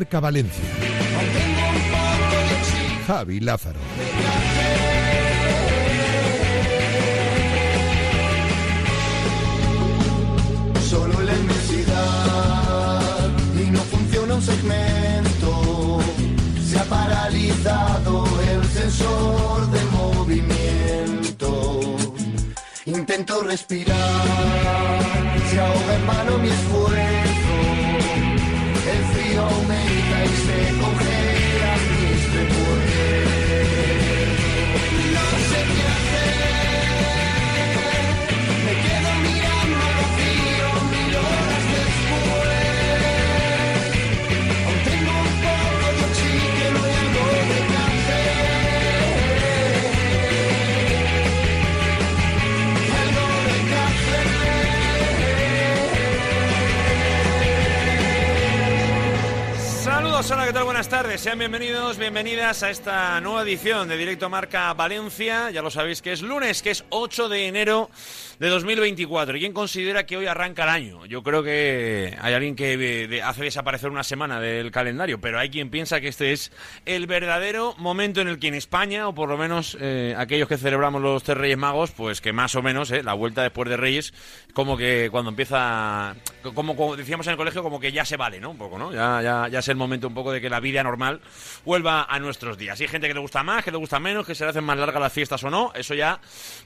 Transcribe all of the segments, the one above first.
Marca Valencia. Javi Lázaro. Solo la inmensidad y no funciona un segmento. Se ha paralizado el sensor de movimiento. Intento respirar, se ahoga en vano mi esfuerzo. El frío aumenta y Hola, ¿qué tal? Buenas tardes. Sean bienvenidos, bienvenidas a esta nueva edición de Directo Marca Valencia. Ya lo sabéis que es lunes, que es 8 de enero de 2024. ¿Y quién considera que hoy arranca el año? Yo creo que hay alguien que eh, hace desaparecer una semana del calendario, pero hay quien piensa que este es el verdadero momento en el que en España, o por lo menos eh, aquellos que celebramos los tres Reyes Magos, pues que más o menos eh, la vuelta después de Reyes, como que cuando empieza, como, como decíamos en el colegio, como que ya se vale, ¿no? Un poco, ¿no? Ya, ya, ya es el momento un poco de que la vida normal vuelva a nuestros días. Hay gente que le gusta más, que le gusta menos, que se le hacen más largas las fiestas o no, eso ya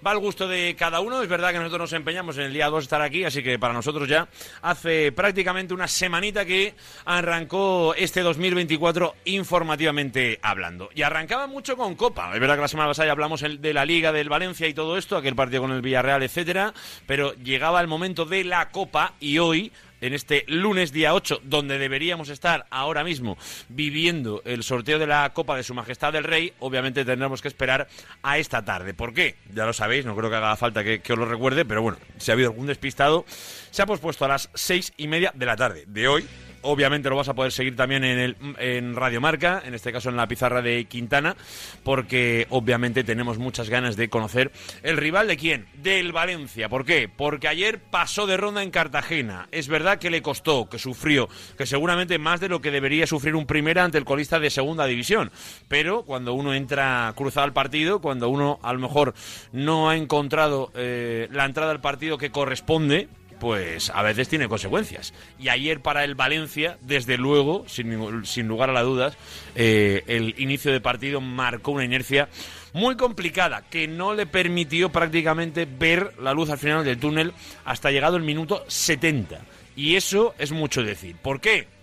va al gusto de cada uno. Es verdad que nosotros nos empeñamos en el día 2 estar aquí, así que para nosotros ya hace prácticamente una semanita que arrancó este 2024 informativamente hablando. Y arrancaba mucho con Copa. Es verdad que la semana pasada ya hablamos de la Liga del Valencia y todo esto, aquel partido con el Villarreal, etcétera, pero llegaba el momento de la Copa y hoy en este lunes día 8, donde deberíamos estar ahora mismo viviendo el sorteo de la Copa de Su Majestad el Rey, obviamente tendremos que esperar a esta tarde. ¿Por qué? Ya lo sabéis, no creo que haga falta que, que os lo recuerde, pero bueno, si ha habido algún despistado, se ha pospuesto a las seis y media de la tarde de hoy. Obviamente lo vas a poder seguir también en, el, en Radio Marca, en este caso en la pizarra de Quintana, porque obviamente tenemos muchas ganas de conocer el rival de quién, del Valencia. ¿Por qué? Porque ayer pasó de ronda en Cartagena. Es verdad que le costó, que sufrió, que seguramente más de lo que debería sufrir un primera ante el colista de segunda división. Pero cuando uno entra cruzado al partido, cuando uno a lo mejor no ha encontrado eh, la entrada al partido que corresponde, pues a veces tiene consecuencias. Y ayer para el Valencia, desde luego, sin, sin lugar a las dudas, eh, el inicio de partido marcó una inercia muy complicada que no le permitió prácticamente ver la luz al final del túnel hasta llegado el minuto 70. Y eso es mucho decir. ¿Por qué?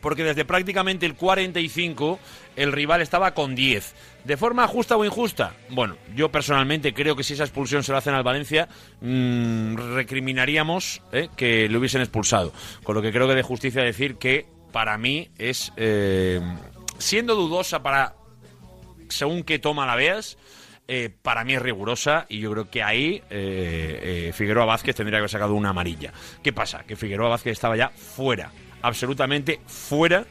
Porque desde prácticamente el 45 el rival estaba con 10. ¿De forma justa o injusta? Bueno, yo personalmente creo que si esa expulsión se la hacen al Valencia, mm, recriminaríamos eh, que le hubiesen expulsado. Con lo que creo que de justicia decir que para mí es, eh, siendo dudosa para según qué toma la veas, eh, para mí es rigurosa y yo creo que ahí Figueroa Vázquez tendría que haber sacado una amarilla. ¿Qué pasa? Que Figueroa Vázquez estaba ya fuera, absolutamente fuera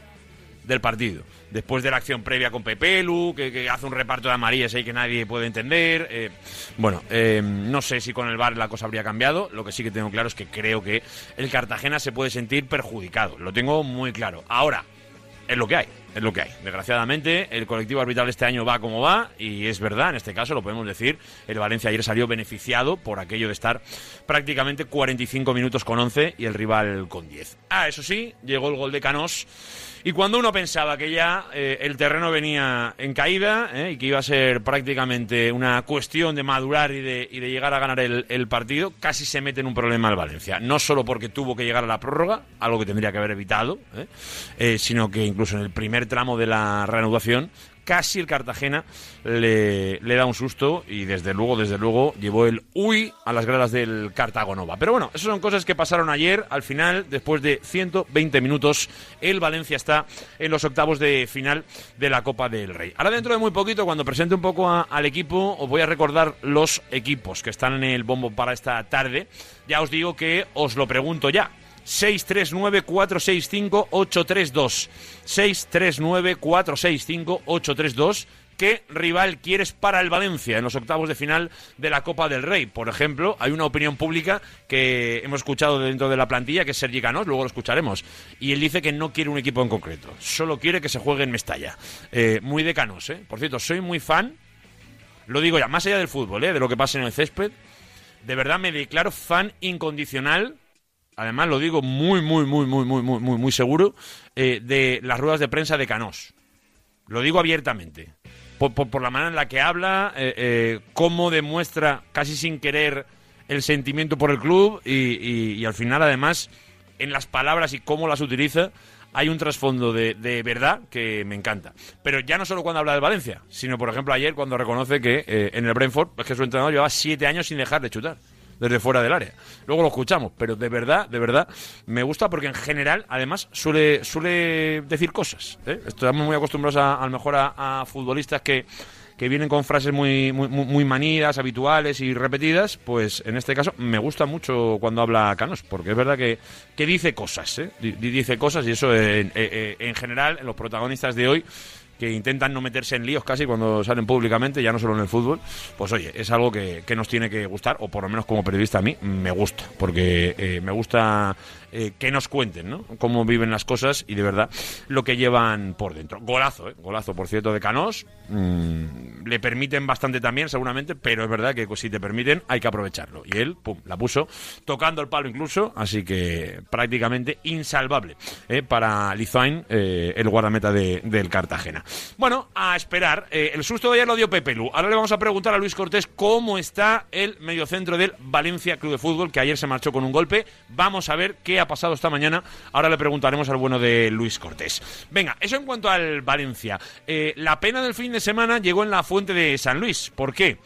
del partido. Después de la acción previa con Pepelu, que, que hace un reparto de amarillas ahí que nadie puede entender. eh, bueno, eh, no sé si con el VAR la cosa habría cambiado. Lo que sí que tengo claro es que creo que el Cartagena se puede sentir perjudicado. Lo tengo muy claro. Ahora, es lo que hay, es lo que hay. Desgraciadamente, el colectivo arbitral este año va como va, y es verdad, en este caso lo podemos decir, el Valencia ayer salió beneficiado por aquello de estar prácticamente 45 minutos con 11 y el rival con 10. Ah, eso sí, llegó el gol de Canós, y cuando uno pensaba que ya eh, el terreno venía en caída eh, y que iba a ser prácticamente una cuestión de madurar y de, y de llegar a ganar el, el partido, casi se mete en un problema el Valencia. No solo porque tuvo que llegar a la prórroga, algo que tendría que haber evitado, eh, sino que incluso en el primer tramo de la reanudación casi el Cartagena le, le da un susto y desde luego, desde luego, llevó el uy a las gradas del Cartagonova. Pero bueno, esas son cosas que pasaron ayer. Al final, después de 120 minutos, el Valencia está en los octavos de final de la Copa del Rey. Ahora dentro de muy poquito, cuando presente un poco al equipo, os voy a recordar los equipos que están en el bombo para esta tarde. Ya os digo que os lo pregunto ya. 639-465-832. 639-465-832. ¿Qué rival quieres para el Valencia en los octavos de final de la Copa del Rey? Por ejemplo, hay una opinión pública que hemos escuchado dentro de la plantilla, que es Sergi Canós, luego lo escucharemos. Y él dice que no quiere un equipo en concreto, solo quiere que se juegue en Mestalla. Eh, muy de Canós, ¿eh? Por cierto, soy muy fan, lo digo ya, más allá del fútbol, ¿eh? de lo que pasa en el césped, de verdad me declaro fan incondicional además lo digo muy, muy, muy, muy, muy, muy, muy, muy seguro, eh, de las ruedas de prensa de Canós. Lo digo abiertamente. Por, la manera en la que habla, eh, eh, cómo demuestra casi sin querer el sentimiento por el club y, al final, además, en las palabras y cómo las utiliza, hay un trasfondo de, de, verdad que me encanta. Pero ya no solo cuando habla de Valencia, sino, por ejemplo, ayer cuando reconoce que en el Brentford es que su entrenador llevaba siete años sin dejar de chutar desde fuera del área. Luego lo escuchamos, pero de verdad, de verdad, me gusta porque en general, además, suele, suele decir cosas. ¿eh? Estamos muy acostumbrados a, a lo mejor a, futbolistas que que vienen con frases muy, muy, muy, manidas, habituales y repetidas, pues en este caso me gusta mucho cuando habla Canos, porque es verdad que, que dice cosas, ¿eh? dice cosas y eso en, en general, en los protagonistas de hoy, que intentan no meterse en líos casi cuando salen públicamente, ya no solo en el fútbol, pues oye, es algo que, nos tiene que gustar, o por lo menos como periodista a mí me gusta, porque eh, me gusta eh, que nos cuenten, ¿no? Cómo viven las cosas y de verdad lo que llevan por dentro. Golazo, ¿eh? Golazo, por cierto, de Canós. Mm, le permiten bastante también, seguramente, pero es verdad que si te permiten hay que aprovecharlo. Y él, pum, la puso tocando el palo incluso, así que prácticamente insalvable ¿eh? para Lizain, eh, el guardameta de, del Cartagena. Bueno, a esperar. el susto de ayer lo dio Pepe Lu. Ahora le vamos a preguntar a Luis Cortés cómo está el mediocentro del Valencia Club de Fútbol, que ayer se marchó con un golpe. Vamos a ver qué ha pasado esta mañana. Ahora le preguntaremos al bueno de Luis Cortés. Venga, eso en cuanto al Valencia. Eh, la pena del fin de semana llegó en la fuente de San Luis. ¿Por qué?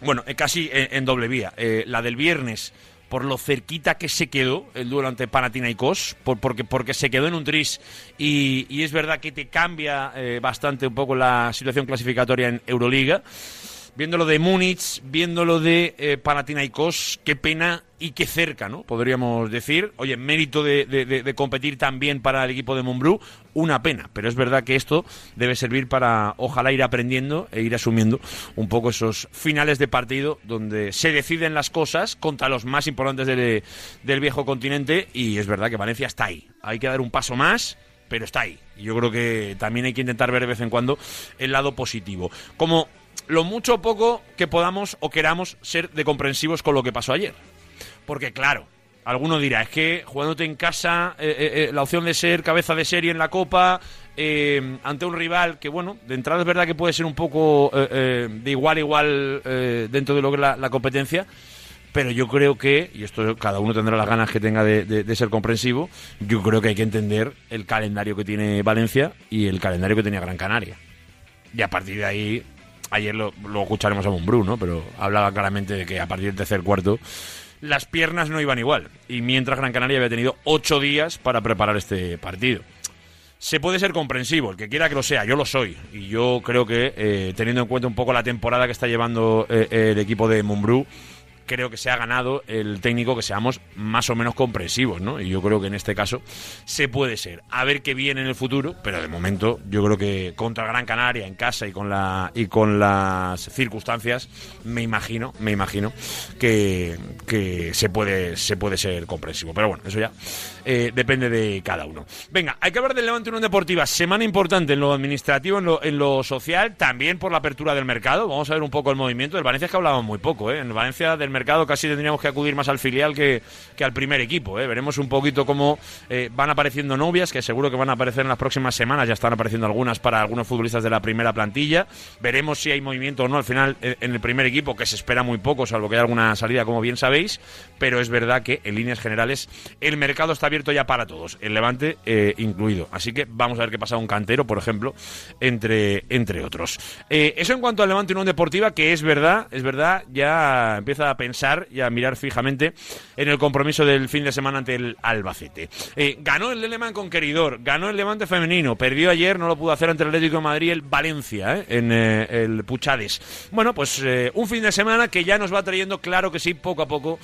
Bueno, eh, casi en, doble vía. Eh, la del viernes por lo cerquita que se quedó el duelo ante Panathinaikos, por, porque, porque se quedó en un tris y, es verdad que te cambia bastante un poco la situación clasificatoria en Euroliga viéndolo de Múnich, viéndolo de eh, Panathinaikos, qué pena y qué cerca, ¿no? Podríamos decir. Oye, mérito de, competir también para el equipo de Montbrú, una pena. Pero es verdad que esto debe servir para, ojalá, ir aprendiendo e ir asumiendo un poco esos finales de partido donde se deciden las cosas contra los más importantes del viejo continente. Y es verdad que Valencia está ahí. Hay que dar un paso más pero está ahí. Yo creo que también hay que intentar ver de vez en cuando el lado positivo. Como lo mucho o poco que podamos o queramos ser de comprensivos con lo que pasó ayer. Porque claro, alguno dirá, es que jugándote en casa, eh, eh, eh, la opción de ser cabeza de serie en la Copa, ante un rival que, bueno, de entrada es verdad que puede ser un poco de igual a igual dentro de lo que es la, competencia, pero yo creo que, y esto cada uno tendrá las ganas que tenga de, de, ser comprensivo, yo creo que hay que entender el calendario que tiene Valencia y el calendario que tenía Gran Canaria. Y a partir de ahí ayer lo, escucharemos a Mumbrú, ¿no? Pero hablaba claramente de que a partir del tercer cuarto las piernas no iban igual. Y mientras Gran Canaria había tenido ocho días para preparar este partido. Se puede ser comprensivo, el que quiera que lo sea, yo lo soy. Y yo creo que, eh, teniendo en cuenta un poco la temporada que está llevando eh, el equipo de Mumbrú, creo que se ha ganado el técnico que seamos más o menos comprensivos, ¿no? Y yo creo que en este caso se puede ser. A ver qué viene en el futuro, pero de momento yo creo que contra Gran Canaria en casa y con la y con las circunstancias me imagino, me imagino que, que se puede se puede ser comprensivo. Pero bueno, eso ya eh, depende de cada uno. Venga, hay que hablar del Levante Unión Deportiva. Semana importante en lo administrativo, en lo, en lo social, también por la apertura del mercado. Vamos a ver un poco el movimiento. Del Valencia es que hablábamos muy poco, ¿eh? En Valencia del mercado casi tendríamos que acudir más al filial que, que al primer equipo, ¿eh? Veremos un poquito cómo eh, van apareciendo novias, que seguro que van a aparecer en las próximas semanas. Ya están apareciendo algunas para algunos futbolistas de la primera plantilla. Veremos si hay movimiento o no al final en el primer equipo, que se espera muy poco, salvo que haya alguna salida, como bien sabéis. Pero es verdad que en líneas generales el mercado está ya para todos, el Levante eh, incluido. Así que vamos a ver qué pasa un cantero, por ejemplo, entre, entre otros. Eh, eso en cuanto al Levante Unión Deportiva, que es verdad, es verdad, ya empieza a pensar y a mirar fijamente en el compromiso del fin de semana ante el Albacete. Eh, ganó el Leleman conqueridor, ganó el Levante femenino, perdió ayer, no lo pudo hacer ante el Atlético de Madrid el Valencia, en el Puchades. Bueno, pues un fin de semana que ya nos va trayendo, claro que sí, poco a poco,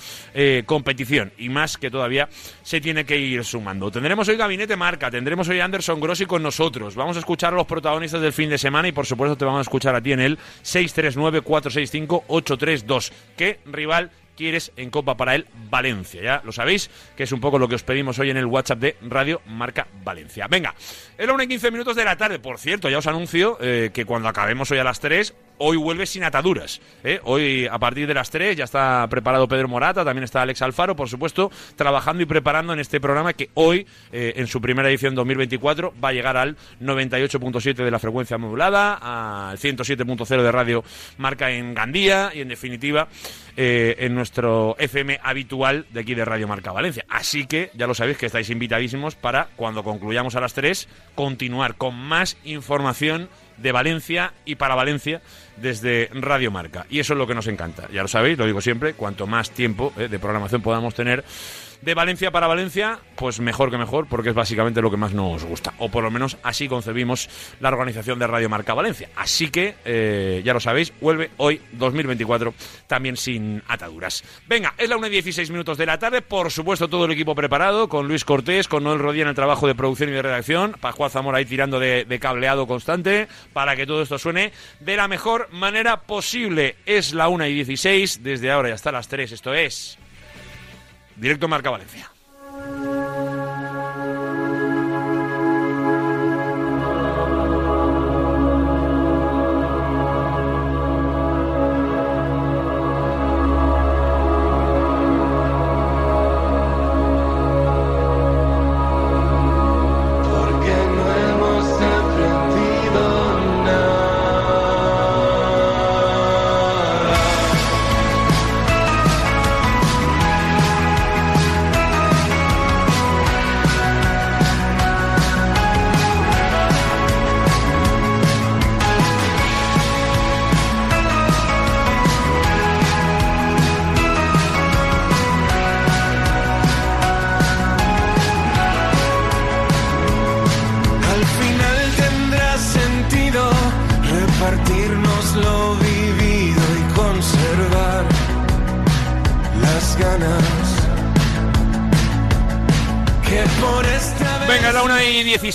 competición y más que todavía se tiene que ir sumando. Tendremos hoy Gabinete Marca, tendremos hoy Anderson Grossi con nosotros, vamos a escuchar a los protagonistas del fin de semana y por supuesto te vamos a escuchar a ti en el 639-465-832. ¿Qué rival quieres en Copa para el Valencia? Ya lo sabéis, que es un poco lo que os pedimos hoy en el WhatsApp de Radio Marca Valencia. Venga, es la 1 y 15 minutos de la tarde. Por cierto, ya os anuncio eh, que cuando acabemos hoy a las 3, hoy vuelve sin ataduras. ¿eh? Hoy, a partir de las 3, ya está preparado Pedro Morata, también está Alex Alfaro, por supuesto, trabajando y preparando en este programa que hoy, eh, en su primera edición 2024, va a llegar al 98.7 de la frecuencia modulada, al 107.0 de Radio Marca en Gandía y, en definitiva, eh, en nuestro FM habitual de aquí de Radio Marca Valencia. Así que ya lo sabéis que estáis invitadísimos para, cuando concluyamos a las 3, continuar con más información de Valencia y para Valencia desde Radio Marca. Y eso es lo que nos encanta. Ya lo sabéis, lo digo siempre, cuanto más tiempo eh, de programación podamos tener de Valencia para Valencia, pues mejor que mejor, porque es básicamente lo que más nos gusta. O por lo menos así concebimos la organización de Radio Marca Valencia. Así que, eh, ya lo sabéis, vuelve hoy 2024 también sin ataduras. Venga, es la 1 y 16 minutos de la tarde. Por supuesto, todo el equipo preparado, con Luis Cortés, con Noel Rodía en el trabajo de producción y de redacción, Pascual Zamora ahí tirando de, de cableado constante, para que todo esto suene de la mejor manera posible. Es la 1 y 16, desde ahora y hasta las 3. Esto es. Directo Marca Valencia.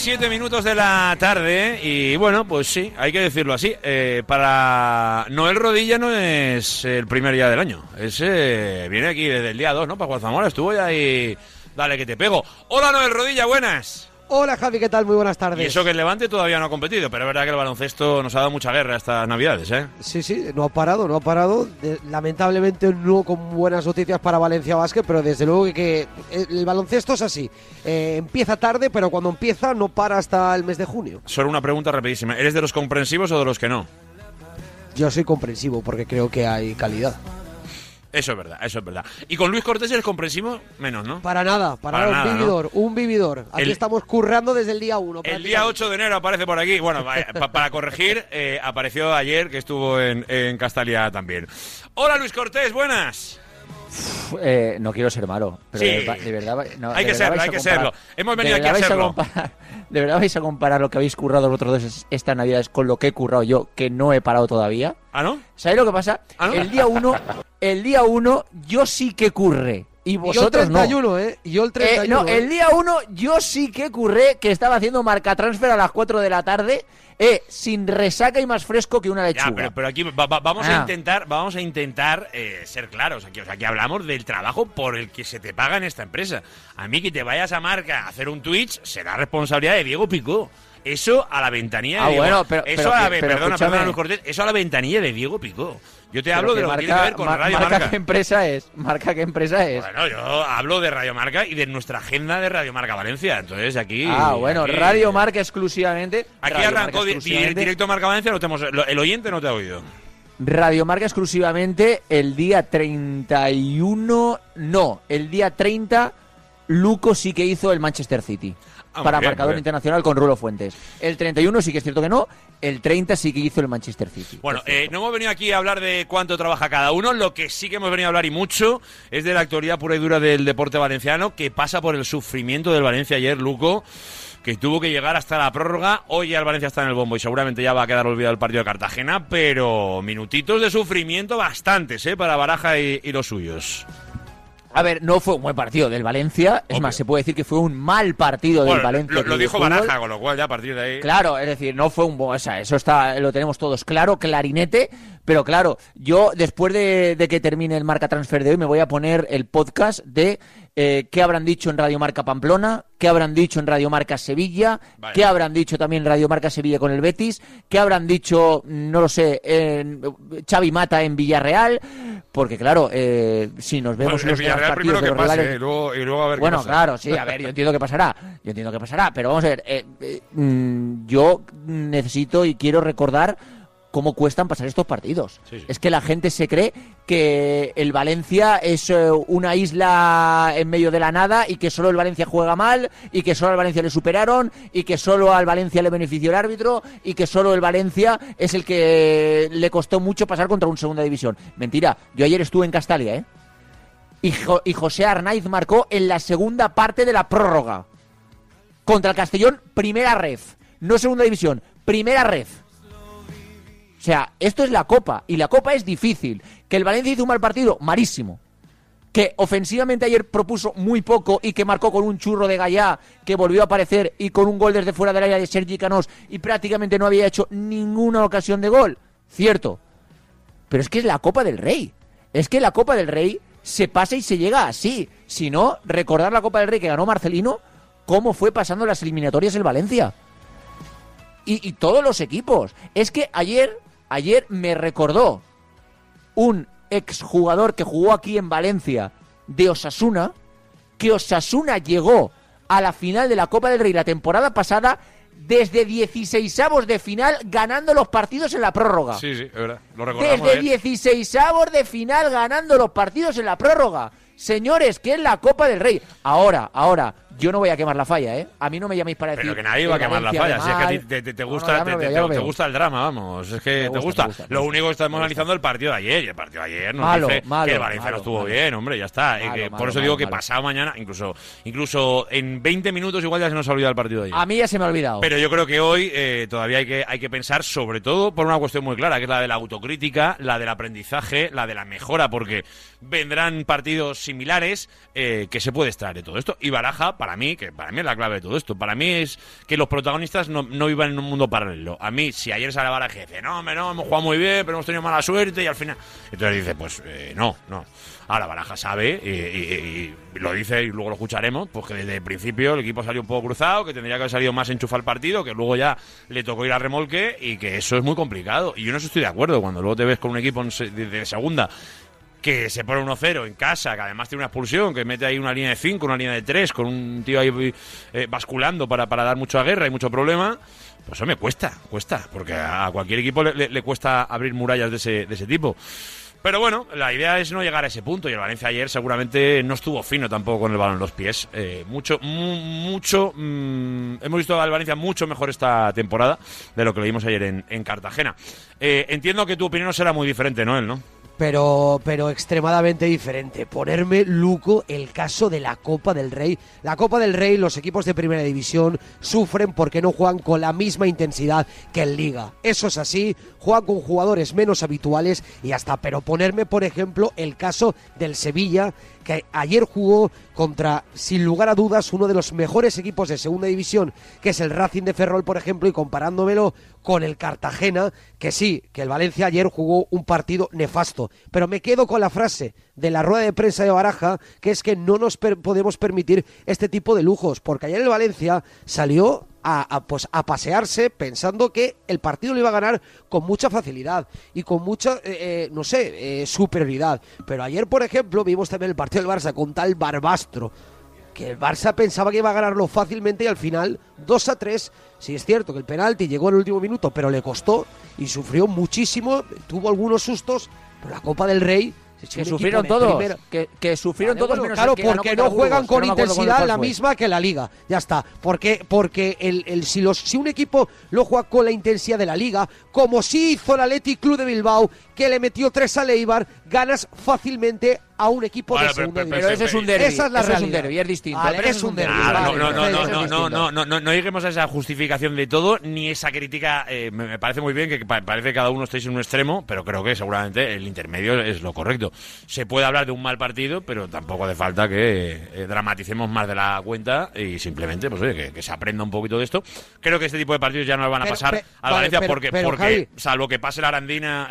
7 minutos de la tarde y bueno, pues sí, hay que decirlo así. Eh, para Noel Rodilla no es el primer día del año. Ese viene aquí desde el día 2, ¿no? Para Guazamora estuvo ya ahí. Dale, que te pego. Hola Noel Rodilla, buenas. Hola Javi, ¿qué tal? Muy buenas tardes. Y eso que el Levante todavía no ha competido, pero es verdad que el baloncesto nos ha dado mucha guerra estas navidades, ¿eh? Sí, sí, no ha parado, no ha parado. Lamentablemente no con buenas noticias para Valencia Basket, pero desde luego que, el baloncesto es así. Eh, empieza tarde, pero cuando empieza no para hasta el mes de junio. Solo una pregunta rapidísima. ¿Eres de los comprensivos o de los que no? Yo soy comprensivo porque creo que hay calidad. Eso es verdad, eso es verdad. Y con Luis Cortés eres comprensivo, menos, ¿no? Para nada, para, Para nada, un ¿no? vividor, un vividor. Aquí El- estamos currando desde el día 1. El día 8 de enero aparece por aquí. Bueno, vaya, pa- para corregir, eh, apareció ayer que estuvo en, en Castalia también. Hola Luis Cortés, buenas. Eh, no quiero ser malo, pero Sí. de verdad, de verdad- no, Hay de que verdad serlo, hay que comparar- serlo. Hemos de venido aquí a verdad vais serlo. comparar- ¿De verdad vais a comparar lo que habéis currado vosotros dos es- estas navidades con lo que he currado yo, que no he parado todavía? ¿Ah, no? ¿Sabéis lo que pasa? ¿Ah, no? El día uno, el día uno yo sí que curré. Y Y yo el vosotros no. 31, ¿eh? Y yo el Eh, 31. no, ¿eh? el día uno yo sí que curré, que estaba haciendo marca transfer a las 4 de la tarde, eh, sin resaca y más fresco que una lechuga. Ya, pero, pero aquí va- va- vamos a Ah. intentar, vamos a intentar eh, ser claros. Aquí, o sea, aquí hablamos del trabajo por el que se te paga en esta empresa. A mí que te vayas a marca a hacer un Twitch será responsabilidad de Diego Picó. Eso a la ventanilla de Ah, Diego. bueno, pero- eso pero a la perdona, escúchame. perdona, Luis Cortés, eso a la ventanilla de Diego Picó. Yo te hablo de lo que tiene que ver con Radio marca Marca. qué empresa es, marca qué empresa es. Bueno, yo hablo de Radio Marca y de nuestra agenda de Radio Marca Valencia. Entonces aquí. ah, bueno, aquí- Radio Marca exclusivamente. Aquí Radio arrancó Marca exclusivamente- directo Marca Valencia. No te hemos- el oyente no te ha oído. Radio Marca exclusivamente el día 31, no, el día 30 Luco sí que hizo el Manchester City. Ah, para bien, marcador bien. internacional con Rulo Fuentes. El 31 sí que es cierto que no, el 30 sí que hizo el Manchester City. Bueno, eh, no hemos venido aquí a hablar de cuánto trabaja cada uno. Lo que sí que hemos venido a hablar y mucho es de la actualidad pura y dura del deporte valenciano, que pasa por el sufrimiento del Valencia ayer, Luco, que tuvo que llegar hasta la prórroga. Hoy ya el Valencia está en el bombo y seguramente ya va a quedar olvidado el partido de Cartagena, pero minutitos de sufrimiento bastantes, ¿eh? Para Baraja y, y los suyos. A ver, no fue un buen partido del Valencia, es Obvio. más, se puede decir que fue un mal partido del Valencia. lo, dijo. Baraja, con lo cual ya a partir de ahí. Claro, es decir, no fue un buen. O sea, eso está, lo tenemos todos claro, clarinete. Pero claro, yo después de, de que termine el Marca Transfer de hoy, me voy a poner el podcast de eh, qué habrán dicho en Radio Marca Pamplona, qué habrán dicho en Radio Marca Sevilla, Vale. qué habrán dicho también en Radio Marca Sevilla con el Betis, qué habrán dicho, no lo sé, en Xavi Mata en Villarreal. Porque claro, eh, si nos vemos Bueno, en los Villarreal primero que pase, ¿eh? y luego, y luego a ver qué bueno, pasa. claro, sí, a ver, yo entiendo que pasará, yo entiendo que pasará, pero vamos a ver, eh, mm, yo necesito y quiero recordar cómo cuestan pasar estos partidos. Sí, sí. Es que la gente se cree que el Valencia es eh, una isla en medio de la nada y que solo el Valencia juega mal y que solo al Valencia le superaron y que solo al Valencia le benefició el árbitro y que solo el Valencia es el que le costó mucho pasar contra un segunda división. Mentira, yo ayer estuve en Castalia, ¿eh? y, Jo- y José Arnaiz marcó en la segunda parte de la prórroga. Contra el Castellón, primera ref. No segunda división, primera ref. O sea, esto es la Copa, y la Copa es difícil. Que el Valencia hizo un mal partido, malísimo. Que ofensivamente ayer propuso muy poco y que marcó con un churro de Gallá que volvió a aparecer y con un gol desde fuera del área de Sergi Canós y prácticamente no había hecho ninguna ocasión de gol. Cierto. Pero es que es la Copa del Rey. Es que la Copa del Rey se pasa y se llega así. Si no, recordar la Copa del Rey que ganó Marcelino, cómo fue pasando las eliminatorias el Valencia. Y, y todos los equipos. Es que ayer, ayer me recordó un exjugador que jugó aquí en Valencia de Osasuna, que Osasuna llegó a la final de la Copa del Rey la temporada pasada desde 16 de final ganando los partidos en la prórroga. Sí, sí, es verdad. Lo recordamos. Desde ¿eh? 16 de final ganando los partidos en la prórroga. Señores, que es la Copa del Rey. Ahora, ahora, yo no voy a quemar la falla, ¿eh? A mí no me llaméis para decir. Pero que nadie va a quemar la falla. Si es que a ti te, No, no, gusta, me te, veo, gusta el drama, vamos. Es que te, gusta, Lo único que estamos analizando es el partido de ayer. Y el partido de ayer nos Malo, dice malo, que el Valencia malo, no estuvo bien, hombre, ya está. Que malo, por eso digo que pasado mañana, incluso, incluso en 20 minutos igual ya se nos ha olvidado el partido de ayer. A mí ya se me ha olvidado. Pero yo creo que hoy eh, todavía hay que, hay que pensar, sobre todo por una cuestión muy clara, que es la de la autocrítica, la del aprendizaje, la de la mejora, porque vendrán partidos similares eh, que se puede extraer de todo esto. Y Baraja, para mí, que para mí es la clave de todo esto, para mí es que los protagonistas no, no vivan en un mundo paralelo. A mí, si ayer sale Baraja y dice, no, hombre, no, hemos jugado muy bien, pero hemos tenido mala suerte y al final... Entonces dice, pues eh, no, no. Ahora Baraja sabe, y, lo dice y luego lo escucharemos, pues que desde el principio el equipo salió un poco cruzado, que tendría que haber salido más enchufado el partido, que luego ya le tocó ir a remolque y que eso es muy complicado. Y yo no estoy de acuerdo cuando luego te ves con un equipo se- de segunda que se pone 1-0 en casa, que además tiene una expulsión, que mete ahí una línea de 5, una línea de 3, con un tío ahí eh, basculando para, para dar mucha guerra y mucho problema, pues eso me cuesta, cuesta, porque a cualquier equipo le, le- le cuesta abrir murallas de ese, de ese tipo. Pero bueno, la idea es no llegar a ese punto y el Valencia ayer seguramente no estuvo fino tampoco con el balón en los pies. Eh, mucho, mu- mucho, mm, hemos visto al Valencia mucho mejor esta temporada de lo que lo vimos ayer en, en Cartagena. Eh, entiendo que tu opinión será muy diferente, Noel, ¿no? Pero, pero extremadamente diferente. Ponerme Luco el caso de la Copa del Rey. La Copa del Rey, los equipos de primera división sufren porque no juegan con la misma intensidad que en Liga. Eso es así, juegan con jugadores menos habituales y hasta. Pero ponerme, por ejemplo, el caso del Sevilla, que ayer jugó contra, sin lugar a dudas, uno de los mejores equipos de segunda división, que es el Racing de Ferrol, por ejemplo, y comparándomelo con el Cartagena, que sí, que el Valencia ayer jugó un partido nefasto. Pero me quedo con la frase de la rueda de prensa de Baraja, que es que no nos podemos permitir este tipo de lujos, porque ayer el Valencia salió a, a, pues, a pasearse pensando que el partido lo iba a ganar con mucha facilidad y con mucha, eh, eh, no sé, eh, superioridad. Pero ayer, por ejemplo, vimos también el partido del Barça con tal Barbastro, que el Barça pensaba que iba a ganarlo fácilmente y al final 2 a 3. Sí es cierto que el penalti llegó en el último minuto, pero le costó y sufrió muchísimo, tuvo algunos sustos, pero la Copa del Rey Que sufrieron todos. primera- Que, que sufrieron Vale, todos bueno, claro, porque no Burgos, juegan con intensidad la misma que la liga. Ya está. Porque, porque el, el- si, los, si un equipo lo juega con la intensidad de la liga, como sí hizo el Athletic Club de Bilbao, que le metió tres a Leibar, ganas fácilmente a un equipo de segunda pero- Pero división. ese es un derbi. Esa es la Eso es un realidad. derbi, es distinto. Es un derbi, Ah, no, no, no, no, no, no, no, no, no, no lleguemos a esa justificación de todo, ni esa crítica. eh, me, parece muy bien que pa- parece que cada uno estéis en un extremo, pero creo que seguramente el intermedio es lo correcto. Se puede hablar de un mal partido, pero tampoco hace falta que eh, dramaticemos más de la cuenta y simplemente, pues oye, que, se aprenda un poquito de esto. Creo que este tipo de partidos ya no van a pasar vale, Valencia porque, porque salvo que pase la Arandina,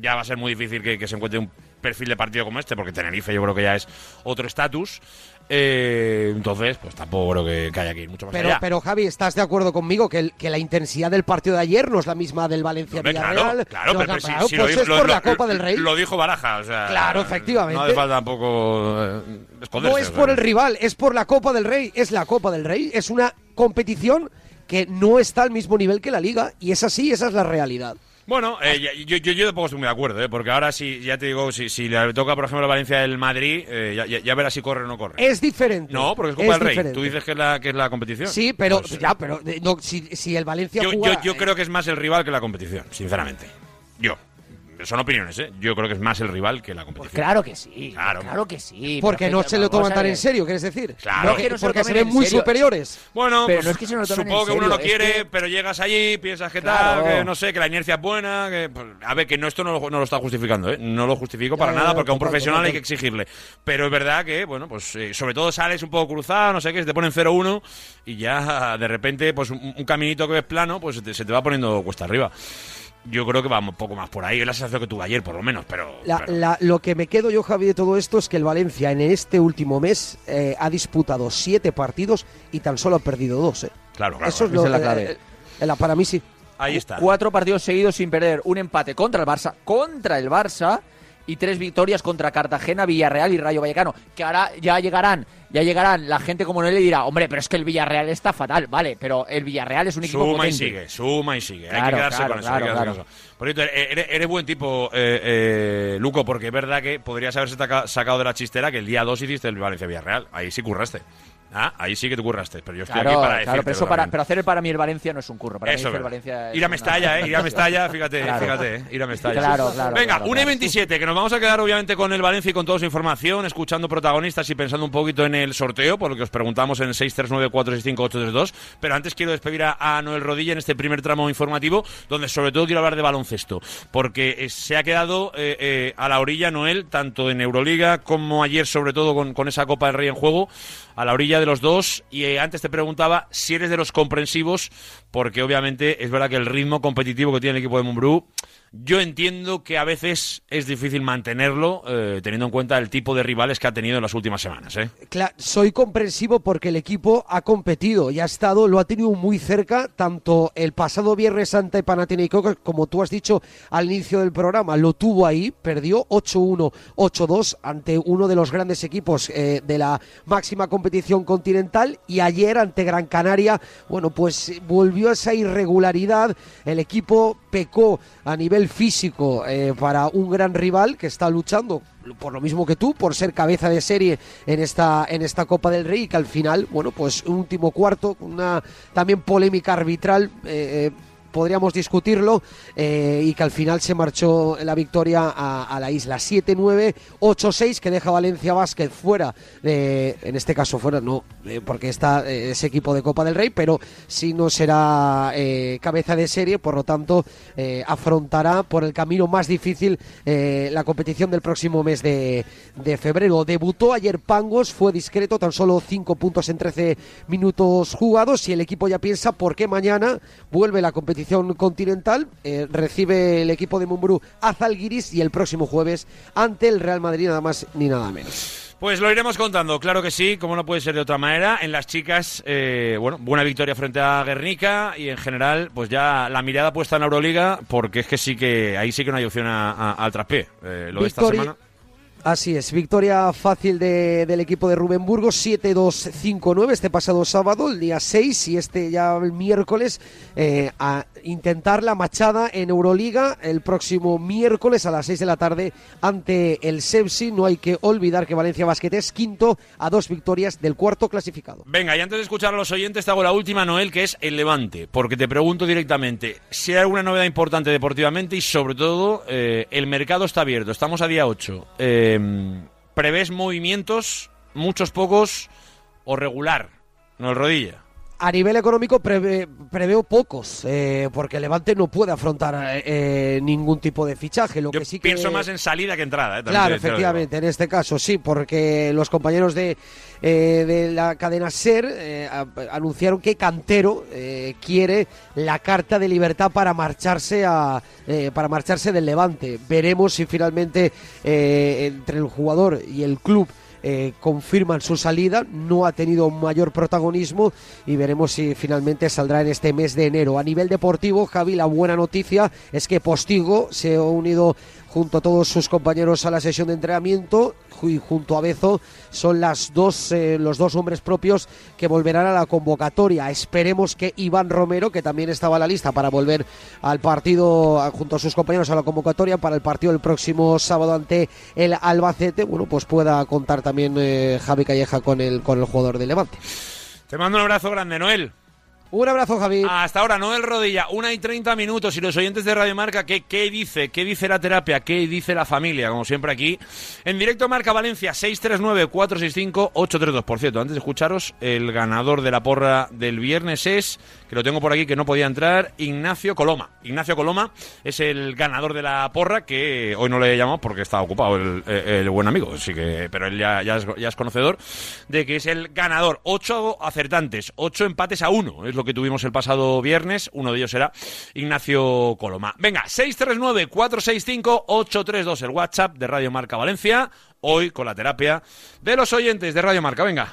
ya va a ser muy difícil que, que se encuentre un perfil de partido como este, porque Tenerife yo creo que ya es otro estatus. Eh, entonces, pues tampoco creo que, que haya que ir mucho más Pero, allá. pero Javi, ¿estás de acuerdo conmigo que, el- que la intensidad del partido de ayer no es la misma del Valencia Villarreal? claro, claro, No, pero, si- si pues dijo- es por la Copa del Rey. Lo dijo Baraja, o sea. Claro, efectivamente. No hace falta tampoco eh, esconderse. No es o sea. por el rival, es por la Copa del Rey. Es la Copa del Rey. Es una competición que no está al mismo nivel que la Liga. Y es así, esa es la realidad. Bueno, eh, yo, yo, yo tampoco estoy muy de acuerdo, eh, porque ahora sí, ya te digo, si, si le toca, por ejemplo, a Valencia el Madrid, eh, ya, ya, ya verás si corre o no corre. Es diferente. no, porque es Copa del Rey. diferente. Tú dices que es la, que es la competición. Sí, pero Pues, ya, pero eh, no, si, si el Valencia yo, juega, yo, yo eh, creo que es más el rival que la competición, sinceramente. Yo. Son opiniones, ¿eh? Yo creo que es más el rival que la competición. Claro que sí. Claro. Claro, que sí. porque no se lo toman tan en serio, ¿quieres decir? Claro. Porque, Que no se porque se ven muy serio. superiores. Bueno, Pero pues, no es que se lo tomen supongo en que uno no es quiere, que- pero llegas allí, piensas que Claro. tal, que no sé, que la inercia es buena, que pues, a ver, que no esto no lo, no lo está justificando, ¿eh? No lo justifico para Ya, nada ya, porque a un profesional hay que exigirle. Pero es verdad que, bueno, pues eh, sobre todo sales un poco cruzado, no sé qué, se te ponen 0-1 y ya de repente, pues un, un caminito que ves plano, pues se te, se te va poniendo cuesta arriba. Yo creo que va un poco más por ahí, es la sensación que tuve ayer, por lo menos, pero... La- pero- la- lo que me quedo yo, Javi, de todo esto es que el Valencia en este último mes eh, ha disputado siete partidos y tan solo ha perdido dos. eh. Claro, claro. Eso es lo es la clave. eh, eh, la- para mí sí. Ahí está. Cuatro partidos seguidos sin perder. Un empate contra el Barça, contra el Barça y tres victorias contra Cartagena, Villarreal y Rayo Vallecano. Que ahora ya llegarán, ya llegarán. La gente como no le dirá, hombre, pero es que el Villarreal está fatal, vale, pero el Villarreal es un equipo Suma y potente. sigue, suma y sigue. hay Claro, que quedarse claro, con eso. hay que quedarse con eso. Por cierto, eres, eres buen tipo, eh, eh, Luco, porque es verdad que podrías haberse sacado de la chistera que el día 2 hiciste el Valencia Villarreal. Ahí sí curraste. Ah, ahí sí que te curraste. Pero yo estoy Claro, aquí para claro, pero, eso para, pero hacer el para mí el Valencia no es un curro. Para Eso mí hacer Valencia es Ir a Mestalla, ¿eh? Ir a Mestalla, fíjate, Claro. fíjate, ir a Mestalla. Claro, claro, Venga, claro, un claro. E27, que nos vamos a quedar obviamente con el Valencia y con toda su información, escuchando protagonistas y pensando un poquito en el sorteo, por lo que os preguntamos en 639-465-832. Pero antes quiero despedir a, a Noel Rodilla en este primer tramo informativo, donde sobre todo quiero hablar de baloncesto, porque eh, se ha quedado eh, eh, a la orilla Noel, tanto en Euroliga como ayer, sobre todo con, con esa Copa del Rey en juego, a la orilla de los dos. Y eh, antes te preguntaba si eres de los comprensivos, porque obviamente es verdad que el ritmo competitivo que tiene el equipo de Mumbrú, yo entiendo que a veces es difícil mantenerlo, eh, teniendo en cuenta el tipo de rivales que ha tenido en las últimas semanas. ¿eh? Soy comprensivo porque el equipo ha competido y ha estado, lo ha tenido muy cerca, tanto el pasado Viernes Santa y Panathinaikos, como tú has dicho al inicio del programa, lo tuvo ahí, perdió 8-1, 8-2 ante uno de los grandes equipos eh, de la máxima competición continental y ayer ante Gran Canaria, bueno, pues eh, volvió esa irregularidad, el equipo pecó a nivel físico eh, para un gran rival que está luchando por lo mismo que tú, por ser cabeza de serie en esta, en esta Copa del Rey, y que al final, bueno, pues último cuarto, una también polémica arbitral, eh, eh, podríamos discutirlo, eh, y que al final se marchó la victoria a, la isla 7-9, 8-6, que deja Valencia Basket fuera, de- en este caso fuera, no, eh, porque está eh, ese equipo de Copa del Rey, pero si no será cabeza de serie, por lo tanto, afrontará por el camino más difícil la competición del próximo mes de, de febrero. Debutó ayer Pangos, fue discreto, tan solo 5 puntos en 13 minutos jugados y el equipo ya piensa por qué mañana vuelve la competición continental, eh, recibe el equipo de Mumbrú a Zalgiris y el próximo jueves ante el Real Madrid nada más ni nada menos. Pues lo iremos contando, claro que sí, como no puede ser de otra manera. En las chicas, eh, bueno, buena victoria frente a Guernica y en general, pues ya la mirada puesta en la Euroliga, porque es que sí que ahí sí que no hay opción al traspié. Eh, lo de esta semana. Así es, victoria fácil de- del equipo de Rubén Burgos, 7-2-5-9 este pasado sábado, el día 6 y este ya el miércoles eh, a intentar la machada en Euroliga el próximo miércoles a las 6 de la tarde ante el Sepsi. No hay que olvidar que Valencia Basket es quinto a dos victorias del cuarto clasificado. Venga, y antes de escuchar a los oyentes, te hago la última, Noel, que es el Levante. Porque te pregunto directamente si hay alguna novedad importante deportivamente y, sobre todo, eh, el mercado está abierto. Estamos a día 8. Eh, ¿Prevés movimientos, muchos, pocos o regular? No el rodilla. A nivel económico prevé- preveo pocos, eh, porque Levante no puede afrontar eh, ningún tipo de fichaje. Lo Yo que sí que pienso más en salida que entrada. eh, Claro, efectivamente, en este caso sí, porque los compañeros de, eh, de la cadena SER eh, anunciaron que Cantero eh, quiere la carta de libertad para marcharse a eh, para marcharse del Levante. Veremos si finalmente eh, entre el jugador y el club eh, confirman su salida, no ha tenido mayor protagonismo y veremos si finalmente saldrá en este mes de enero. A nivel deportivo, Javi, la buena noticia es que Postigo se ha unido junto a todos sus compañeros a la sesión de entrenamiento y junto a Bezo son las dos, eh, los dos hombres propios que volverán a la convocatoria. Esperemos que Iván Romero, que también estaba en la lista para volver al partido junto a sus compañeros a la convocatoria para el partido el próximo sábado ante el Albacete, bueno, pues pueda contar también eh, Javi Calleja con el, con el jugador de Levante. Te mando un abrazo grande, Noel. Un abrazo, Javi. Hasta ahora, Noel Rodilla, una y 30 minutos. Y los oyentes de Radio Marca, ¿qué, ¿qué dice? ¿Qué dice la terapia? ¿Qué dice la familia? Como siempre aquí. En directo Marca Valencia, 639-465-832. Por cierto, antes de escucharos, el ganador de la porra del viernes es, que lo tengo por aquí, que no podía entrar, Ignacio Coloma. Ignacio Coloma es el ganador de la porra, que hoy no le he llamado porque estaba ocupado el, el buen amigo. Así que, pero él ya, es, ya es conocedor de que es el ganador. Ocho acertantes, ocho empates a uno. Lo que tuvimos el pasado viernes. Uno de ellos era Ignacio Coloma. Venga, 639-465-832, el WhatsApp de Radio Marca Valencia. Hoy con la terapia de los oyentes de Radio Marca. Venga.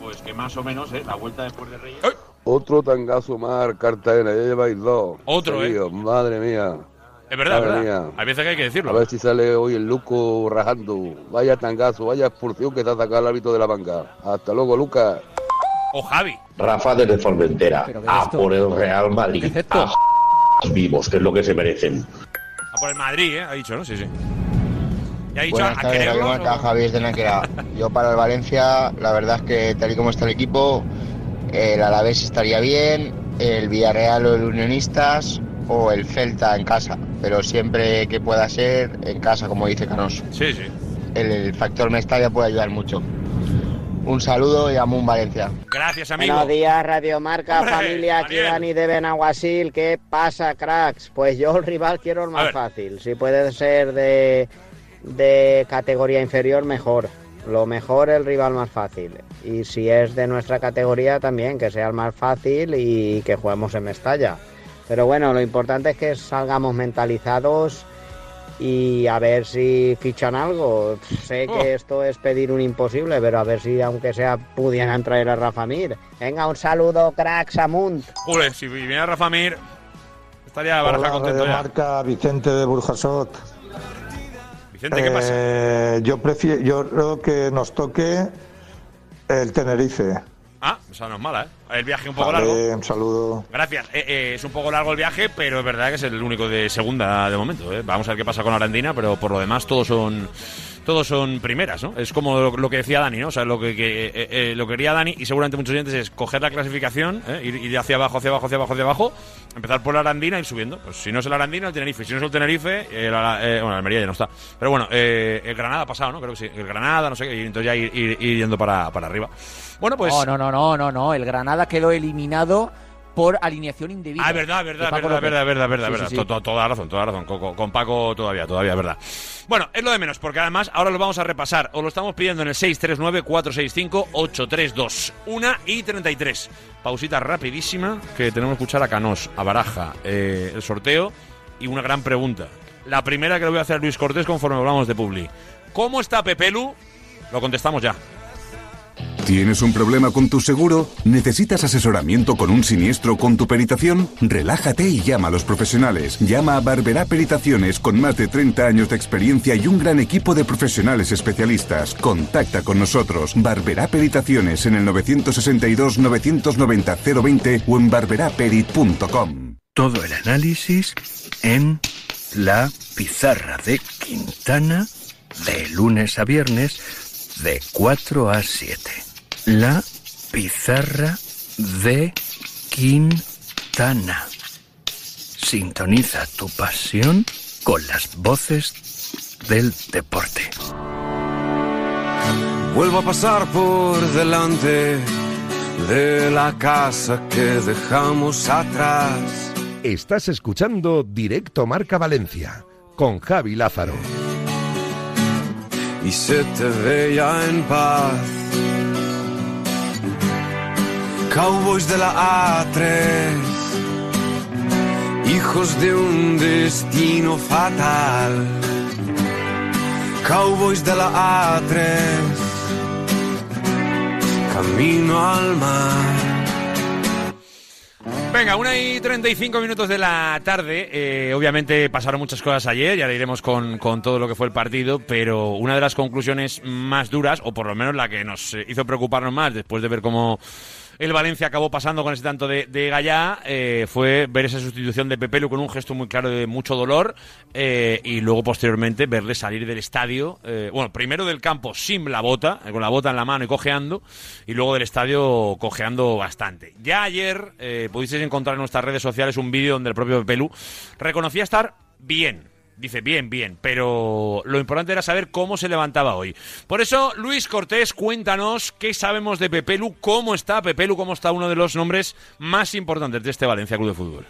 Pues que más o menos, ¿eh? La vuelta después de Reyes. ¡Ay! Otro tangazo más, Cartagena, ya lleváis dos. Otro, ¿eh? Madre mía. Es verdad, Madre verdad. mía. Hay veces que hay que A decirlo. ver si sale hoy el Luco rajando. Vaya tangazo, vaya expulsión que te ha sacado el hábito de la banca. Hasta luego, Lucas. O Javi. Rafa desde Formentera, ¿Pero qué es a esto? por el Real Madrid, a vivos, que es lo que se merecen. A por el Madrid, ¿eh? Ha dicho, ¿no? Sí, sí. Y ha dicho Buenas tardes, Javier de Náquera. Yo para el Valencia, la verdad es que tal y como está el equipo, el Alavés estaría bien, el Villarreal o el Unionistas o el Celta en casa, pero siempre que pueda ser en casa, como dice Canoso. Sí, sí. El, el factor Mestalla puede ayudar mucho. Un saludo y Amun Valencia. Gracias, amigo. Buenos días, Radio Marca, Hombre, familia, aquí Daniel. Dani de Benaguasil. ¿Qué pasa, cracks? Pues yo el rival quiero el A más fácil. Si puede ser de, de categoría inferior, mejor. Lo mejor el rival más fácil. Y si es de nuestra categoría, también, que sea el más fácil y que juguemos en Mestalla. Pero bueno, lo importante es que salgamos mentalizados y a ver si fichan algo. Sé Oh. que esto es pedir un imposible, pero a ver si aunque sea pudieran traer a Rafa Mir. Venga, un saludo, cracks, Amunt. Joder, si viene Rafa Mir, estaría Baraja contento ya. Marca, Vicente de Burjasot. Vicente, ¿qué pasa? Eh, yo prefiero, yo creo que nos toque el Tenerife. Ah, esa no es mala, ¿eh? El viaje un poco Vale, largo. un saludo. Gracias. Eh, eh, es un poco largo el viaje, pero es verdad que es el único de segunda de momento. ¿eh? Vamos a ver qué pasa con Arandina, pero por lo demás todos son todos son primeras, ¿no? Es como lo, lo que decía Dani, ¿no? O sea, lo que, que, eh, eh, lo que quería Dani y seguramente muchos oyentes es coger la clasificación, ¿eh? ir, hacia abajo, hacia abajo, hacia abajo, hacia abajo, empezar por la Arandina y ir subiendo. Pues si no es el Arandina, el Tenerife. Si no es el Tenerife, el, eh, bueno, el Almería ya no está. Pero bueno, eh, el Granada ha pasado, ¿no? Creo que sí. El Granada, no sé qué, y entonces ya ir yendo para, para arriba. Bueno, pues... No, no, no, no, no, no. El Granada quedó eliminado por alineación indebida. Ah, verdad, verdad, verdad, verdad, verdad, verdad, Sí, verdad. sí, sí. To- to- Toda razón, toda razón. Con Paco todavía, todavía, verdad. Bueno, es lo de menos, porque además ahora lo vamos a repasar. Os lo estamos pidiendo en el 639-465-832. 1 y 33. Pausita rapidísima, que tenemos que escuchar a Canós, a Baraja, eh, el sorteo y una gran pregunta. La primera que le voy a hacer a Luis Cortés conforme hablamos de Publi. ¿Cómo está Pepelu? Lo contestamos ya. ¿Tienes un problema con tu seguro? ¿Necesitas asesoramiento con un siniestro con tu peritación? Relájate y llama a los profesionales. Llama a Barberá Peritaciones con más de 30 años de experiencia y un gran equipo de profesionales especialistas. Contacta con nosotros. Barberá Peritaciones en el 962 990 020 o en barberaperit.com. Todo el análisis en la pizarra de Quintana de lunes a viernes de 4 a 7. La pizarra de Quintana. Sintoniza tu pasión con las voces del deporte. Vuelvo a pasar por delante de la casa que dejamos atrás. Estás escuchando Directo Marca Valencia con Javi Lázaro. y se te veía en paz. Cowboys de la A3, hijos de un destino fatal. Cowboys de la A3, camino al mar. Venga, una y 35 minutos de la tarde. Eh, obviamente pasaron muchas cosas ayer, ya le iremos con, con todo lo que fue el partido, pero una de las conclusiones más duras, o por lo menos la que nos hizo preocuparnos más después de ver cómo el Valencia acabó pasando con ese tanto de, de Gallá, eh, fue ver esa sustitución de Pepelu con un gesto muy claro de mucho dolor eh, y luego posteriormente verle salir del estadio, eh, bueno, primero del campo sin la bota, con la bota en la mano y cojeando, y luego del estadio cojeando bastante. Ya ayer pudisteis encontrar en nuestras redes sociales un vídeo donde el propio Pepelu reconocía estar bien. Dice, bien, bien, pero lo importante era saber cómo se levantaba hoy. Por eso, Luis Cortés, cuéntanos qué sabemos de Pepelu, cómo está Pepelu, cómo está uno de los nombres más importantes de este Valencia Club de Fútbol.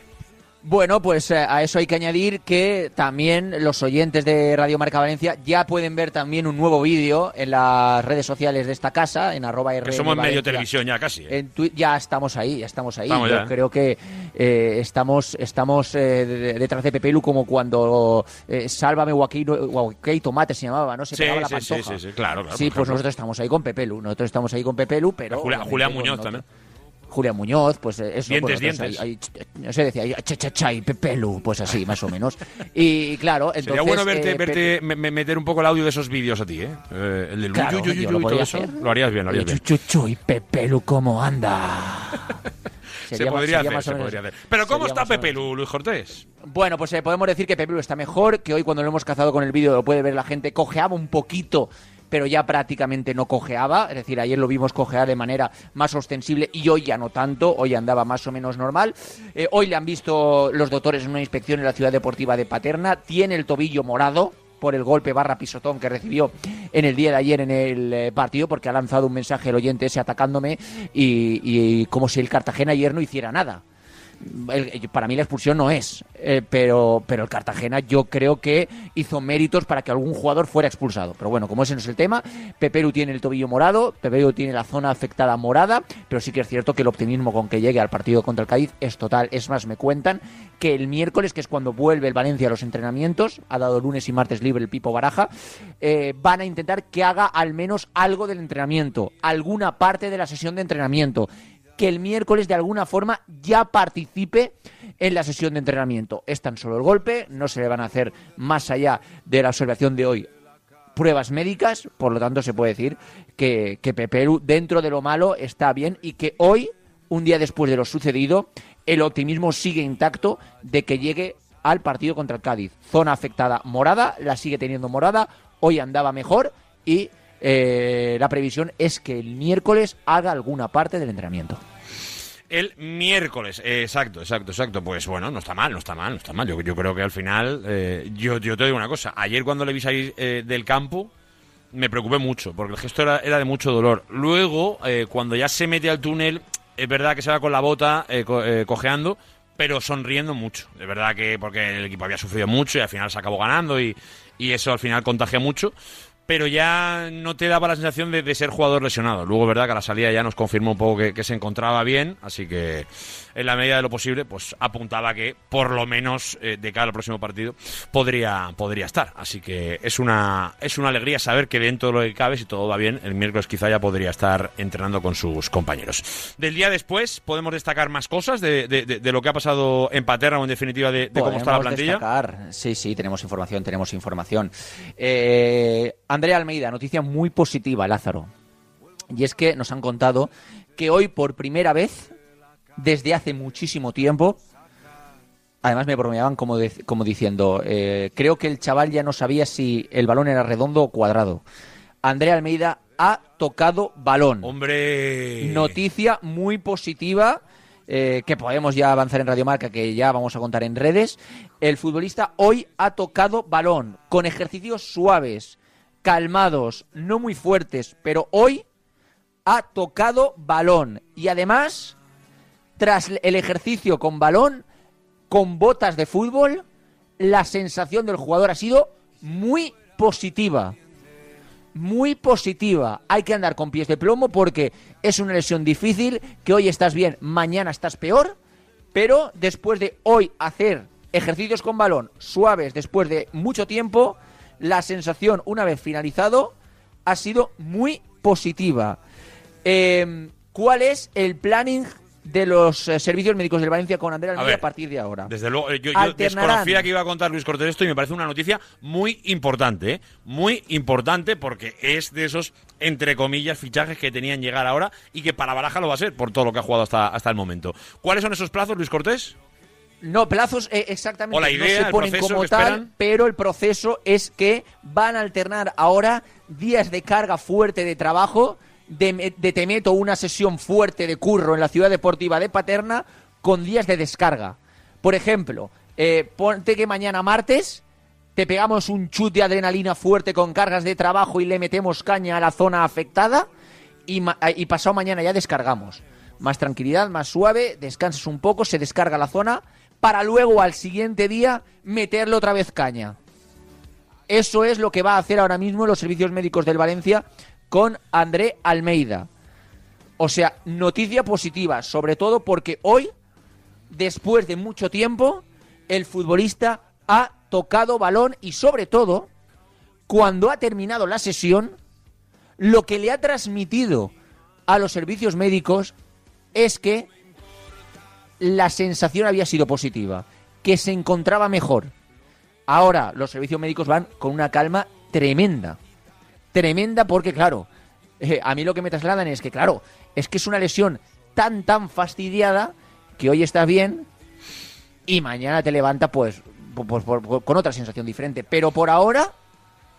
Bueno, pues eh, a eso hay que añadir que también los oyentes de Radio Marca Valencia ya pueden ver también un nuevo vídeo en las redes sociales de esta casa, en arroba Que somos en medio televisión ya casi. ¿eh? En ya estamos ahí, ya estamos ahí. Vamos Yo ya. creo que eh, estamos estamos eh, de- detrás de Pepelu como cuando eh, Sálvame Guaquei Tomate se llamaba, ¿no? Se Sí, pegaba la sí, sí, pantoja. sí, sí, claro, claro, Sí, pues ejemplo. nosotros estamos ahí con Pepelu. Nosotros estamos ahí con Pepelu, pero... Julia- Julián Muñoz también. Julián Muñoz, pues eh, eso. Dientes, pues, dientes. ahí- ahí, no sé, decía ahí, cha, cha, cha, y Pepelu, pues así, más o menos. Y claro, entonces... Sería bueno verte, eh, verte me- me- meter un poco el audio de esos vídeos a ti, ¿eh? Eh, el del Claro, yo lo y todo podría eso. hacer. Lo harías bien, lo harías bien. Chu, chu, chu, y Pepelu, ¿cómo anda? Se Sería más- podría hacer, se podría hacer. Pero ¿cómo está. Pepelu, Luis Cortés? Bueno, pues eh, podemos decir que Pepelu está mejor, que hoy cuando lo hemos cazado con el vídeo lo puede ver la gente, cojeaba un poquito, pero ya prácticamente no cojeaba, es decir, ayer lo vimos cojear de manera más ostensible y hoy ya no tanto, hoy andaba más o menos normal. Eh, hoy le han visto los doctores en una inspección en la ciudad deportiva de Paterna, tiene el tobillo morado por el golpe barra pisotón que recibió en el día de ayer en el eh, partido, porque ha lanzado un mensaje el oyente ese atacándome y, y como si el Cartagena ayer no hiciera nada para mí la expulsión no es, eh, pero, pero el Cartagena yo creo que hizo méritos para que algún jugador fuera expulsado. Pero bueno, como ese no es el tema, Peperu tiene el tobillo morado, Peperu tiene la zona afectada morada, pero sí que es cierto que el optimismo con que llegue al partido contra el Cádiz es total. Es más, me cuentan que el miércoles, que es cuando vuelve el Valencia a los entrenamientos, ha dado lunes y martes libre el Pipo Baraja, eh, van a intentar que haga al menos algo del entrenamiento, alguna parte de la sesión de entrenamiento que el miércoles de alguna forma ya participe en la sesión de entrenamiento. Es tan solo el golpe, no se le van a hacer más allá de la observación de hoy pruebas médicas, por lo tanto se puede decir que, que dentro de lo malo está bien y que hoy, un día después de lo sucedido, el optimismo sigue intacto de que llegue al partido contra el Cádiz. Zona afectada morada, la sigue teniendo morada, hoy andaba mejor y eh, la previsión es que el miércoles haga alguna parte del entrenamiento. El miércoles, eh, exacto, exacto, exacto. Pues bueno, no está mal, no está mal, no está mal. Yo, yo creo que al final, eh, yo, yo te digo una cosa. Ayer cuando le vi salir eh, del campo, me preocupé mucho, porque el gesto era, de mucho dolor. Luego, cuando ya se mete al túnel, es verdad que se va con la bota co- cojeando, pero sonriendo mucho. Es verdad que porque el equipo había sufrido mucho y al final se acabó ganando y, y eso al final contagia mucho. Pero ya no te daba la sensación de, de ser jugador lesionado. Luego, verdad que a la salida ya nos confirmó un poco que, que se encontraba bien, así que en la medida de lo posible, pues apuntaba que por lo menos eh, de cara al próximo partido podría, podría estar. Así que es una, es una alegría saber que dentro de lo que cabe, si todo va bien, el miércoles quizá ya podría estar entrenando con sus compañeros. Del día después podemos destacar más cosas de, de- lo que ha pasado en Paterna o en definitiva de, cómo está la plantilla. destacar. Sí, sí, tenemos información, tenemos información. Eh, Andrea Almeida, noticia muy positiva, Lázaro. Y es que nos han contado que hoy por primera vez, desde hace muchísimo tiempo, además me bromeaban como, de- como diciendo, eh, creo que el chaval ya no sabía si el balón era redondo o cuadrado. Andrea Almeida ha tocado balón. Hombre. Noticia muy positiva eh, que podemos ya avanzar en Radiomarca, que ya vamos a contar en redes. El futbolista hoy ha tocado balón con ejercicios suaves, calmados, no muy fuertes, pero hoy ha tocado balón. Y además, tras el ejercicio con balón, con botas de fútbol, la sensación del jugador ha sido muy positiva muy positiva. Hay que andar con pies de plomo porque es una lesión difícil, que hoy estás bien, mañana estás peor, pero después de hoy hacer ejercicios con balón suaves después de mucho tiempo, la sensación una vez finalizado ha sido muy positiva. Eh, ¿Cuál es el planning de los eh, servicios médicos del Valencia con Andrea A Almeida a, ver, partir de ahora? Desde luego, eh, yo, desconocía que iba a contar Luis Cortés esto y me parece una noticia muy importante, ¿eh? muy importante porque es de esos, entre comillas, fichajes que tenían llegar ahora y que para Baraja lo va a ser por todo lo que ha jugado hasta, hasta el momento. ¿Cuáles son esos plazos, Luis Cortés? No, plazos eh, exactamente O la idea, no se ponen como tal, pero el proceso es que van a alternar ahora días de carga fuerte de trabajo, de, de te meto una sesión fuerte de curro en la ciudad deportiva de Paterna con días de descarga. Por ejemplo, eh, ponte que mañana martes te pegamos un chut de adrenalina fuerte con cargas de trabajo y le metemos caña a la zona afectada y, ma- y pasado mañana ya descargamos. Más tranquilidad, más suave, descansas un poco, se descarga la zona para luego al siguiente día meterle otra vez caña. Eso es lo que va a hacer ahora mismo los servicios médicos del Valencia con André Almeida. O sea, noticia positiva, sobre todo porque hoy, después de mucho tiempo, el futbolista ha tocado balón y sobre todo, cuando ha terminado la sesión, lo que le ha transmitido a los servicios médicos es que la sensación había sido positiva, que se encontraba mejor. Ahora los servicios médicos van con una calma tremenda. Tremenda porque, claro, eh, a mí lo que me trasladan es que, claro, es que es una lesión tan, tan fastidiada que hoy estás bien y mañana te levanta pues, pues, pues, pues, con otra sensación diferente. Pero por ahora,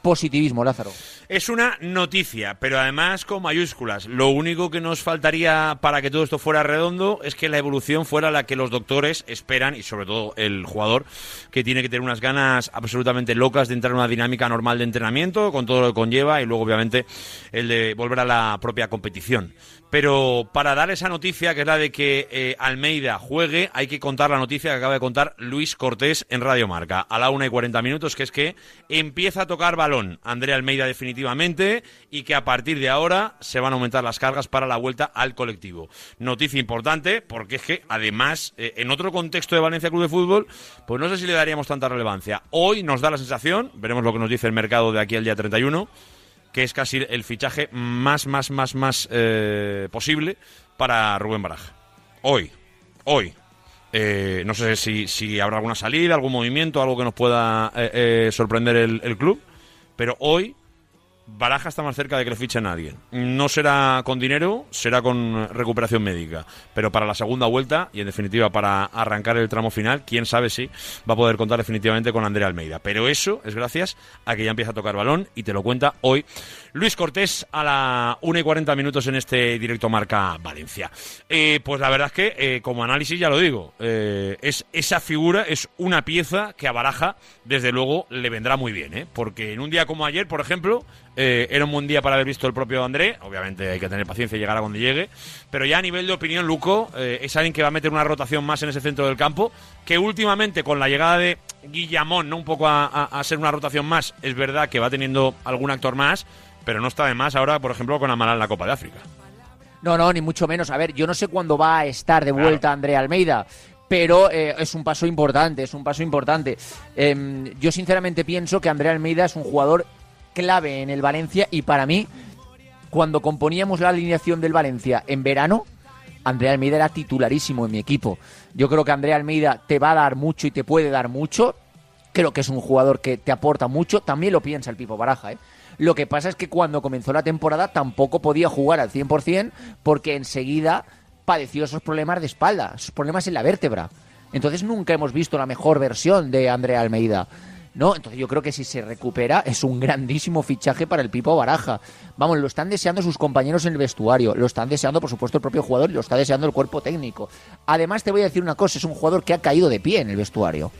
positivismo, Lázaro. Es una noticia, pero además con mayúsculas. Lo único que nos faltaría para que todo esto fuera redondo es que la evolución fuera la que los doctores esperan y sobre todo el jugador que tiene que tener unas ganas absolutamente locas de entrar en una dinámica normal de entrenamiento con todo lo que conlleva y luego obviamente el de volver a la propia competición. Pero para dar esa noticia, que es la de que eh, Almeida juegue, hay que contar la noticia que acaba de contar Luis Cortés en Radio Marca a la una y 40 minutos, que es que empieza a tocar balón Andrea Almeida definitivamente y que a partir de ahora se van a aumentar las cargas para la vuelta al colectivo. Noticia importante porque es que además eh, en otro contexto de Valencia Club de Fútbol, pues no sé si le daríamos tanta relevancia. Hoy nos da la sensación, veremos lo que nos dice el mercado de aquí al día 31, que es casi el fichaje más, más, más, más eh, posible para Rubén Baraja. Hoy, hoy. Eh, no sé si, si habrá alguna salida, algún movimiento, algo que nos pueda eh, eh, sorprender el, el club, pero hoy Baraja está más cerca de que le fiche nadie. No será con dinero, será con recuperación médica. Pero para la segunda vuelta y en definitiva para arrancar el tramo final, quién sabe si va a poder contar definitivamente con Andrea Almeida. Pero eso es gracias a que ya empieza a tocar balón y te lo cuenta hoy Luis Cortés a la 1 y 40 minutos en este directo Marca Valencia. Eh, pues la verdad es que eh, como análisis ya lo digo, eh, es esa figura es una pieza que a Baraja desde luego le vendrá muy bien, ¿eh? porque en un día como ayer, por ejemplo, era un buen día para haber visto el propio André. Obviamente hay que tener paciencia y llegar a donde llegue. Pero ya a nivel de opinión, Luco, es alguien que va a meter una rotación más en ese centro del campo. Que últimamente, con la llegada de Guillamón, ¿no? Un poco a, a- a ser una rotación más, es verdad que va teniendo algún actor más. Pero no está de más ahora, por ejemplo, con Amaral en la Copa de África. No, no, ni mucho menos. A ver, yo no sé cuándo va a estar de vuelta Andrea Almeida, pero eh, es un paso importante, es un paso importante. Em, yo sinceramente pienso que Andrea Almeida es un jugador clave en el Valencia y para mí, cuando componíamos la alineación del Valencia en verano, Andrea Almeida era titularísimo en mi equipo. Yo creo que Andrea Almeida te va a dar mucho y te puede dar mucho. Creo que es un jugador que te aporta mucho. También lo piensa el Pipo Baraja, ¿eh? Lo que pasa es que cuando comenzó la temporada tampoco podía jugar al 100% porque enseguida padeció esos problemas de espalda, esos problemas en la vértebra. Entonces nunca hemos visto la mejor versión de Andrea Almeida. ¿no? Entonces yo creo que si se recupera es un grandísimo fichaje para el Pipo Baraja. Vamos, lo están deseando sus compañeros en el vestuario, lo están deseando por supuesto el propio jugador y lo está deseando el cuerpo técnico. Además te voy a decir una cosa, es un jugador que ha caído de pie en el vestuario.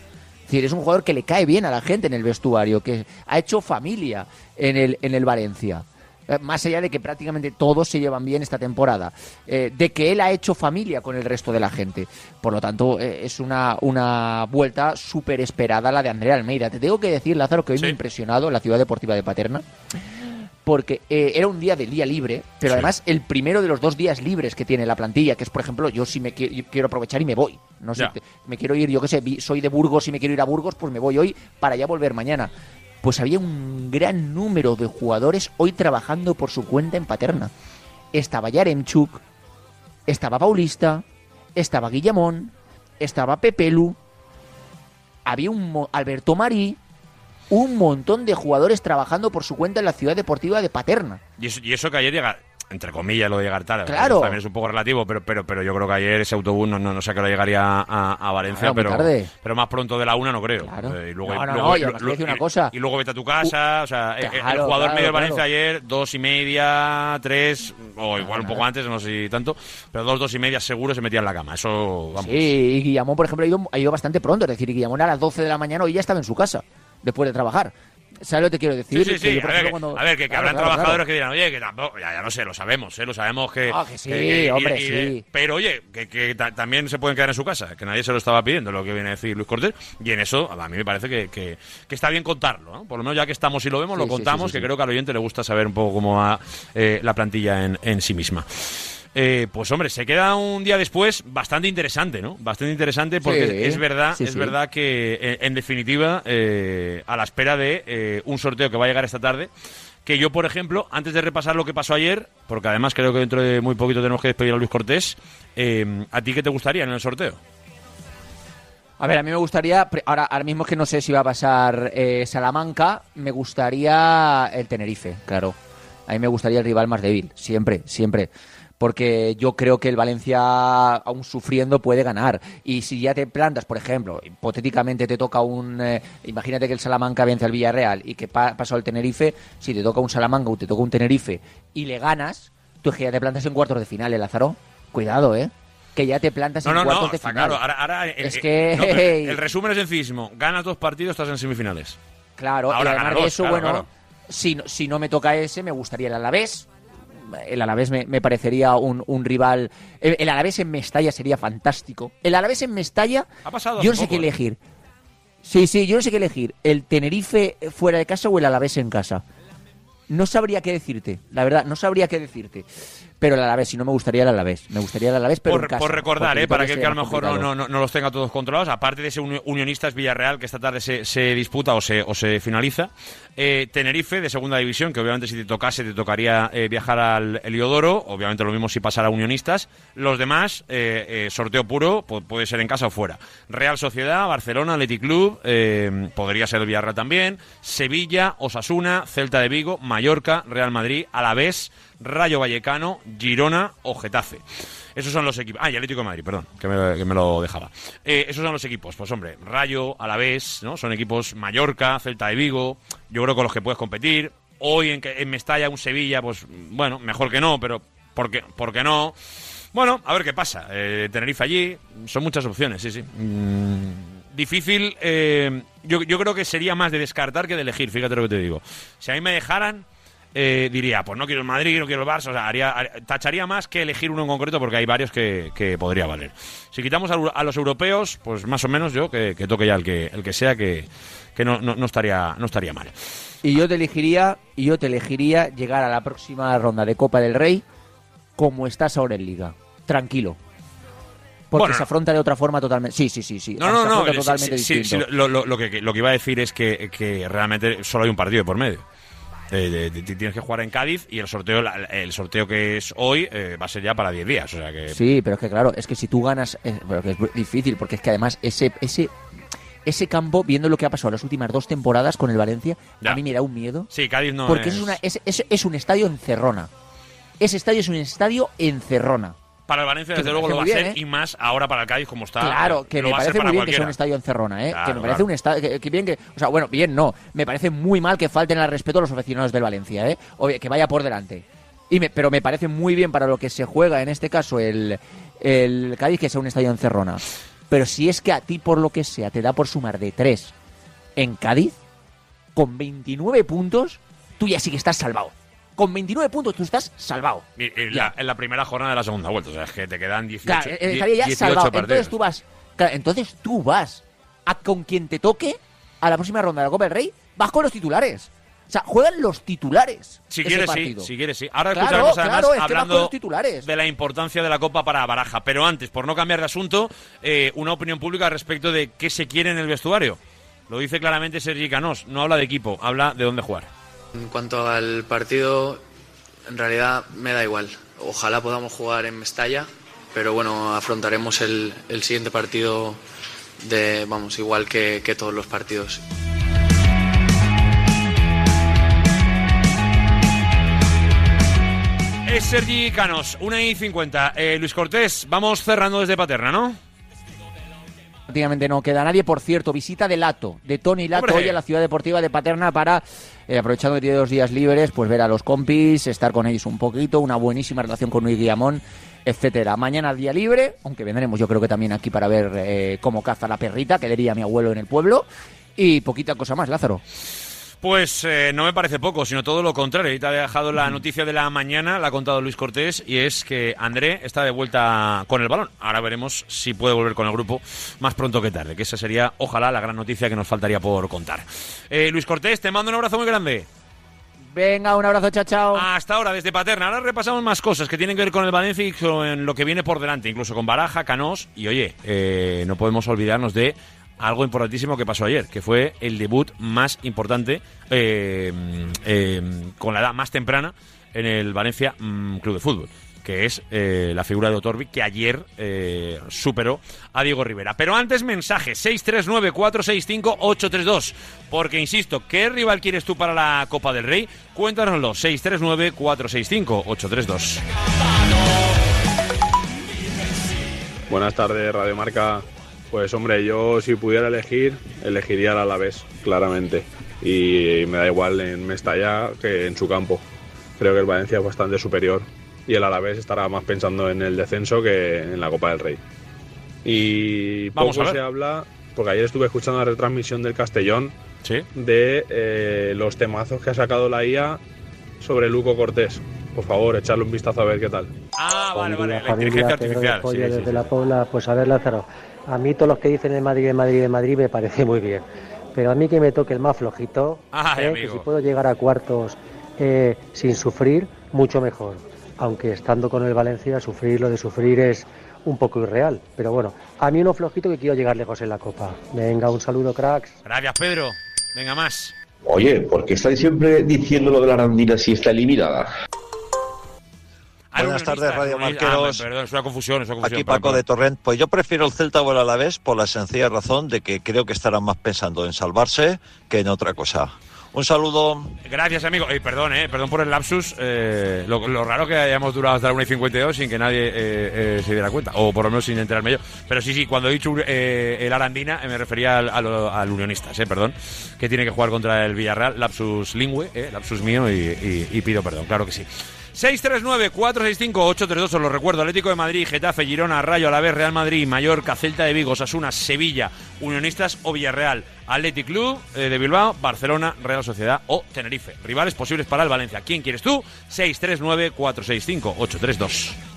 Es decir, es un jugador que le cae bien a la gente en el vestuario, que ha hecho familia en el, en el Valencia. Eh, Más allá de que prácticamente todos se llevan bien esta temporada, eh, de que él ha hecho familia con el resto de la gente. Por lo tanto, eh, es una, una vuelta súper esperada la de Andrea Almeida. Te tengo que decir, Lázaro, que hoy me ha impresionado en la ciudad deportiva de Paterna, porque eh, era un día del día libre, pero además el primero de los dos días libres que tiene la plantilla, que es, por ejemplo, yo si me qui- yo quiero aprovechar y me voy. No sé, te- me quiero ir, yo qué sé, soy de Burgos y me quiero ir a Burgos, pues me voy hoy para ya volver mañana. Pues había un gran número de jugadores hoy trabajando por su cuenta en Paterna. Estaba Yaremchuk, estaba Paulista, estaba Guillamón, estaba Pepelu, había un Alberto Marí, un montón de jugadores trabajando por su cuenta en la ciudad deportiva de Paterna. Y eso, y eso que ayer llega, entre comillas, lo de llegar tarde. Claro. También es un poco relativo, pero, pero, pero yo creo que ayer ese autobús no, no, no sé a qué hora llegaría a, a Valencia, Claro, pero, tarde. pero más pronto de la una no creo. Eh, y luego, No, no, luego- no, y una cosa. Luego vete a tu casa. o sea, el Claro, jugador claro, medio claro. Valencia ayer, dos y media, tres, o igual un poco antes, no sé si tanto, pero dos, dos y media seguro se metía en la cama. Eso, vamos. Sí, y Guillamón, por ejemplo, ha ido, ha ido bastante pronto. Es decir, Guillamón a las 12 de la mañana hoy ya estaba en su casa, después de trabajar. ¿Sabes lo que te quiero decir? Sí, sí, sí. A ver, que, cuando- a ver, que, que Claro, habrán claro, trabajadores claro. que dirán, oye, que tampoco, ya, ya lo sé, lo sabemos, ¿eh? lo sabemos que. Ah, que sí, hombre, y- sí. Pero oye, que, que ta- también se pueden quedar en su casa, que nadie se lo estaba pidiendo, lo que viene a decir Luis Cortés, y en eso a mí me parece que, que- está bien contarlo, ¿no? Por lo menos ya que estamos y lo vemos, Sí, lo contamos, que creo que al oyente le gusta saber un poco cómo va eh, la plantilla en, en sí misma. Eh, pues hombre, se queda un día después bastante interesante, ¿no? Bastante interesante porque Sí, es, verdad, sí, es sí. verdad que en, en definitiva, eh, a la espera de eh, un sorteo que va a llegar esta tarde, que yo, por ejemplo, antes de repasar lo que pasó ayer, porque además creo que dentro de muy poquito tenemos que despedir a Luis Cortés, eh, ¿a ti qué te gustaría en el sorteo? A ver, a mí me gustaría, ahora, ahora mismo es que no sé si va a pasar eh, Salamanca, me gustaría el Tenerife, claro. A mí me gustaría el rival más débil, siempre, siempre. Porque yo creo que el Valencia, aún sufriendo, puede ganar. Y si ya te plantas, por ejemplo, hipotéticamente te toca un... eh, imagínate que el Salamanca vence al Villarreal y que pa- pasó al Tenerife, si te toca un Salamanca o te toca un Tenerife y le ganas, tú es que ya te plantas en cuartos de final, ¿eh, Lázaro? Cuidado, ¿eh? Que ya te plantas No, en no, cuartos no, de final. claro. Ahora, ahora, eh, es eh, que... el resumen es sencillísimo. Ganas dos partidos, estás en semifinales. Claro, Ahora y además de eso, claro, bueno, claro. Si, si no me toca ese, me gustaría el Alavés. El Alavés me, me parecería un, un rival. El, el Alavés en Mestalla sería fantástico. El Alavés en Mestalla, Ha pasado yo no sé poco, qué ¿eh? elegir. Sí, sí, yo no sé qué elegir. ¿El Tenerife fuera de casa o el Alavés en casa? No sabría qué decirte, la verdad, no sabría qué decirte. Pero el Alavés, si no me gustaría el Alavés. Me gustaría el Alavés, pero por, en casa. por recordar, ¿eh? para aquel que a lo mejor no, no, no- los tenga todos controlados, aparte de ese uni- Unionistas Villarreal que esta tarde se, se disputa o se, o se finaliza, eh, Tenerife de segunda división, que obviamente si te tocase te tocaría eh, viajar al Heliodoro, obviamente lo mismo si pasara a Unionistas, los demás, eh, sorteo puro, pu- puede ser en casa o fuera. Real Sociedad, Barcelona, Athletic Club, podría ser el Villarreal también, Sevilla, Osasuna, Celta de Vigo, Mallorca, Real Madrid, Alavés, Rayo Vallecano, Girona o Getafe. Esos son los equipos. Ah, y Atlético de Madrid, perdón, que me, lo dejaba. Eh, esos son los equipos. Pues hombre, Rayo, Alavés, ¿no? Son equipos Mallorca, Celta de Vigo. Yo creo con los que puedes competir. Hoy en, que- en Mestalla, un Sevilla, pues bueno, mejor que no, pero ¿por qué, por qué no? Bueno, a ver qué pasa. Eh, Tenerife allí, son muchas opciones, sí, sí. Mm, difícil, eh, yo, yo creo que sería más de descartar que de elegir, fíjate lo que te digo. Si a mí me dejaran, eh, diría, pues no quiero el Madrid, no quiero el Barça, o sea, haría, haría- tacharía más que elegir uno en concreto porque hay varios que, que podría valer. Si quitamos a, a los europeos, pues más o menos yo que, que toque ya el que, el que sea, que, que no, no, no estaría, no estaría mal. Y yo te elegiría, y yo te elegiría llegar a la próxima ronda de Copa del Rey como estás ahora en Liga. Tranquilo. Porque Bueno, se afronta de otra forma totalmente. Sí, sí, sí, sí. No, no, no. afronta sí, totalmente sí, sí, distinto. sí, lo, lo- lo que, lo que iba a decir es que, que realmente solo hay un partido de por medio. Eh, de- de- tienes que jugar en Cádiz y el sorteo la- el sorteo que es hoy eh, va a ser ya para 10 días. O sea que Sí, pero es que claro, es que si tú ganas, eh, pero que es difícil, porque es que además ese, ese, ese campo, viendo lo que ha pasado las últimas dos temporadas con el Valencia, Ya. a mí me da un miedo. Sí, Cádiz no Porque es- es, una, es, es- es un estadio encerrona. Ese estadio es un estadio encerrona. Para el Valencia que desde luego lo va a ser bien, y más ahora para el Cádiz como está. Claro, que lo me parece muy bien que sea un estadio encerrona, ¿eh? Claro, que me parece claro. un estadio. Que, que bien que. O sea, bueno, bien no. Me parece muy mal que falten al respeto a los aficionados del Valencia, ¿eh? O que vaya por delante. Y me- pero me parece muy bien para lo que se juega, en este caso, el, el Cádiz, que sea un estadio encerrona. Pero si es que a ti, por lo que sea, te da por sumar de tres en Cádiz, con 29 puntos, tú ya sí que estás salvado. Con 29 puntos tú estás salvado. La- en la primera jornada de la segunda vuelta. O sea, es que te quedan 18, Claro, eh, die- estaría ya 18 salvado. partidos. Entonces tú vas. claro, entonces tú vas a con quien te toque a la próxima ronda de la Copa del Rey, vas con los titulares. O sea, juegan los titulares. Si ese quieres, sí, si quieres, sí. Ahora Claro, escucharemos además claro, es hablando los titulares. de la importancia de la Copa para Baraja. Pero antes, por no cambiar de asunto, eh, una opinión pública respecto de qué se quiere en el vestuario. Lo dice claramente Sergi Canós. No habla de equipo, habla de dónde jugar. En cuanto al partido, en realidad me da igual. Ojalá podamos jugar en Mestalla, pero bueno, afrontaremos el, siguiente partido de, vamos, igual que, todos los partidos. Es Sergi Canós, 1 y 50. Eh, Luis Cortés, vamos cerrando desde Paterna, ¿no? Prácticamente no queda nadie. Por cierto, visita de Lato, de Tony Lato, ¡Hombre! hoy a la ciudad deportiva de Paterna para, eh, aprovechando que tiene dos días libres, pues ver a los compis, estar con ellos un poquito, una buenísima relación con Luis Guillamón, etcétera. Mañana día libre, aunque vendremos yo creo que también aquí para ver eh, cómo caza la perrita, que diría mi abuelo en el pueblo. Y poquita cosa más, Lázaro. Pues eh, no me parece poco, sino todo lo contrario. Te ha dejado la noticia de la mañana, la ha contado Luis Cortés, y es que André está de vuelta con el balón. Ahora veremos si puede volver con el grupo más pronto que tarde, que esa sería, ojalá, la gran noticia que nos faltaría por contar. Eh, Luis Cortés, te mando un abrazo muy grande. Venga, un abrazo, chao, chao. Hasta ahora, desde Paterna. Ahora repasamos más cosas que tienen que ver con el Valencia y con lo que viene por delante, incluso con Baraja, Canós. Y oye, eh, no podemos olvidarnos de algo importantísimo que pasó ayer, que fue el debut más importante eh, eh, con la edad más temprana en el Valencia mm, Club de Fútbol que es eh, la figura de Otorbi, que ayer superó a Diego Rivera. Pero antes, mensaje 639-465-832. Porque, insisto, ¿qué rival quieres tú para la Copa del Rey? Cuéntanoslo, 639-465-832. Buenas tardes, Radio Marca. Pues hombre, yo si pudiera elegir, elegiría al Alavés, claramente. Y me da igual en Mestalla que en su campo. Creo que el Valencia es bastante superior y el Alavés estará más pensando en el descenso que en la Copa del Rey. Y Vamos poco a ver. se habla, porque ayer estuve escuchando la retransmisión del Castellón de eh, los temazos que ha sacado la IA sobre Luco Cortés. Por favor, echarle un vistazo a ver qué tal. Ah, vale, vale, la inteligencia artificial. sí, sí, desde sí. la Pobla, pues a ver Lázaro, a mí todos los que dicen en Madrid, en Madrid, en Madrid me parece muy bien, pero a mí que me toque el más flojito, Ay, eh, que si puedo llegar a cuartos eh, sin sufrir, mucho mejor, aunque estando con el Valencia, sufrir lo de sufrir es un poco irreal, pero bueno, a mí uno flojito que quiero llegar lejos en la Copa. Venga, un saludo cracks. Gracias, Pedro. Venga, más. Oye, ¿por qué estáis siempre diciendo lo de la Arandina si está eliminada? Buenas tardes, Radio Ah, Marqueros. perdón, es una confusión, es una confusión. Aquí Paco de. Torrent. Pues yo prefiero el Celta o el Alavés por la sencilla razón de que creo que estarán más pensando en salvarse que en otra cosa. Un saludo. Gracias, amigo. Eh, perdón, eh, perdón por el lapsus. eh, lo, lo raro que hayamos durado hasta la 1 y 52 sin que nadie eh, eh, se diera cuenta, o por lo menos sin enterarme yo. Pero sí, sí, cuando he dicho eh, el Arandina, me refería al, al, al Unionistas, eh, perdón, que tiene que jugar contra el Villarreal. Lapsus lingüe, eh, lapsus mío, y, y- y pido perdón, claro que sí. 639-465-832, os lo recuerdo, Atlético de Madrid, Getafe, Girona, Rayo, Alavés, Real Madrid, Mallorca, Celta de Vigo, Asuna, Sevilla, Unionistas o Villarreal, Athletic Club eh, de Bilbao, Barcelona, Real Sociedad o Tenerife. Rivales posibles para el Valencia. ¿Quién quieres tú? 639-465-832.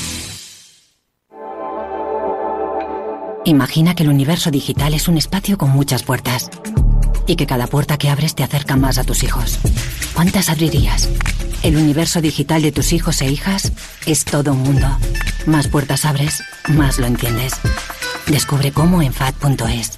Imagina que el universo digital es un espacio con muchas puertas y que cada puerta que abres te acerca más a tus hijos. ¿Cuántas abrirías? El universo digital de tus hijos e hijas es todo un mundo. Más puertas abres, más lo entiendes. Descubre cómo en FAD.es.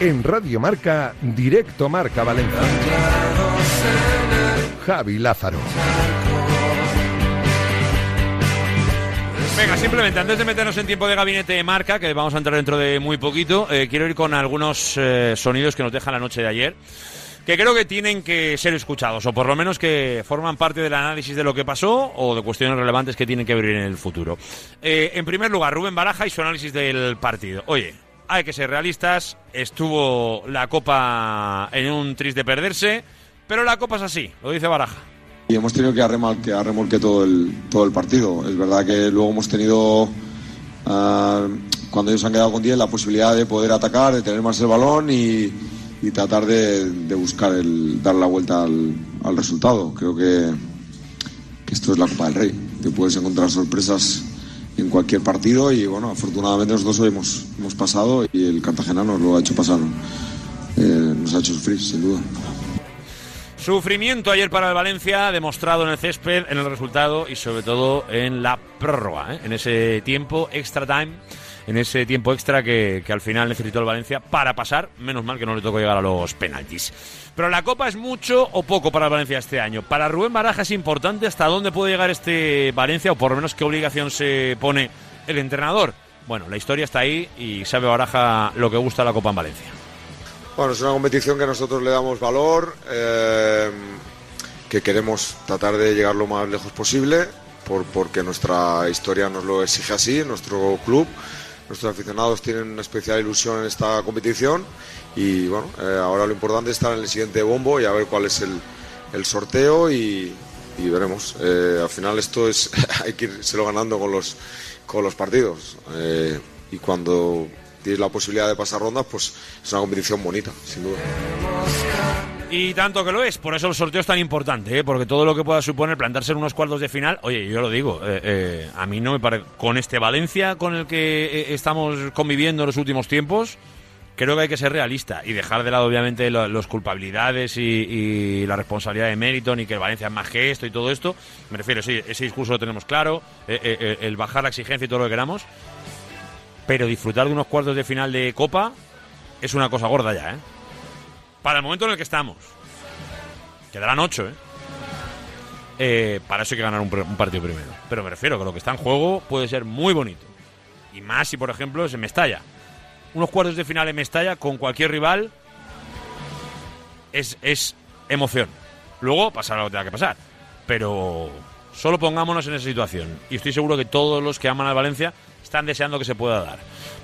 En Radio Marca, Directo Marca Valencia. Javi Lázaro. Venga, simplemente antes de meternos en tiempo de gabinete de marca, que vamos a entrar dentro de muy poquito, eh, quiero ir con algunos eh, sonidos que nos deja la noche de ayer, que creo que tienen que ser escuchados, o por lo menos que forman parte del análisis de lo que pasó o de cuestiones relevantes que tienen que ver en el futuro. Eh, en primer lugar, Rubén Baraja y su análisis del partido. Oye, hay que ser realistas, estuvo la Copa en un tris de perderse, pero la Copa es así, lo dice Baraja. Y hemos tenido que arremolque, arremolque todo el, todo el partido. Es verdad que luego hemos tenido, ah, cuando ellos han quedado con 10, la posibilidad de poder atacar, de tener más el balón y, tratar de, buscar el, dar la vuelta al, al resultado. Creo que, que esto es la Copa del Rey. Te puedes encontrar sorpresas en cualquier partido y bueno, afortunadamente nosotros hoy hemos, hemos pasado y el Cartagena nos lo ha hecho pasar. Eh, nos ha hecho sufrir, sin duda. Sufrimiento ayer para el Valencia, demostrado en el césped, en el resultado y sobre todo en la prórroga, ¿eh? en ese tiempo extra time, en ese tiempo extra que, que al final necesitó el Valencia para pasar. Menos mal que no le tocó llegar a los penaltis. Pero la Copa es mucho o poco para el Valencia este año. Para Rubén Baraja es importante hasta dónde puede llegar este Valencia o por lo menos qué obligación se pone el entrenador. Bueno, la historia está ahí y sabe Baraja lo que gusta la Copa en Valencia. Bueno, es una competición que nosotros le damos valor, eh, que queremos tratar de llegar lo más lejos posible, por, porque nuestra historia nos lo exige así, nuestro club, nuestros aficionados tienen una especial ilusión en esta competición y bueno, eh, ahora lo importante es estar en el siguiente bombo y a ver cuál es el, el sorteo y, veremos. Eh, al final esto es hay que irselo ganando con los, con los partidos eh, y cuando tienes la posibilidad de pasar rondas, pues es una competición bonita, sin duda. Y tanto que lo es, por eso el sorteo es tan importante, ¿eh? porque todo lo que pueda suponer plantarse en unos cuartos de final, oye, yo lo digo, eh, eh, a mí no me parece. Con este Valencia con el que estamos conviviendo en los últimos tiempos, creo que hay que ser realista y dejar de lado, obviamente, los culpabilidades y, y la responsabilidad de mérito, ni que el Valencia es más que esto y todo esto. Me refiero, sí, ese discurso lo tenemos claro, el bajar la exigencia y todo lo que queramos, pero disfrutar de unos cuartos de final de Copa es una cosa gorda ya, ¿eh? Para el momento en el que estamos. Quedarán ocho, ¿eh? Eh, para eso hay que ganar un, un partido primero. Pero me refiero que lo que está en juego puede ser muy bonito. Y más si, por ejemplo, es en Mestalla. Unos cuartos de final en Mestalla con cualquier rival es, es emoción. Luego pasará lo que tenga que pasar. Pero solo pongámonos en esa situación. Y estoy seguro que todos los que aman al Valencia están deseando que se pueda dar.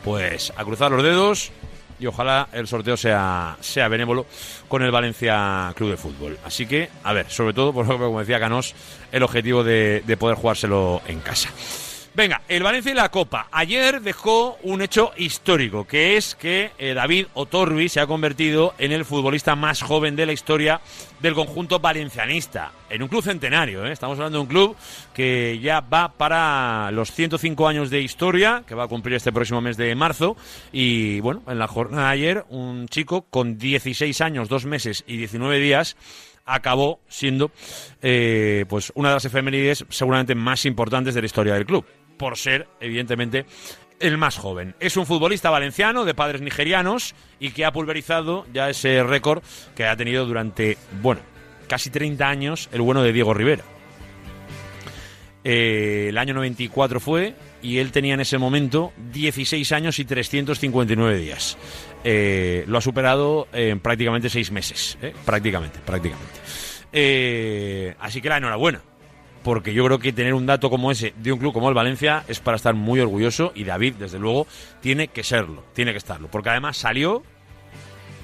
Pues a cruzar los dedos y ojalá el sorteo sea, sea benévolo con el Valencia Club de Fútbol. Así que, a ver, sobre todo, por lo que como decía Canós, el objetivo de, de poder jugárselo en casa. Venga, el Valencia y la Copa. Ayer dejó un hecho histórico, que es que eh, David Otorbi se ha convertido en el futbolista más joven de la historia del conjunto valencianista, en un club centenario. ¿eh? Estamos hablando de un club que ya va para los 105 años de historia, que va a cumplir este próximo mes de marzo. Y bueno, en la jornada de ayer, un chico con 16 años, 2 meses y 19 días acabó siendo eh, pues una de las efemérides seguramente más importantes de la historia del club. Por ser, evidentemente, el más joven. Es un futbolista valenciano de padres nigerianos y que ha pulverizado ya ese récord que ha tenido durante, bueno, casi 30 años el bueno de Diego Rivera. Eh, el año 94 fue y él tenía en ese momento 16 años y 359 días. Eh, lo ha superado en prácticamente 6 meses. ¿eh? Prácticamente, prácticamente. Así que la enhorabuena. Porque yo creo que tener un dato como ese de un club como el Valencia es para estar muy orgulloso y David, desde luego, tiene que serlo, tiene que estarlo. Porque además salió,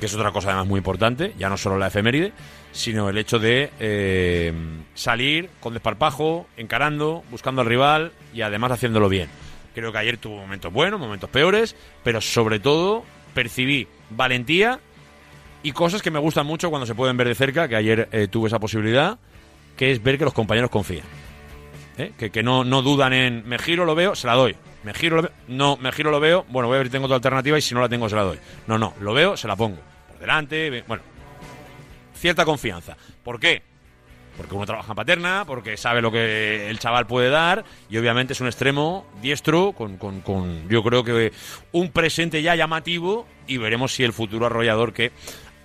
que es otra cosa además muy importante, ya no solo la efeméride, sino el hecho de eh, salir con desparpajo, encarando, buscando al rival y además haciéndolo bien. Creo que ayer tuvo momentos buenos, momentos peores, pero sobre todo percibí valentía y cosas que me gustan mucho cuando se pueden ver de cerca, que ayer eh, tuve esa posibilidad, que es ver que los compañeros confían. ¿eh? Que, que no, no dudan en, me giro, lo veo, se la doy. Me giro, lo veo, no, me giro, lo veo, bueno, voy a ver si tengo otra alternativa y si no la tengo, se la doy. No, no, lo veo, se la pongo. Por delante, bueno, cierta confianza. ¿Por qué? Porque uno trabaja en paterna, porque sabe lo que el chaval puede dar y obviamente es un extremo diestro con, con- con, yo creo que un presente ya llamativo y veremos si el futuro arrollador que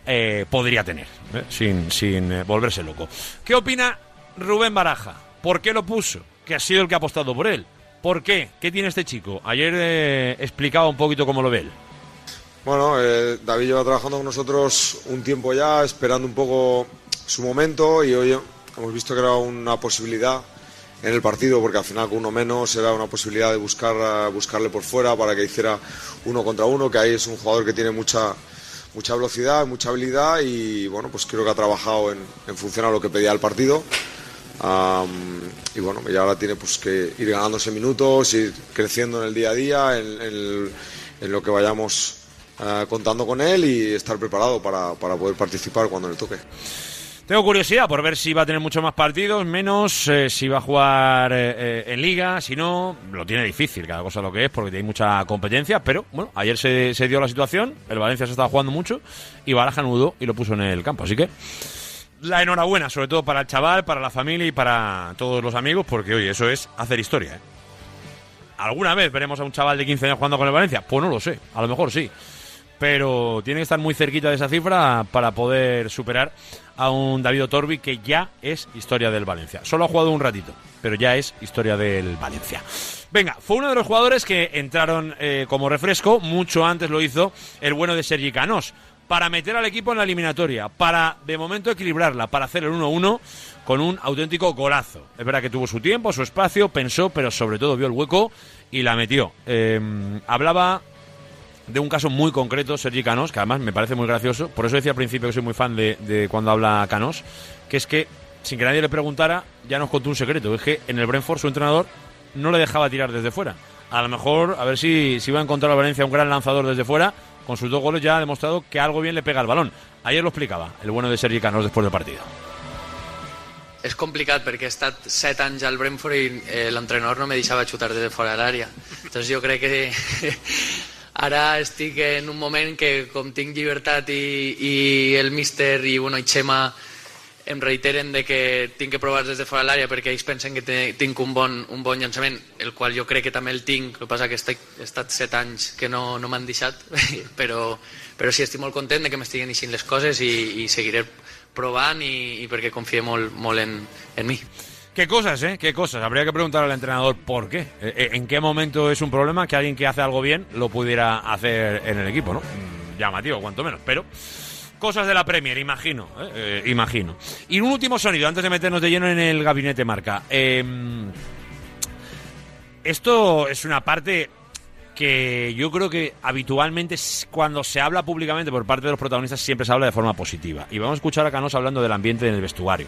eh, podría tener, ¿eh? sin, sin eh, volverse loco. ¿Qué opina Rubén Baraja? ¿Por qué lo puso? Que ha sido el que ha apostado por él. ¿Por qué? ¿Qué tiene este chico? Ayer eh, explicaba un poquito cómo lo ve él. Bueno, eh, David lleva trabajando con nosotros un tiempo ya, esperando un poco su momento y hoy hemos visto que era una posibilidad en el partido, porque al final con uno menos era una posibilidad de buscar, buscarle por fuera para que hiciera uno contra uno, que ahí es un jugador que tiene mucha, mucha velocidad, mucha habilidad y bueno, pues creo que ha trabajado en, en función a lo que pedía el partido. Y bueno, ya ahora tiene pues que ir ganándose minutos, ir creciendo en el día a día, en, lo que vayamos eh, contando con él y estar preparado para, para poder participar cuando le toque. Tengo curiosidad por ver si va a tener muchos más partidos, menos, eh, si va a jugar eh, eh, en liga, si no, lo tiene difícil, cada cosa lo que es, porque tiene mucha competencia, pero bueno, ayer se, dio la situación, el Valencia se estaba jugando mucho y Baraja nudo y lo puso en el campo, así que la enhorabuena, sobre todo para el chaval, para la familia y para todos los amigos, porque oye, eso es hacer historia. ¿eh? ¿Alguna vez veremos a un chaval de 15 años jugando con el Valencia? Pues no lo sé, a lo mejor sí. Pero tiene que estar muy cerquita de esa cifra para poder superar a un David Otorbi que ya es historia del Valencia. Solo ha jugado un ratito, pero ya es historia del Valencia. Venga, fue uno de los jugadores que entraron eh, como refresco, mucho antes lo hizo el bueno de Sergi Canós, para meter al equipo en la eliminatoria, para de momento equilibrarla, para hacer el 1-1 con un auténtico golazo. Es verdad que tuvo su tiempo, su espacio, pensó, pero sobre todo vio el hueco y la metió. Eh, hablaba de un caso muy concreto, Sergi Canós, que además me parece muy gracioso. Por eso decía al principio que soy muy fan de, cuando habla Canós, que es que, sin que nadie le preguntara, ya nos contó un secreto. Es que en el Brentford su entrenador no le dejaba tirar desde fuera. A lo mejor, a ver si, si va a encontrar a Valencia un gran lanzador desde fuera. Con sus dos goles ya ha demostrado que algo bien le pega al balón. Ayer lo explicaba el bueno de Sergi Canós después del partido. És complicat perquè he estat 7 anys Brentford i eh, l'entrenador no me deixava xutar des de fora de. Entonces jo crec que ara estic en un moment que com tinc llibertat i, i el míster i, bueno, i Xema em reiteren de que tinc que provar des de fora l'àrea perquè ells pensen que te, tinc un bon, un bon llançament, el qual jo crec que també el tinc, el que passa que estic, he estat set anys que no, no m'han deixat, però, però sí estic molt content de que m'estiguen eixint les coses i, i seguiré provant i, i perquè confie molt, molt en, en mi. Qué cosas, ¿eh? Qué cosas. Habría que preguntar al entrenador por qué. Eh, eh, ¿En qué momento es un problema que alguien que hace algo bien lo pudiera hacer en el equipo, ¿no? Mm, Llamativo, cuanto menos. Pero cosas de la Premier, imagino. ¿eh? Imagino. Y un último sonido, antes de meternos de lleno en el gabinete marca. Eh, esto es una parte que yo creo que habitualmente cuando se habla públicamente por parte de los protagonistas siempre se habla de forma positiva. Y vamos a escuchar a Canos hablando del ambiente en el vestuario.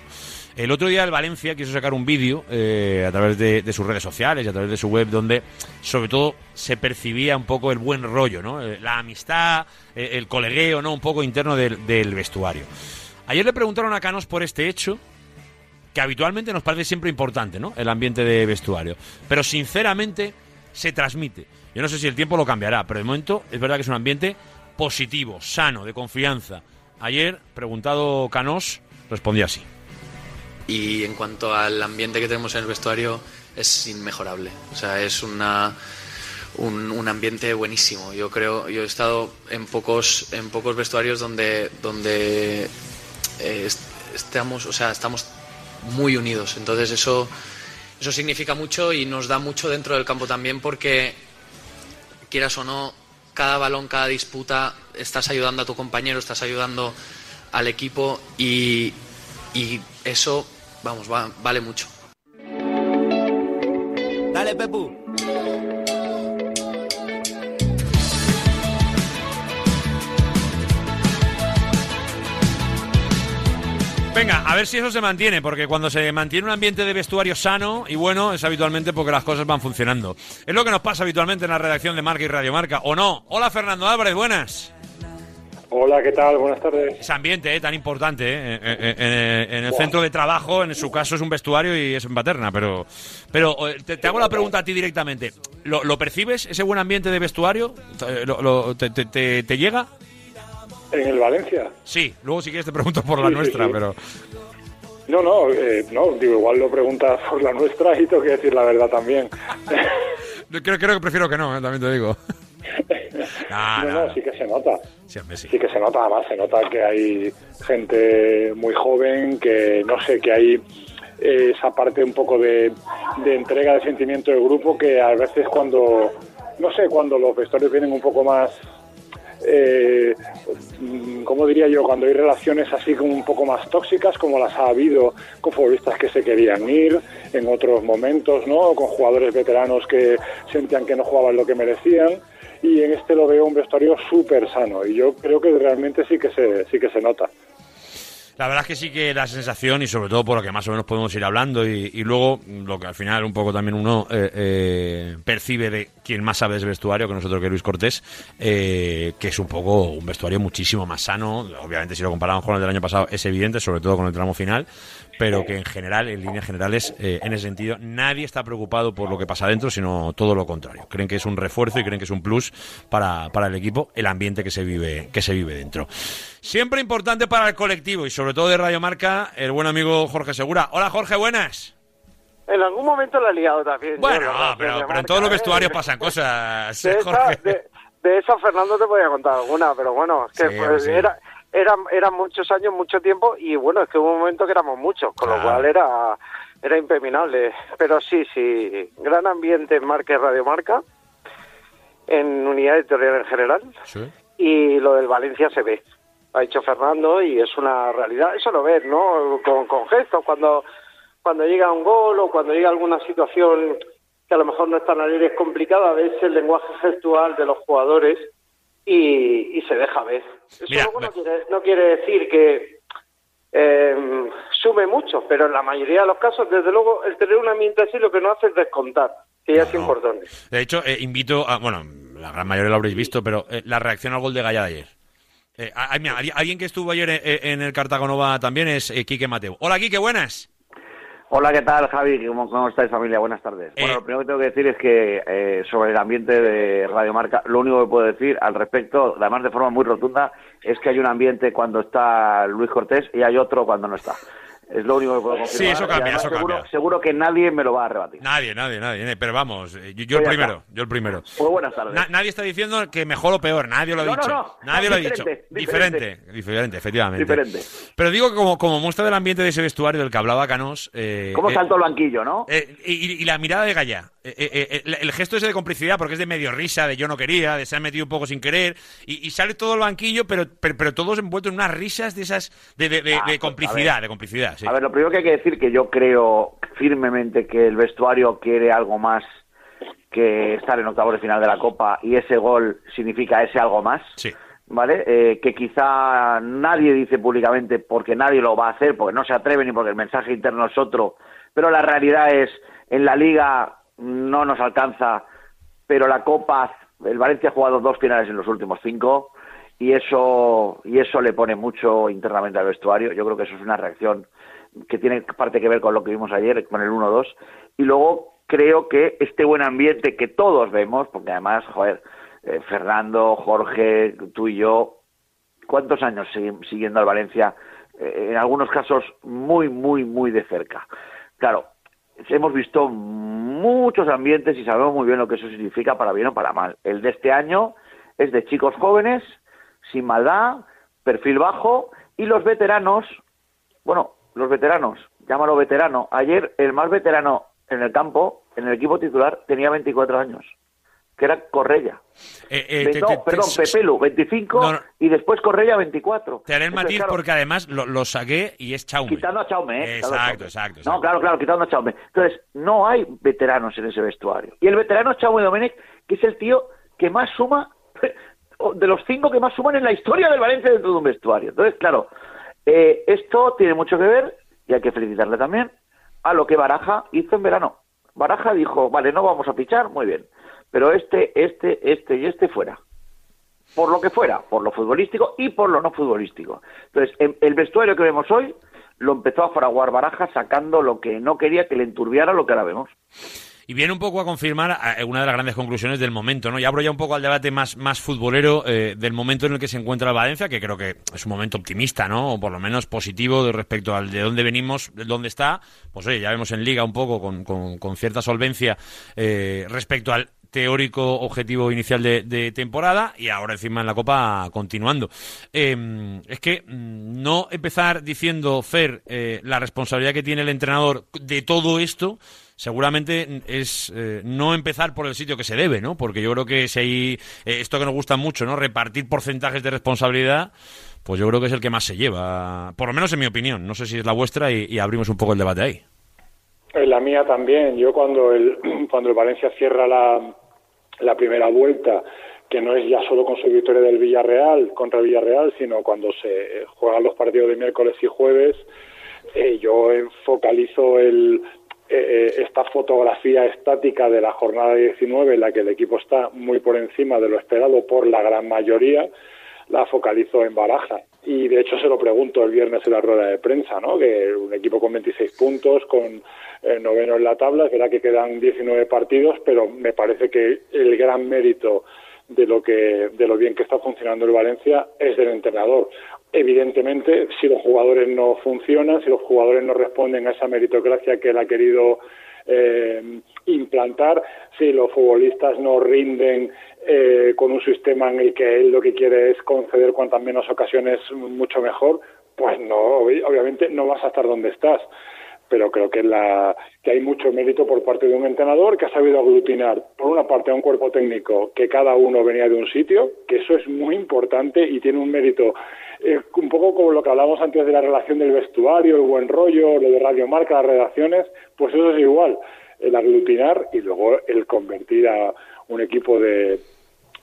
El otro día el Valencia quiso sacar un vídeo eh, a través de, de sus redes sociales y a través de su web donde sobre todo se percibía un poco el buen rollo, ¿no? Eh, la amistad, eh, el colegueo, ¿no? Un poco interno del, del vestuario. Ayer le preguntaron a Canos por este hecho que habitualmente nos parece siempre importante, ¿no? El ambiente de vestuario. Pero sinceramente se transmite. Yo no sé si el tiempo lo cambiará, pero de momento es verdad que es un ambiente positivo, sano, de confianza. Ayer, preguntado Canós, respondía así. Y en cuanto al ambiente que tenemos en el vestuario, es inmejorable. O sea, es una, un, ambiente buenísimo. Yo creo, yo he estado en pocos, en pocos vestuarios donde, donde eh, est- estamos, o sea, estamos muy unidos. Entonces eso, eso significa mucho y nos da mucho dentro del campo también porque quieras o no, cada balón, cada disputa, estás ayudando a tu compañero, estás ayudando al equipo y, eso, vamos, va- vale mucho. Dale, Pepu. Venga, a ver si eso se mantiene, porque cuando se mantiene un ambiente de vestuario sano y bueno, es habitualmente porque las cosas van funcionando. Es lo que nos pasa habitualmente en la redacción de Marca y Radio Marca, ¿o no? Hola, Fernando Álvarez, buenas. Hola, ¿qué tal? Buenas tardes. Ese ambiente eh, tan importante eh, eh, eh, en, el centro de trabajo, en su caso es un vestuario y es en paterna, pero, pero te, te hago la pregunta a ti directamente. ¿Lo, lo percibes, ese buen ambiente de vestuario? Lo- lo- te, te- te- te llega? ¿En el Valencia? Sí, luego si quieres te pregunto por la Sí, nuestra, sí. pero... No, no, eh, no, digo, igual lo preguntas por la nuestra y tengo que decir la verdad también. Creo, creo que prefiero que no, eh, también te digo. Ah, no, no, sí que se nota. Sí. Sí que se nota, además se nota que hay gente muy joven, que no sé, que hay eh, esa parte un poco de, de entrega, de sentimiento del grupo, que a veces cuando, no sé, cuando los vestuarios vienen un poco más, eh, ¿cómo diría yo? Cuando hay relaciones así como un poco más tóxicas, como las ha habido con futbolistas que se querían ir en otros momentos, ¿no? Con jugadores veteranos que sentían que no jugaban lo que merecían y en este lo veo un vestuario súper sano y yo creo que realmente sí que se sí que se nota La verdad es que sí que la sensación, y sobre todo por lo que más o menos podemos ir hablando, y, luego lo que al final un poco también uno eh, eh, percibe de quien más sabe de ese vestuario que nosotros, que Luis Cortés, eh, que es un poco un vestuario muchísimo más sano. Obviamente, si lo comparamos con el del año pasado, es evidente, sobre todo con el tramo final, pero que en general, en líneas generales, eh, en ese sentido, nadie está preocupado por lo que pasa dentro, sino todo lo contrario. Creen que es un refuerzo y creen que es un plus para, para el equipo el ambiente que se vive, que se vive dentro. Siempre importante para el colectivo y sobre todo de Radio Marca, el buen amigo Jorge Segura. Hola Jorge, buenas. En algún momento la he liado también. Bueno, yo, pero, pero en todos los marca, vestuarios ¿eh? pasan cosas, De esa, Jorge. de, de esa, Fernando, te podía contar alguna, pero bueno, es que Sí, pues, sí. era, eran, eran muchos años, mucho tiempo, y bueno, es que hubo un momento que éramos muchos, con lo cual era, era impeminable. Pero sí, sí, gran ambiente en Marca y Radio Marca, en unidad editorial en general, y lo del Valencia se ve. Ha dicho Fernando y es una realidad. Eso lo ves, ¿no? Con, con gestos, cuando, cuando llega un gol o cuando llega alguna situación que a lo mejor no es tan alegre, es complicada, ves el lenguaje gestual de los jugadores y, y se deja ver. Eso Mira, luego no, quiere, no quiere decir que eh, sume mucho, pero en la mayoría de los casos, desde luego, el tener un ambiente así lo que no hace es descontar, que ya es importante. De hecho, eh, invito a. Bueno, la gran mayoría lo habréis visto, pero eh, la reacción al gol de Gaya de ayer. Eh, a- a- mira, alguien- que estuvo ayer en el Cartagonova también es Quique Mateo. Hola, Quique, buenas. Hola, ¿qué tal, Javi? ¿Cómo, cómo estáis, familia? Buenas tardes. Bueno, lo primero que tengo que decir es que eh, sobre el ambiente de Radio Marca, lo único que puedo decir al respecto, además de forma muy rotunda, es que hay un ambiente cuando está Luis Cortés y hay otro cuando no está. Es lo único que puedo confirmar. Sí, eso cambia, además eso seguro, cambia. seguro que nadie me lo va a rebatir. Nadie, nadie, nadie. eh, Pero vamos, eh, yo, yo el Pues ya primero, yo el primero. Pues buenas tardes. Na- nadie está diciendo que mejor o peor, nadie lo ha No, no, dicho. no, nadie lo ha dicho. diferente, Diferente, efectivamente. Diferente. Pero digo que como, como muestra del ambiente de ese vestuario del que hablaba Canos. Eh, ¿Cómo eh, saltó el banquillo, no? eh, y, y la mirada de Gaya. Eh, el, el gesto ese de complicidad, porque es de medio risa, de yo no quería, de se ha metido un poco sin querer, y, y sale todo el banquillo, pero, pero, pero todos envueltos en unas risas de esas, de, de, de- Ah, de pues, complicidad, de complicidad, sí. A ver, lo primero que hay que decir que yo creo firmemente que el vestuario quiere algo más que estar en octavos de final de la Copa y ese gol significa ese algo más. Sí. ¿Vale? Eh, que quizá nadie dice públicamente porque nadie lo va a hacer, porque no se atreven y porque el mensaje interno es otro, pero la realidad es, en la Liga no nos alcanza, pero la Copa, el Valencia ha jugado dos finales en los últimos cinco y eso, y eso le pone mucho internamente al vestuario. Yo creo que eso es una reacción que tiene parte que ver con lo que vimos ayer, con el 1-2. Y luego creo que este buen ambiente que todos vemos, porque además, joder, eh, Fernando, Jorge, tú y yo, ¿cuántos años siguiendo al Valencia? Eh, en algunos casos muy, muy, muy de cerca. Claro, hemos visto muchos ambientes y sabemos muy bien lo que eso significa para bien o para mal. El de este año es de chicos jóvenes, sin maldad, perfil bajo, y los veteranos, bueno, los veteranos, llámalo veterano. Ayer el más veterano en el campo, en el equipo titular, tenía 24 años, que era Correia. Eh, eh, Ve- te- no, te- te- perdón, Pepelu, 25, No, no. y después Correia, 24. Te haré el matiz claro, porque además lo, lo saqué y es Chaume. Quitando a Chaume, ¿eh? Exacto, Chaume. exacto, No, claro, claro, quitando a Chaume. Entonces, no hay veteranos en ese vestuario. Y el veterano es Chaume Domenech, que es el tío que más suma, de los cinco que más suman en la historia del Valencia dentro de un vestuario. Entonces, claro, eh, esto tiene mucho que ver, y hay que felicitarle también, a lo que Baraja hizo en verano. Baraja dijo, vale, no vamos a pichar, muy bien, pero este, este, este y este fuera por lo que fuera, por lo futbolístico y por lo no futbolístico. Entonces, em- el vestuario que vemos hoy lo empezó a fraguar Baraja sacando lo que no quería que le enturbiara lo que ahora vemos. Y viene un poco a confirmar eh, una de las grandes conclusiones del momento, ¿no? Y abro ya un poco al debate más, más futbolero eh, del momento en el que se encuentra el Valencia, que creo que es un momento optimista, ¿no? O por lo menos positivo de respecto al de dónde venimos, de dónde está. Pues oye, ya vemos en Liga un poco con, con- cierta solvencia eh, respecto al teórico objetivo inicial de, temporada y ahora encima en la Copa continuando. Eh, es que mm, no empezar diciendo, Fer, eh, la responsabilidad que tiene el entrenador de todo esto, seguramente es eh, no empezar por el sitio que se debe, ¿no? Porque yo creo que si hay eh, esto que nos gusta mucho, ¿no? Repartir porcentajes de responsabilidad, pues yo creo que es el que más se lleva, por lo menos en mi opinión. No sé si es la vuestra y, abrimos un poco el debate ahí. La mía también. Yo cuando el, cuando el Valencia cierra la, la primera vuelta, que no es ya solo con su victoria del Villarreal contra Villarreal, sino cuando se juegan los partidos de miércoles y jueves, eh, yo focalizo el, eh, esta fotografía estática de la jornada 19 en la que el equipo está muy por encima de lo esperado por la gran mayoría, la focalizo en Baraja. Y de hecho se lo pregunto el viernes en la rueda de prensa, ¿no? Que un equipo con 26 puntos, con eh, noveno en la tabla, es verdad que quedan 19 partidos, pero me parece que el gran mérito de lo que de lo bien que está funcionando el Valencia es del entrenador. Evidentemente, si los jugadores no funcionan, si los jugadores no responden a esa meritocracia que él ha querido eh, implantar, si los futbolistas no rinden eh, con un sistema en el que él lo que quiere es conceder cuantas menos ocasiones mucho mejor, pues no, ob- obviamente no vas a estar donde estás. Pero creo que, la, que hay mucho mérito por parte de un entrenador que ha sabido aglutinar, por una parte, a un cuerpo técnico que cada uno venía de un sitio, que eso es muy importante y tiene un mérito eh, un poco como lo que hablábamos antes de la relación del vestuario, el buen rollo, lo de Radio Marca, las redacciones, pues eso es igual, el aglutinar y luego el convertir a un equipo de,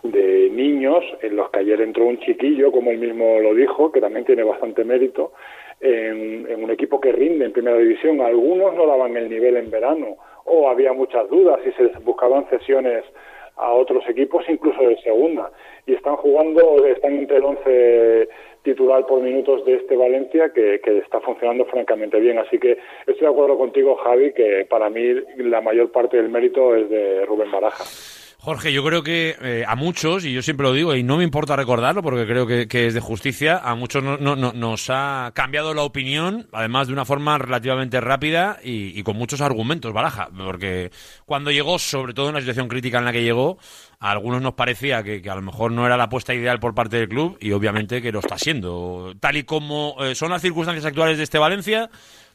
de niños en los que ayer entró un chiquillo, como él mismo lo dijo, que también tiene bastante mérito, en, en un equipo que rinde en primera división. Algunos no daban el nivel en verano o había muchas dudas y se buscaban cesiones a otros equipos, incluso de segunda. Y están jugando, están entre el 11 titular por minutos de este Valencia que, que está funcionando francamente bien. Así que estoy de acuerdo contigo, Javi, que para mí la mayor parte del mérito es de Rubén Baraja. Jorge, yo creo que eh, a muchos, y yo siempre lo digo, y no me importa recordarlo porque creo que, es de justicia, a muchos no- no- no- nos ha cambiado la opinión, además de una forma relativamente rápida y, con muchos argumentos, Baraja, porque cuando llegó, sobre todo en la situación crítica en la que llegó, a algunos nos parecía que, que a lo mejor no era la apuesta ideal por parte del club y obviamente que lo está siendo. Tal y como eh, son las circunstancias actuales de este Valencia,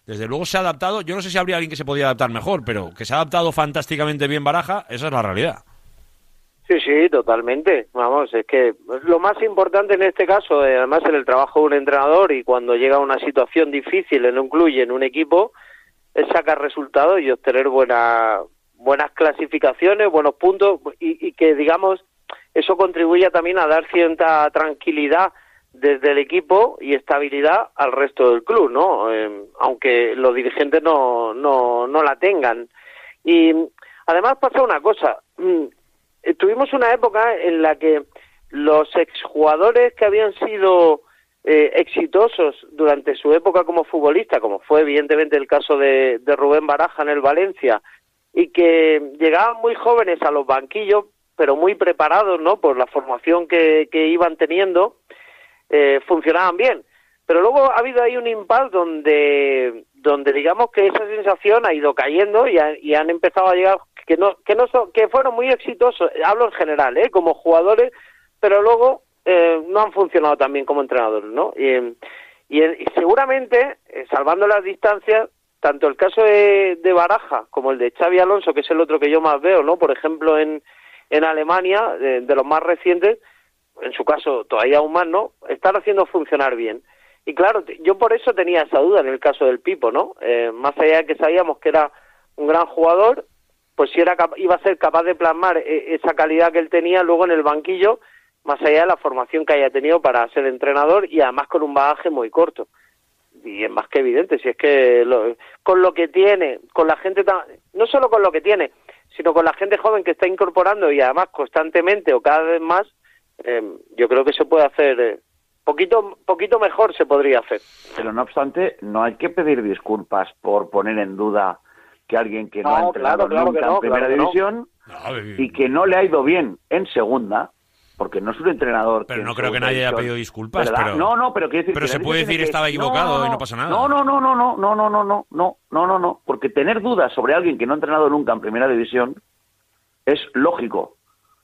desde luego se ha adaptado, yo no sé si habría alguien que se podía adaptar mejor, pero que se ha adaptado fantásticamente bien Baraja, esa es la realidad. Sí, sí, totalmente. Vamos, es que lo más importante en este caso, eh, además en el trabajo de un entrenador y cuando llega una situación difícil en un club y en un equipo, es sacar resultados y obtener buena- buenas clasificaciones, buenos puntos y, y que, digamos, eso contribuya también a dar cierta tranquilidad desde el equipo y estabilidad al resto del club, ¿no? Eh, aunque los dirigentes no, no, no la tengan. Y además pasa una cosa, mm, tuvimos una época en la que los exjugadores que habían sido eh, exitosos durante su época como futbolista, como fue evidentemente el caso de, de Rubén Baraja en el Valencia, y que llegaban muy jóvenes a los banquillos, pero muy preparados, ¿no? Por la formación que, que iban teniendo, eh, funcionaban bien. Pero luego ha habido ahí un impasse donde, donde digamos que esa sensación ha ido cayendo y, ha- y han empezado a llegar que no que no son que fueron muy exitosos hablo en general eh como jugadores pero luego eh, no han funcionado tan bien como entrenadores no y, y, seguramente eh, salvando las distancias tanto el caso de, de Baraja como el de Xavi Alonso que es el otro que yo más veo no por ejemplo en en Alemania de, los más recientes en su caso todavía aún más no están haciendo funcionar bien. Y claro, yo por eso tenía esa duda en el caso del Pipo, ¿no? Eh, más allá de que sabíamos que era un gran jugador, pues si era iba a ser capaz de plasmar eh, esa calidad que él tenía luego en el banquillo, más allá de la formación que haya tenido para ser entrenador y además con un bagaje muy corto. Y es más que evidente, si es que lo- con lo que tiene, con la gente tan, no solo con lo que tiene, sino con la gente joven que está incorporando y además constantemente o cada vez más, eh, yo creo que se puede hacer eh, poquito poquito mejor se podría hacer. Pero no obstante, no hay que pedir disculpas por poner en duda que alguien que no, No, ha entrenado claro, claro nunca que no, en primera claro que no. división y que no le ha ido bien en segunda, porque no es un entrenador. Pero en no creo que nadie haya división- pedido disculpas, ¿Verdad? pero- No, no, pero quiero decir pero que se puede decir que- estaba equivocado y no pasa nada. No, no, no, no, no, no, no, no, no, no, no, no, no, porque tener dudas sobre alguien que no ha entrenado nunca en primera división es lógico.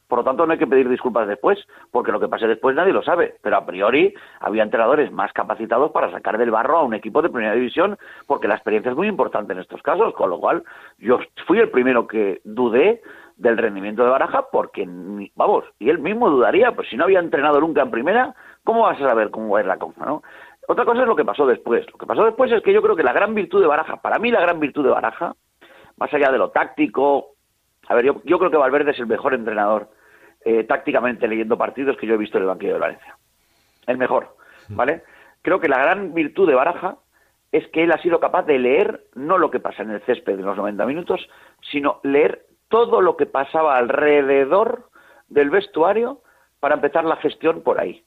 Por lo tanto, no hay que pedir disculpas después, porque lo que pase después nadie lo sabe. Pero a priori había entrenadores más capacitados para sacar del barro a un equipo de primera división, porque la experiencia es muy importante en estos casos. Con lo cual, yo fui el primero que dudé del rendimiento de Baraja, porque, vamos, y él mismo dudaría, pues si no había entrenado nunca en primera, ¿cómo vas a saber cómo es la cosa, no? Otra cosa es lo que pasó después. Lo que pasó después es que yo creo que la gran virtud de Baraja, para mí la gran virtud de Baraja, más allá de lo táctico, a ver, yo, yo creo que Valverde es el mejor entrenador eh, tácticamente leyendo partidos que yo he visto en el banquillo de Valencia. El mejor, ¿vale? Creo que la gran virtud de Baraja es que él ha sido capaz de leer no lo que pasa en el césped en los 90 minutos, sino leer todo lo que pasaba alrededor del vestuario para empezar la gestión por ahí.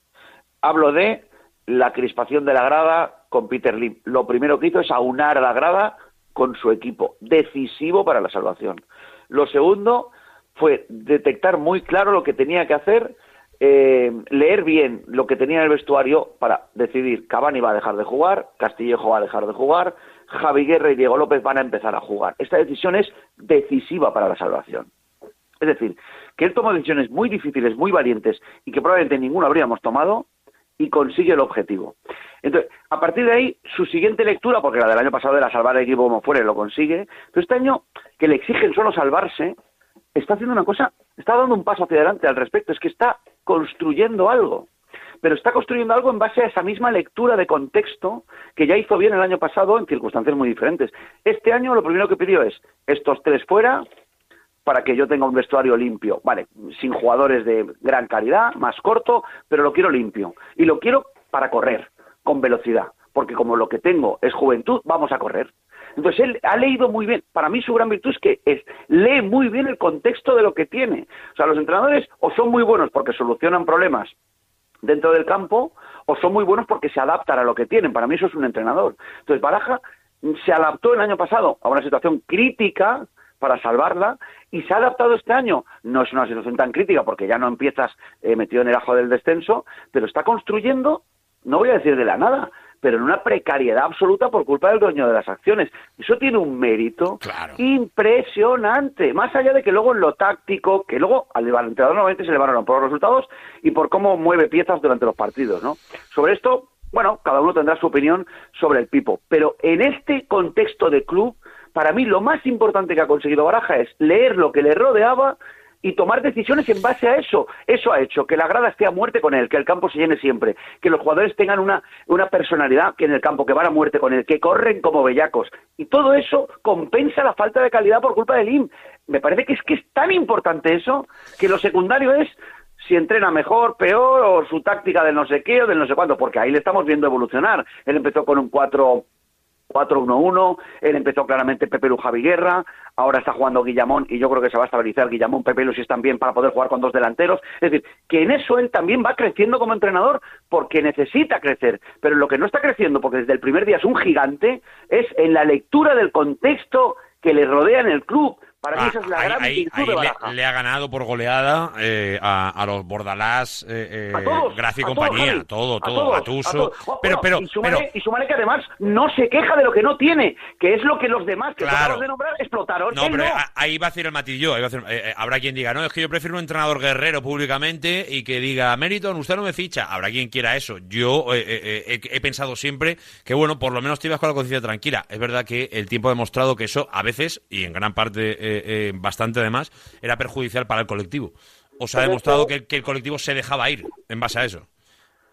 Hablo de la crispación de la grada con Peter Lim. Lo primero que hizo es aunar a la grada con su equipo, decisivo para la salvación. Lo segundo fue detectar muy claro lo que tenía que hacer, eh, leer bien lo que tenía en el vestuario para decidir Cavani va a dejar de jugar, Castillejo va a dejar de jugar, Javi Guerra y Diego López van a empezar a jugar. Esta decisión es decisiva para la salvación. Es decir, que él toma decisiones muy difíciles, muy valientes y que probablemente ninguno habríamos tomado y consigue el objetivo. Entonces, a partir de ahí, su siguiente lectura, porque la del año pasado era salvar el equipo como fuera y lo consigue, pero este año que le exigen solo salvarse, está haciendo una cosa, está dando un paso hacia adelante al respecto, es que está construyendo algo. Pero está construyendo algo en base a esa misma lectura de contexto que ya hizo bien el año pasado en circunstancias muy diferentes. Este año lo primero que pidió es estos tres fuera para que yo tenga un vestuario limpio. Vale, sin jugadores de gran calidad, más corto, pero lo quiero limpio. Y lo quiero para correr, con velocidad. Porque como lo que tengo es juventud, vamos a correr. Entonces él ha leído muy bien. Para mí su gran virtud es que es, lee muy bien el contexto de lo que tiene. O sea, los entrenadores o son muy buenos porque solucionan problemas dentro del campo o son muy buenos porque se adaptan a lo que tienen. Para mí eso es un entrenador. Entonces Baraja se adaptó el año pasado a una situación crítica para salvarla y se ha adaptado este año. No es una situación tan crítica porque ya no empiezas eh, metido en el ajo del descenso, pero está construyendo, no voy a decir de la nada, pero en una precariedad absoluta por culpa del dueño de las acciones. Eso tiene un mérito impresionante, más allá de que luego en lo táctico, que luego al entrenador normalmente se le valoran por los resultados y por cómo mueve piezas durante los partidos, ¿no? Sobre esto, bueno, cada uno tendrá su opinión sobre el Pipo, pero en este contexto de club, para mí lo más importante que ha conseguido Baraja es leer lo que le rodeaba y tomar decisiones en base a eso. Eso ha hecho que la grada esté a muerte con él, que el campo se llene siempre, que los jugadores tengan una, una personalidad que en el campo, que van a muerte con él, que corren como bellacos. Y todo eso compensa la falta de calidad por culpa del IM. Me parece que es que es tan importante eso que lo secundario es si entrena mejor, peor, o su táctica del no sé qué o del no sé cuándo, porque ahí le estamos viendo evolucionar. Él empezó con un 4 4-1-1, él empezó claramente Pepe Lu Javi Guerra, ahora está jugando Guillamón y yo creo que se va a estabilizar Guillamón, Pepe Lu si están bien para poder jugar con dos delanteros, es decir, que en eso él también va creciendo como entrenador porque necesita crecer, pero lo que no está creciendo, porque desde el primer día es un gigante, es en la lectura del contexto que le rodea en el club, Para mí Ah, esa es la ahí- gran ahí- virtud ahí de le, Baraja. le ha ganado por goleada eh, a, a los Bordalás, eh, A todos, Gracia y a compañía, todo, todo, todos, a. Oh, Pero, pero, y súmale, pero, y que además no se queja de lo que no tiene, que es lo que los demás que Claro. acabamos de nombrar explotaron. No, Él pero no. ahí va a decir el matiz yo. ahí va a decir- eh, eh, habrá quien diga, no, es que yo prefiero un entrenador guerrero públicamente y que diga, Meriton, usted no me ficha. Habrá quien quiera eso. Yo he, he pensado siempre que, bueno, por lo menos te ibas con la conciencia tranquila. Es verdad que el tiempo ha demostrado que eso, a veces, y en gran parte, eh, eh, bastante además, era perjudicial para el colectivo. O se ha demostrado que, que el colectivo se dejaba ir en base a eso.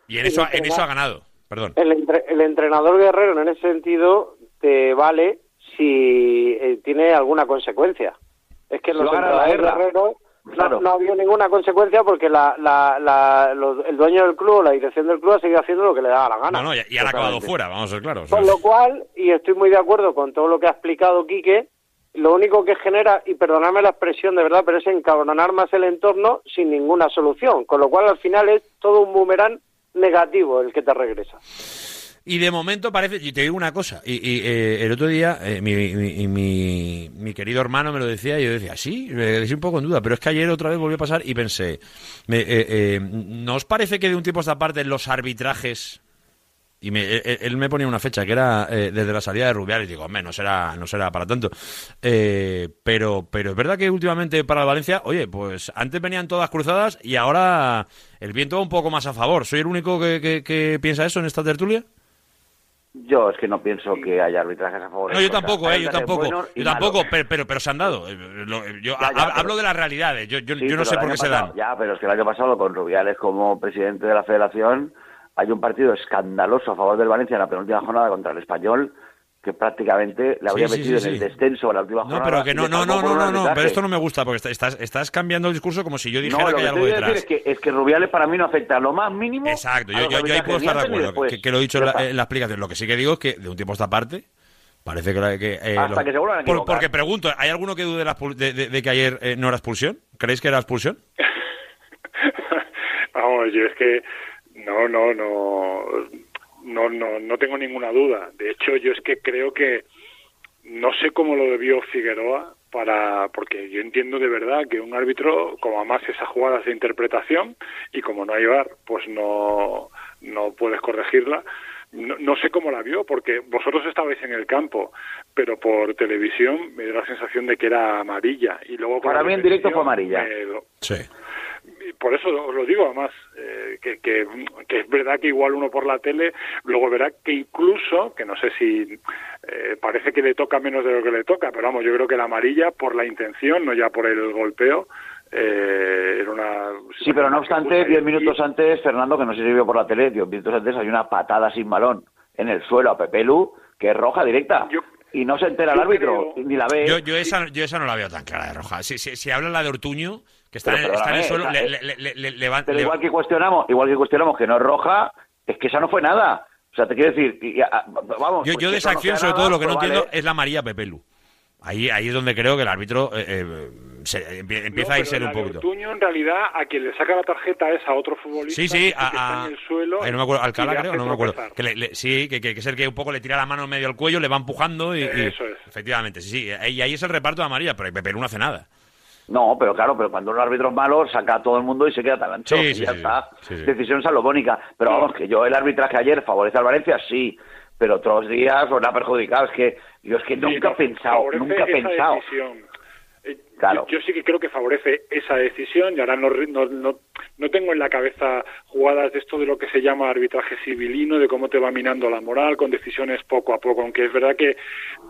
Y en eso, en eso ha ganado. Perdón. El, entre- el entrenador guerrero en ese sentido te vale si eh, tiene alguna consecuencia. Es que los entrenadores guerreros no, Claro. no ha habido ninguna consecuencia porque la, la, la- los- el dueño del club, la dirección del club ha seguido haciendo lo que le daba la gana. No, no, y, y han acabado fuera, vamos a ser claros. Con lo cual, y estoy muy de acuerdo con todo lo que ha explicado Quique, lo único que genera, y perdonadme la expresión de verdad, pero es encabronar más el entorno sin ninguna solución. Con lo cual, al final es todo un boomerang negativo el que te regresa. Y de momento parece, y te digo una cosa, y, eh, el otro día eh, mi, mi, mi- querido hermano me lo decía y yo decía, sí, me quedé un poco en duda, pero es que ayer otra vez volvió a pasar y pensé, me, eh, ¿no os parece que de un tiempo a esta parte los arbitrajes, y me- él, él me ponía una fecha que era eh, desde la salida de Rubiales, digo, hombre, no será, no será para tanto, Eh, pero, pero es verdad que últimamente para Valencia, oye, pues antes venían todas cruzadas y ahora el viento va un poco más a favor. ¿Soy el único que, que- que piensa eso en esta tertulia? Yo es que no pienso que haya arbitrajes a favor. No, yo tampoco, eh, yo tampoco. Yo tampoco, pero pero, pero, se han dado. Eh, lo- Yo Ya, ya, ha- pero- hablo de las realidades. Yo, yo, Sí, yo no sé por qué se dan. Ya, pero es que el año pasado con Rubiales como presidente de la federación hay un partido escandaloso a favor del Valencia en la penúltima jornada contra el Español que prácticamente le habría Sí, metido sí, en el descenso en la última No, jornada. pero que no, no, no, no, no, no, pero esto no me gusta porque está- estás, estás cambiando el discurso como si yo No, dijera lo que hay algo a detrás. decir es que, es que Rubiales para mí no afecta lo más mínimo. Exacto, a yo, los yo, yo ahí puedo estar de acuerdo, después. que, que lo he dicho en la, está. en la explicación. Lo que sí que digo es que de un tiempo a esta parte parece que... la- que, eh, Hasta lo- que se vuelvan a por-. Porque pregunto, ¿hay alguno que dude de, la expul- de- de- de que ayer eh, no era expulsión? ¿Creéis que era expulsión? Vamos, yo es que no, no, no, no, no, no tengo ninguna duda. De hecho, yo es que creo que no sé cómo lo debió Figueroa para, porque yo entiendo de verdad que un árbitro, como además esas jugadas de interpretación y como no hay VAR, pues no, no puedes corregirla. No, no sé cómo la vio, porque vosotros estabais en el campo, pero por televisión me dio la sensación de que era amarilla. Y luego Para mí en directo fue amarilla. lo- Sí. Por eso os lo digo además eh, que, que, que es verdad que igual uno por la tele luego verá que incluso que no sé si eh, parece que le toca menos de lo que le toca pero vamos yo creo que la amarilla por la intención no ya por el golpeo eh, era una Sí, pero no obstante, diez minutos antes, Fernando, que no sé si vio por la tele, diez minutos antes hay una patada sin balón en el suelo a Pepe Lu, que es roja directa. y no se entera el árbitro, ni la ve. Yo, yo, esa, yo esa no la veo tan clara de roja. Si, si, si habla la de Ortuño, que está, Pero en, está en el suelo, esa- le, le, le, le- le va- Pero le- igual que cuestionamos, igual que cuestionamos que no es roja, es que esa no fue nada. O sea, te quiero decir, y- a- vamos. Yo, pues yo de esa no acción, sea sobre todo, nada, lo que no pues entiendo vale. es la María Pepelu. Ahí, ahí es donde creo que el árbitro eh, eh, se- empie- empieza No, a irse un poquito. Ortuño, en realidad, a quien le saca la tarjeta es a otro futbolista Sí, sí, que a, está a- en el suelo. ay, no me acuerdo, Alcalá creo, no me acuerdo. Que le- le- sí, que, que, que es el que un poco le tira la mano en medio al cuello, le va empujando y, y- Eso es. efectivamente, sí, sí. Y ahí es el reparto de amarilla, pero Pepe no hace nada. No, pero claro, pero cuando un árbitro es malo, saca a todo el mundo y se queda tan ancho. Sí, y sí, ya sí, está. sí, sí. Decisión salomónica. Pero vamos, que yo el arbitraje ayer favorece al Valencia, sí. Pero otros días os ha perjudicado. Es que yo es que nunca he pensado, nunca he pensado. decisión. Eh, Claro. Yo, yo sí que creo que favorece esa decisión y ahora no, no, no, no tengo en la cabeza jugadas de esto de lo que se llama arbitraje civilino, de cómo te va minando la moral con decisiones poco a poco, aunque es verdad que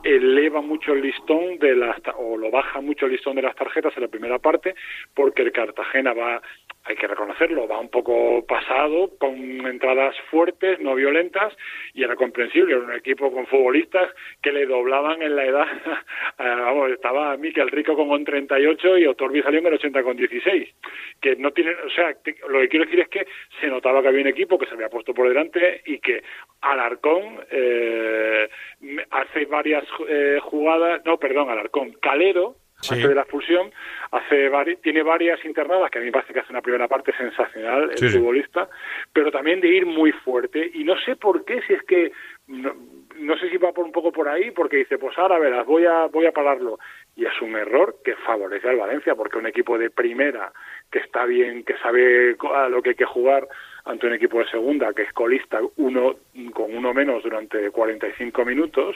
eleva mucho el listón de las o lo baja mucho el listón de las tarjetas en la primera parte porque el Cartagena va hay que reconocerlo, va un poco pasado, con entradas fuertes, no violentas, y era comprensible, era un equipo con futbolistas que le doblaban en la edad, eh, vamos, estaba Miquel Rico con un 38 y Otorbi salió en el 80 con 16, que no tienen, o sea, te- lo que quiero decir es que se notaba que había un equipo que se había puesto por delante y que Alarcón eh, hace varias eh, jugadas, no, perdón, Alarcón, Calero, Sí. antes de la expulsión, hace vari- tiene varias internadas, que a mí me parece que hace una primera parte sensacional el Sí, futbolista, pero también de ir muy fuerte, y no sé por qué, si es que no- no sé si va por un poco por ahí, porque dice, pues ahora verás, voy a, voy a pararlo. Y es un error que favorece al Valencia, porque un equipo de primera, que está bien, que sabe a lo que hay que jugar, ante un equipo de segunda, que es colista uno, con uno menos durante 45 minutos,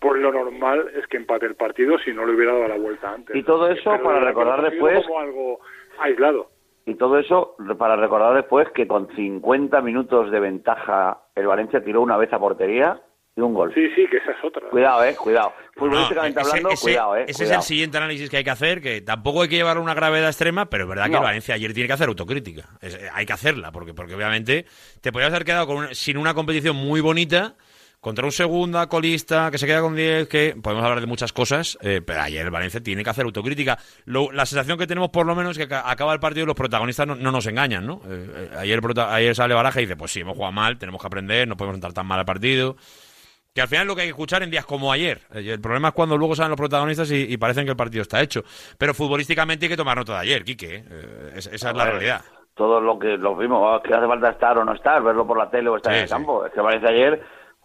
pues lo normal es que empate el partido si no le hubiera dado la vuelta antes. Y todo eso Pero para recordar después- como algo aislado. Y todo eso para recordar después que con 50 minutos de ventaja el Valencia tiró una vez a portería y un gol. Sí, sí, que esa es otra. Cuidado, eh, cuidado. No, Futbolísticamente ese- hablando, ese- cuidado, eh. Ese es el siguiente análisis que hay que hacer, que tampoco hay que llevarlo a una gravedad extrema, pero es verdad que No. el Valencia ayer tiene que hacer autocrítica. Es- eh, hay que hacerla, porque, porque obviamente te podrías haber quedado con una- sin una competición muy bonita contra un segunda colista que se queda con 10, que podemos hablar de muchas cosas, eh, pero ayer el Valencia tiene que hacer autocrítica. Lo- la sensación que tenemos por lo menos es que ca- acaba el partido y los protagonistas no, no nos engañan, ¿no? Eh, eh, ayer, ayer sale Baraja y dice, pues sí, hemos jugado mal, tenemos que aprender, no podemos entrar tan mal al partido. Que al final es lo que hay que escuchar en días como ayer. Eh, El problema es cuando luego salen los protagonistas y, y parecen que el partido está hecho. Pero futbolísticamente hay que tomar nota de ayer, Quique. eh, es- esa es la realidad. Todo lo que lo vimos, que hace falta estar o no estar, verlo por la tele o estar Sí, en el sí. campo. Es que Valencia ayer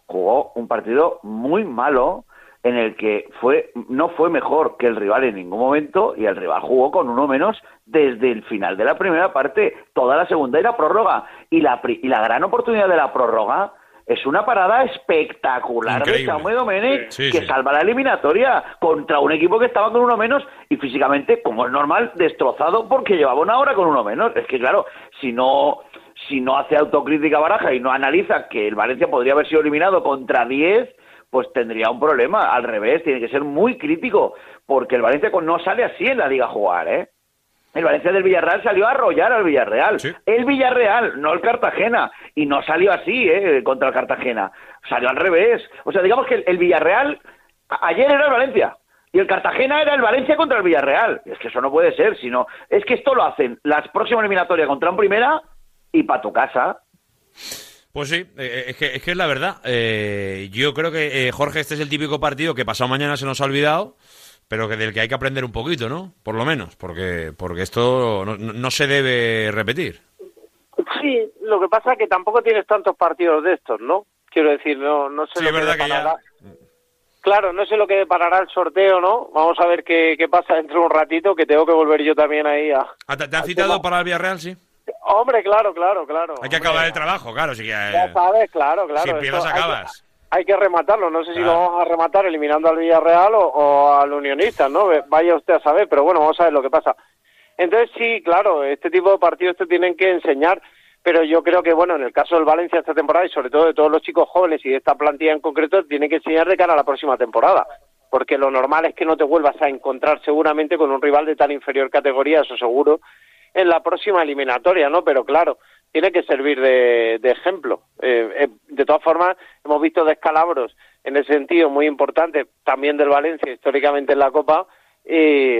jugó un partido muy malo en el que fue no fue mejor que el rival en ningún momento y el rival jugó con uno menos desde el final de la primera parte, toda la segunda y la prórroga. Y la, y la gran oportunidad de la prórroga es una parada espectacular Increíble. de Samuel Domenech Sí, que sí. salva la eliminatoria contra un equipo que estaba con uno menos y físicamente, como es normal, destrozado porque llevaba una hora con uno menos. Es que claro, si no si no hace autocrítica Baraja y no analiza que el Valencia podría haber sido eliminado contra 10, pues tendría un problema. Al revés, tiene que ser muy crítico porque el Valencia no sale así en la liga a jugar, ¿eh? El Valencia del Villarreal salió a arrollar al Villarreal. El Villarreal, no el Cartagena. Y no salió así, ¿eh? Contra el Cartagena. Salió al revés. O sea, digamos que el, Villarreal ayer era el Valencia. Y el Cartagena era el Valencia contra el Villarreal. Es que eso no puede ser, sino... Es que esto lo hacen las próximas eliminatorias contra un primera y para tu casa. Pues sí, eh, es, que, es que es la verdad. Eh, yo creo que, eh, Jorge, este es el típico partido que pasado mañana se nos ha olvidado, pero que del que hay que aprender un poquito, ¿no? Por lo menos, porque, porque esto no, se debe repetir. Sí, lo que pasa es que tampoco tienes tantos partidos de estos, ¿no? Quiero decir, no, no sé Sí, lo es verdad que deparará. Claro, no sé lo que deparará el sorteo, ¿no? Vamos a ver qué, qué pasa dentro de un ratito, que tengo que volver yo también ahí a... Ah, ¿Te, te han citado tema. para el Villarreal, sí? Hombre, claro, claro, claro. Hay que Hombre, acabar el trabajo, claro. Si, Ya eh, sabes, claro, claro. si empiezas, esto hay que- acabas. Hay que rematarlo, no sé si lo vamos a rematar eliminando al Villarreal o, o al Unionista, ¿no? Vaya usted a saber, pero bueno, vamos a ver lo que pasa. Entonces sí, claro, este tipo de partidos te tienen que enseñar, pero yo creo que, bueno, en el caso del Valencia esta temporada y sobre todo de todos los chicos jóvenes y de esta plantilla en concreto, tiene que enseñar de cara a la próxima temporada, porque lo normal es que no te vuelvas a encontrar seguramente con un rival de tan inferior categoría, eso seguro, en la próxima eliminatoria, ¿no? Pero claro, tiene que servir de, de ejemplo. Eh, eh, de todas formas, hemos visto descalabros en ese sentido muy importantes también del Valencia históricamente en la Copa. Y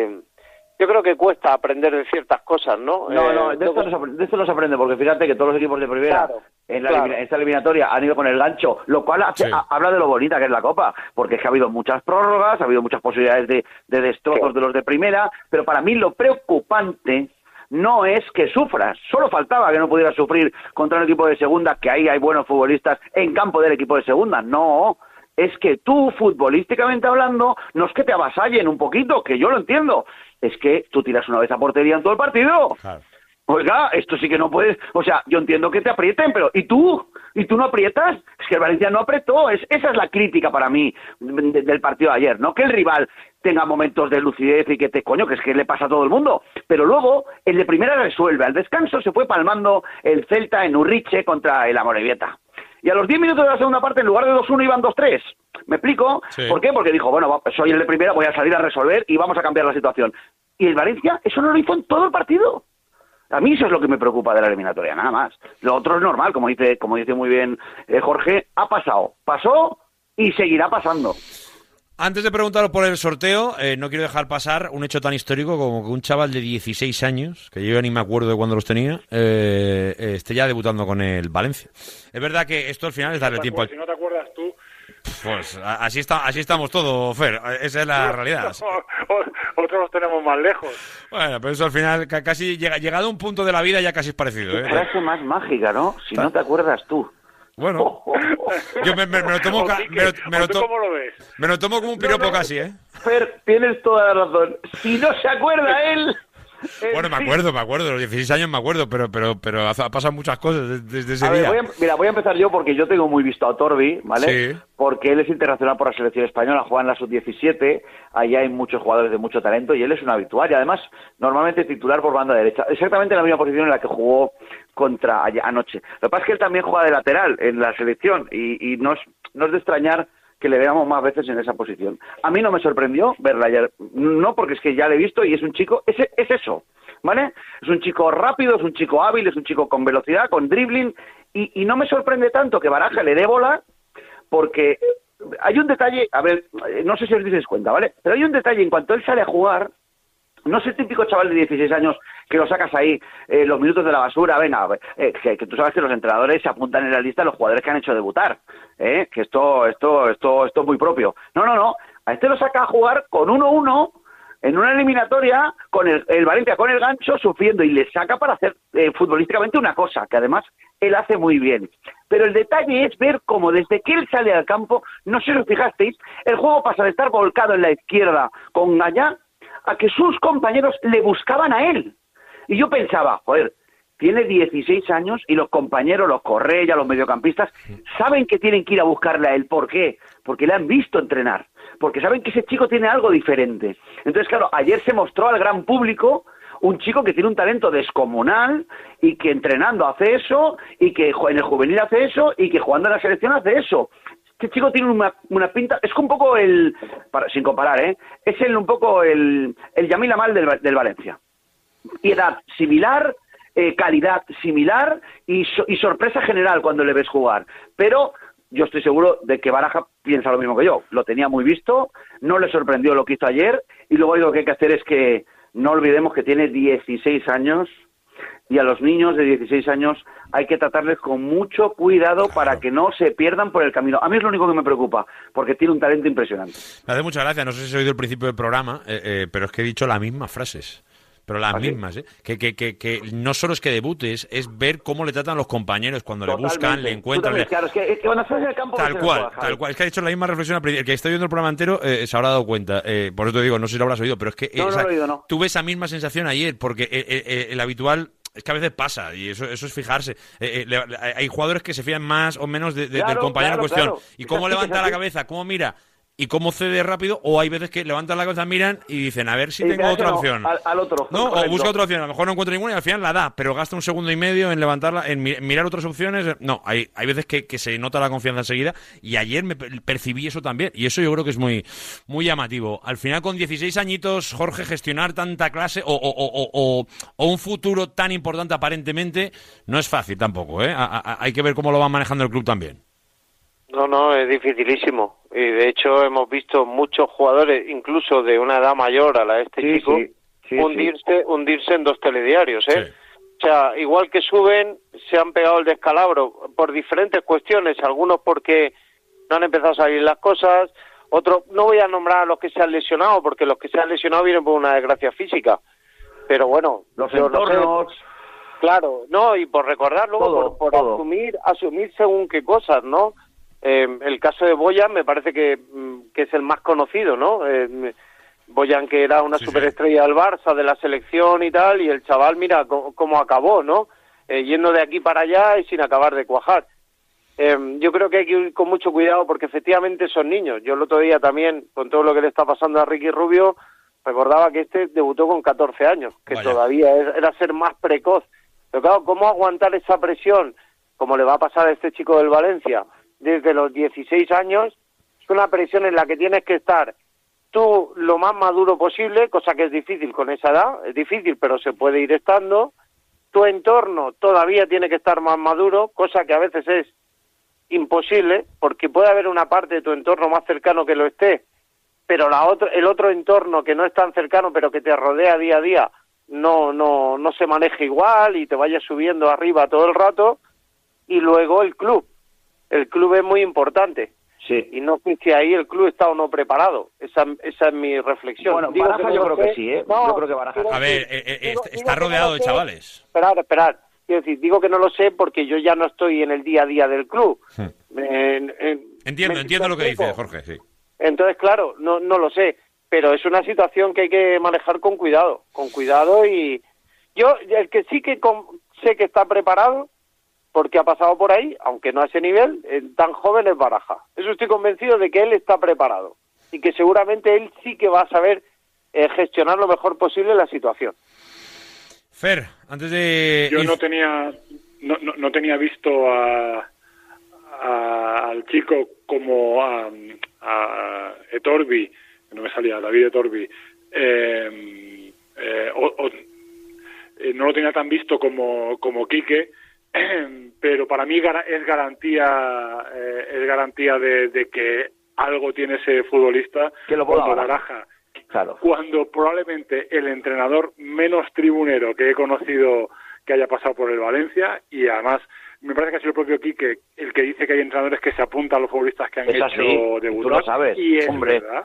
yo creo que cuesta aprender de ciertas cosas, ¿no? No, Eh, no, de esto, no se, apre- de esto no se aprende, porque fíjate que todos los equipos de primera Claro, en la claro. elimina- esta eliminatoria han ido con el gancho, lo cual hace- ha- habla de lo bonita que es la Copa, porque es que ha habido muchas prórrogas, ha habido muchas posibilidades de, de destrozos de los de primera, pero para mí lo preocupante no es que sufras, solo faltaba que no pudieras sufrir contra un equipo de segunda, que ahí hay buenos futbolistas en campo del equipo de segunda, no, es que tú, futbolísticamente hablando, no es que te avasallen un poquito, que yo lo entiendo, es que tú tiras una vez a portería en todo el partido. Oiga, esto sí que no puedes, o sea, yo entiendo que te aprieten, pero ¿y tú? ¿Y tú no aprietas? Es que el Valencia no apretó, es, esa es la crítica para mí de- del partido de ayer, no que el rival tenga momentos de lucidez y que te, coño, que es que le pasa a todo el mundo, pero luego el de primera resuelve, al descanso se fue palmando el Celta en Urriche contra el Amorebieta. Y a los 10 minutos de la segunda parte, en lugar de 2-1, iban 2-3. ¿Me explico? Sí. ¿Por qué? Porque dijo, bueno, soy el de primera, voy a salir a resolver y vamos a cambiar la situación. Y el Valencia, eso no lo hizo en todo el partido. A mí eso es lo que me preocupa de la eliminatoria, nada más. Lo otro es normal, como dice, como dice muy bien eh, Jorge, ha pasado, pasó y seguirá pasando. Antes de preguntaros por el sorteo, eh, no quiero dejar pasar un hecho tan histórico como que un chaval de 16 años, que yo ni me acuerdo de cuándo los tenía, eh, eh, esté ya debutando con el Valencia. Es verdad que esto al final es darle tiempo al... Si no te acuerdas tú, Pues así, está, así estamos todos, Fer. Esa es la realidad. otros los tenemos más lejos. Bueno, pero eso al final, ca- casi llega, llegado a un punto de la vida ya casi es parecido. ¿eh? Frase más mágica, ¿no? Si no te acuerdas tú. Bueno, yo me, me- me lo tomo, ca- me lo, me lo ¿O tú to- cómo lo ves? me lo tomo como un piropo casi, ¿eh? Fer, tienes toda la razón. Si no se acuerda él... Bueno, me acuerdo, me acuerdo, los 16 años me acuerdo, pero pero pero ha pasado muchas cosas desde, ese A ver, día. voy a- mira, voy a empezar yo porque yo tengo muy visto a Torbi, ¿vale? Sí. Porque él es internacional por la selección española, juega en la sub-17, allá hay muchos jugadores de mucho talento y él es un habitual y además normalmente titular por banda derecha, exactamente en la misma posición en la que jugó contra anoche. Lo que pasa es que él también juega de lateral en la selección y, y no, es, no es de extrañar que le veamos más veces en esa posición. A mí no me sorprendió verla ayer, no porque es que ya le he visto y es un chico, es, es eso, ¿vale? Es un chico rápido, es un chico hábil, es un chico con velocidad, con dribbling, y, y no me sorprende tanto que Baraja le dé bola, porque hay un detalle, a ver, no sé si os dices cuenta, ¿vale? Pero hay un detalle, en cuanto él sale a jugar, no es el típico chaval de 16 años que lo sacas ahí eh, los minutos de la basura, venga, eh, que, que tú sabes que los entrenadores se apuntan en la lista de los jugadores que han hecho debutar, ¿eh? que esto, esto, esto, esto es muy propio. No, no, no, a este lo saca a jugar con 1-1 en una eliminatoria con el, el Valencia con el gancho sufriendo y le saca para hacer eh, futbolísticamente una cosa que además él hace muy bien. Pero el detalle es ver cómo desde que él sale al campo, no sé si os fijasteis, el juego pasa de estar volcado en la izquierda con Gallá a que sus compañeros le buscaban a él. Y yo pensaba, joder, tiene 16 años y los compañeros, los Correa, los mediocampistas, saben que tienen que ir a buscarle a él. ¿Por qué? Porque le han visto entrenar. Porque saben que ese chico tiene algo diferente. Entonces, claro, ayer se mostró al gran público un chico que tiene un talento descomunal y que entrenando hace eso y que en el juvenil hace eso y que jugando en la selección hace eso. Este chico tiene una, una pinta, es un poco el, para- sin comparar, ¿eh? es el, un poco el, el Yamil Amal del, del Valencia y edad similar, eh, calidad similar y, so- y sorpresa general cuando le ves jugar. Pero yo estoy seguro de que Baraja piensa lo mismo que yo. Lo tenía muy visto, no le sorprendió lo que hizo ayer y luego lo que hay que hacer es que no olvidemos que tiene 16 años y a los niños de 16 años hay que tratarles con mucho cuidado para que no se pierdan por el camino. A mí es lo único que me preocupa, porque tiene un talento impresionante. Me hace muchas gracias, no sé si he oído el principio del programa, eh, eh, pero es que he dicho las mismas frases. Pero las ¿Ah, mismas, ¿eh? Que, que, que, que no solo es que debutes, es ver cómo le tratan los compañeros cuando le buscan, le encuentran. le- Claro, es que, es que el campo... Tal se cual, tal Javi. cual. Es que ha hecho la misma reflexión. El que está viendo el programa entero eh, se habrá dado cuenta. Eh, por eso te digo, no sé si lo habrás oído, pero es que eh, No, no o sea, lo he oído, no. tuve esa misma sensación ayer, porque eh, eh, eh, el habitual es que a veces pasa, y eso, eso es fijarse. Eh, eh, le- hay jugadores que se fían más o menos de- de- Claro, del compañero claro, en cuestión. claro. Y cómo así, levanta la cabeza, cómo mira y cómo cede rápido, o hay veces que levantan la cabeza, miran y dicen, a ver si Y tengo te hace otra no, opción. Al, al otro. No, o busca otra opción. A lo mejor no encuentra ninguna y al final la da, pero gasta un segundo y medio en levantarla, en mi- mirar otras opciones. No, hay, hay veces que, que se nota la confianza enseguida y ayer me per- percibí eso también y eso yo creo que es muy, muy llamativo. Al final con 16 añitos, Jorge, gestionar tanta clase o, o- o- o- o- o un futuro tan importante aparentemente no es fácil tampoco. ¿eh? A- a- hay que ver cómo lo va manejando el club también. No, no, es dificilísimo. Y de hecho hemos visto muchos jugadores, incluso de una edad mayor a la de este Sí, chico, sí, sí, hundirse, hundirse en dos telediarios, ¿eh? O sea, igual que suben, se han pegado el descalabro por diferentes cuestiones, algunos porque no han empezado a salir las cosas, otros, no voy a nombrar a los que se han lesionado, porque los que se han lesionado vienen por una desgracia física. Pero bueno, Los yo no sé. entornos... Claro, no, y por recordar luego, Todo, por, por asumir, asumir según qué cosas, ¿no? Eh, el caso de Boyan me parece que, mm, que es el más conocido, ¿no? Eh, Boyan que era una superestrella del Barça, de la selección y tal, y el chaval, mira cómo acabó, ¿no? Eh, yendo de aquí para allá y sin acabar de cuajar. Eh, yo creo que hay que ir con mucho cuidado porque efectivamente son niños. Yo el otro día también, con todo lo que le está pasando a Ricky Rubio, recordaba que este debutó con 14 años, que Vaya. todavía era ser más precoz. Pero claro, ¿cómo aguantar esa presión? Como le va a pasar a este chico del Valencia, desde los 16 años, es una presión en la que tienes que estar tú lo más maduro posible, cosa que es difícil con esa edad, es difícil, pero se puede ir estando. Tu entorno todavía tiene que estar más maduro, cosa que a veces es imposible, porque puede haber una parte de tu entorno más cercano que lo esté, pero la otro, el otro entorno que no es tan cercano, pero que te rodea día a día, no, no, no se maneja igual y te vayas subiendo arriba todo el rato. Y luego el club. El club es muy importante. Sí. Y no sé si ahí el club está o no preparado. Esa, esa es mi reflexión. Bueno, Digo Baraja yo creo que sí, ¿eh? No, Yo creo que Baraja A ver, eh, eh, digo- est- digo está no rodeado de chavales. Esperad, esperad. Quiero decir, digo que no lo sé porque yo ya no estoy en el día a día del club. En- Entiendo, ¿me- entiendo lo que explico? dice Jorge, sí. Entonces, claro, no, no lo sé, pero es una situación que hay que manejar con cuidado, con cuidado y yo el que sí que con- sé que está preparado porque ha pasado por ahí, aunque no a ese nivel, tan joven es Baraja. Eso estoy convencido de que él está preparado y que seguramente él sí que va a saber eh, gestionar lo mejor posible la situación. Fer, antes de... Yo no tenía no, no, no tenía visto a, a- al chico como a, a Etorbi, que no me salía, David Etorbi, eh, eh, o- o- eh, no lo tenía tan visto como, como Quique, pero para mí es garantía eh, es garantía de, de que algo tiene ese futbolista Que lo cuando baraja Claro. cuando probablemente el entrenador menos tribunero que he conocido que haya pasado por el Valencia y además me parece que ha sido el propio Quique el que dice que hay entrenadores que se apuntan a los futbolistas que han Es hecho así, tú debutar lo sabes, y es hombre. verdad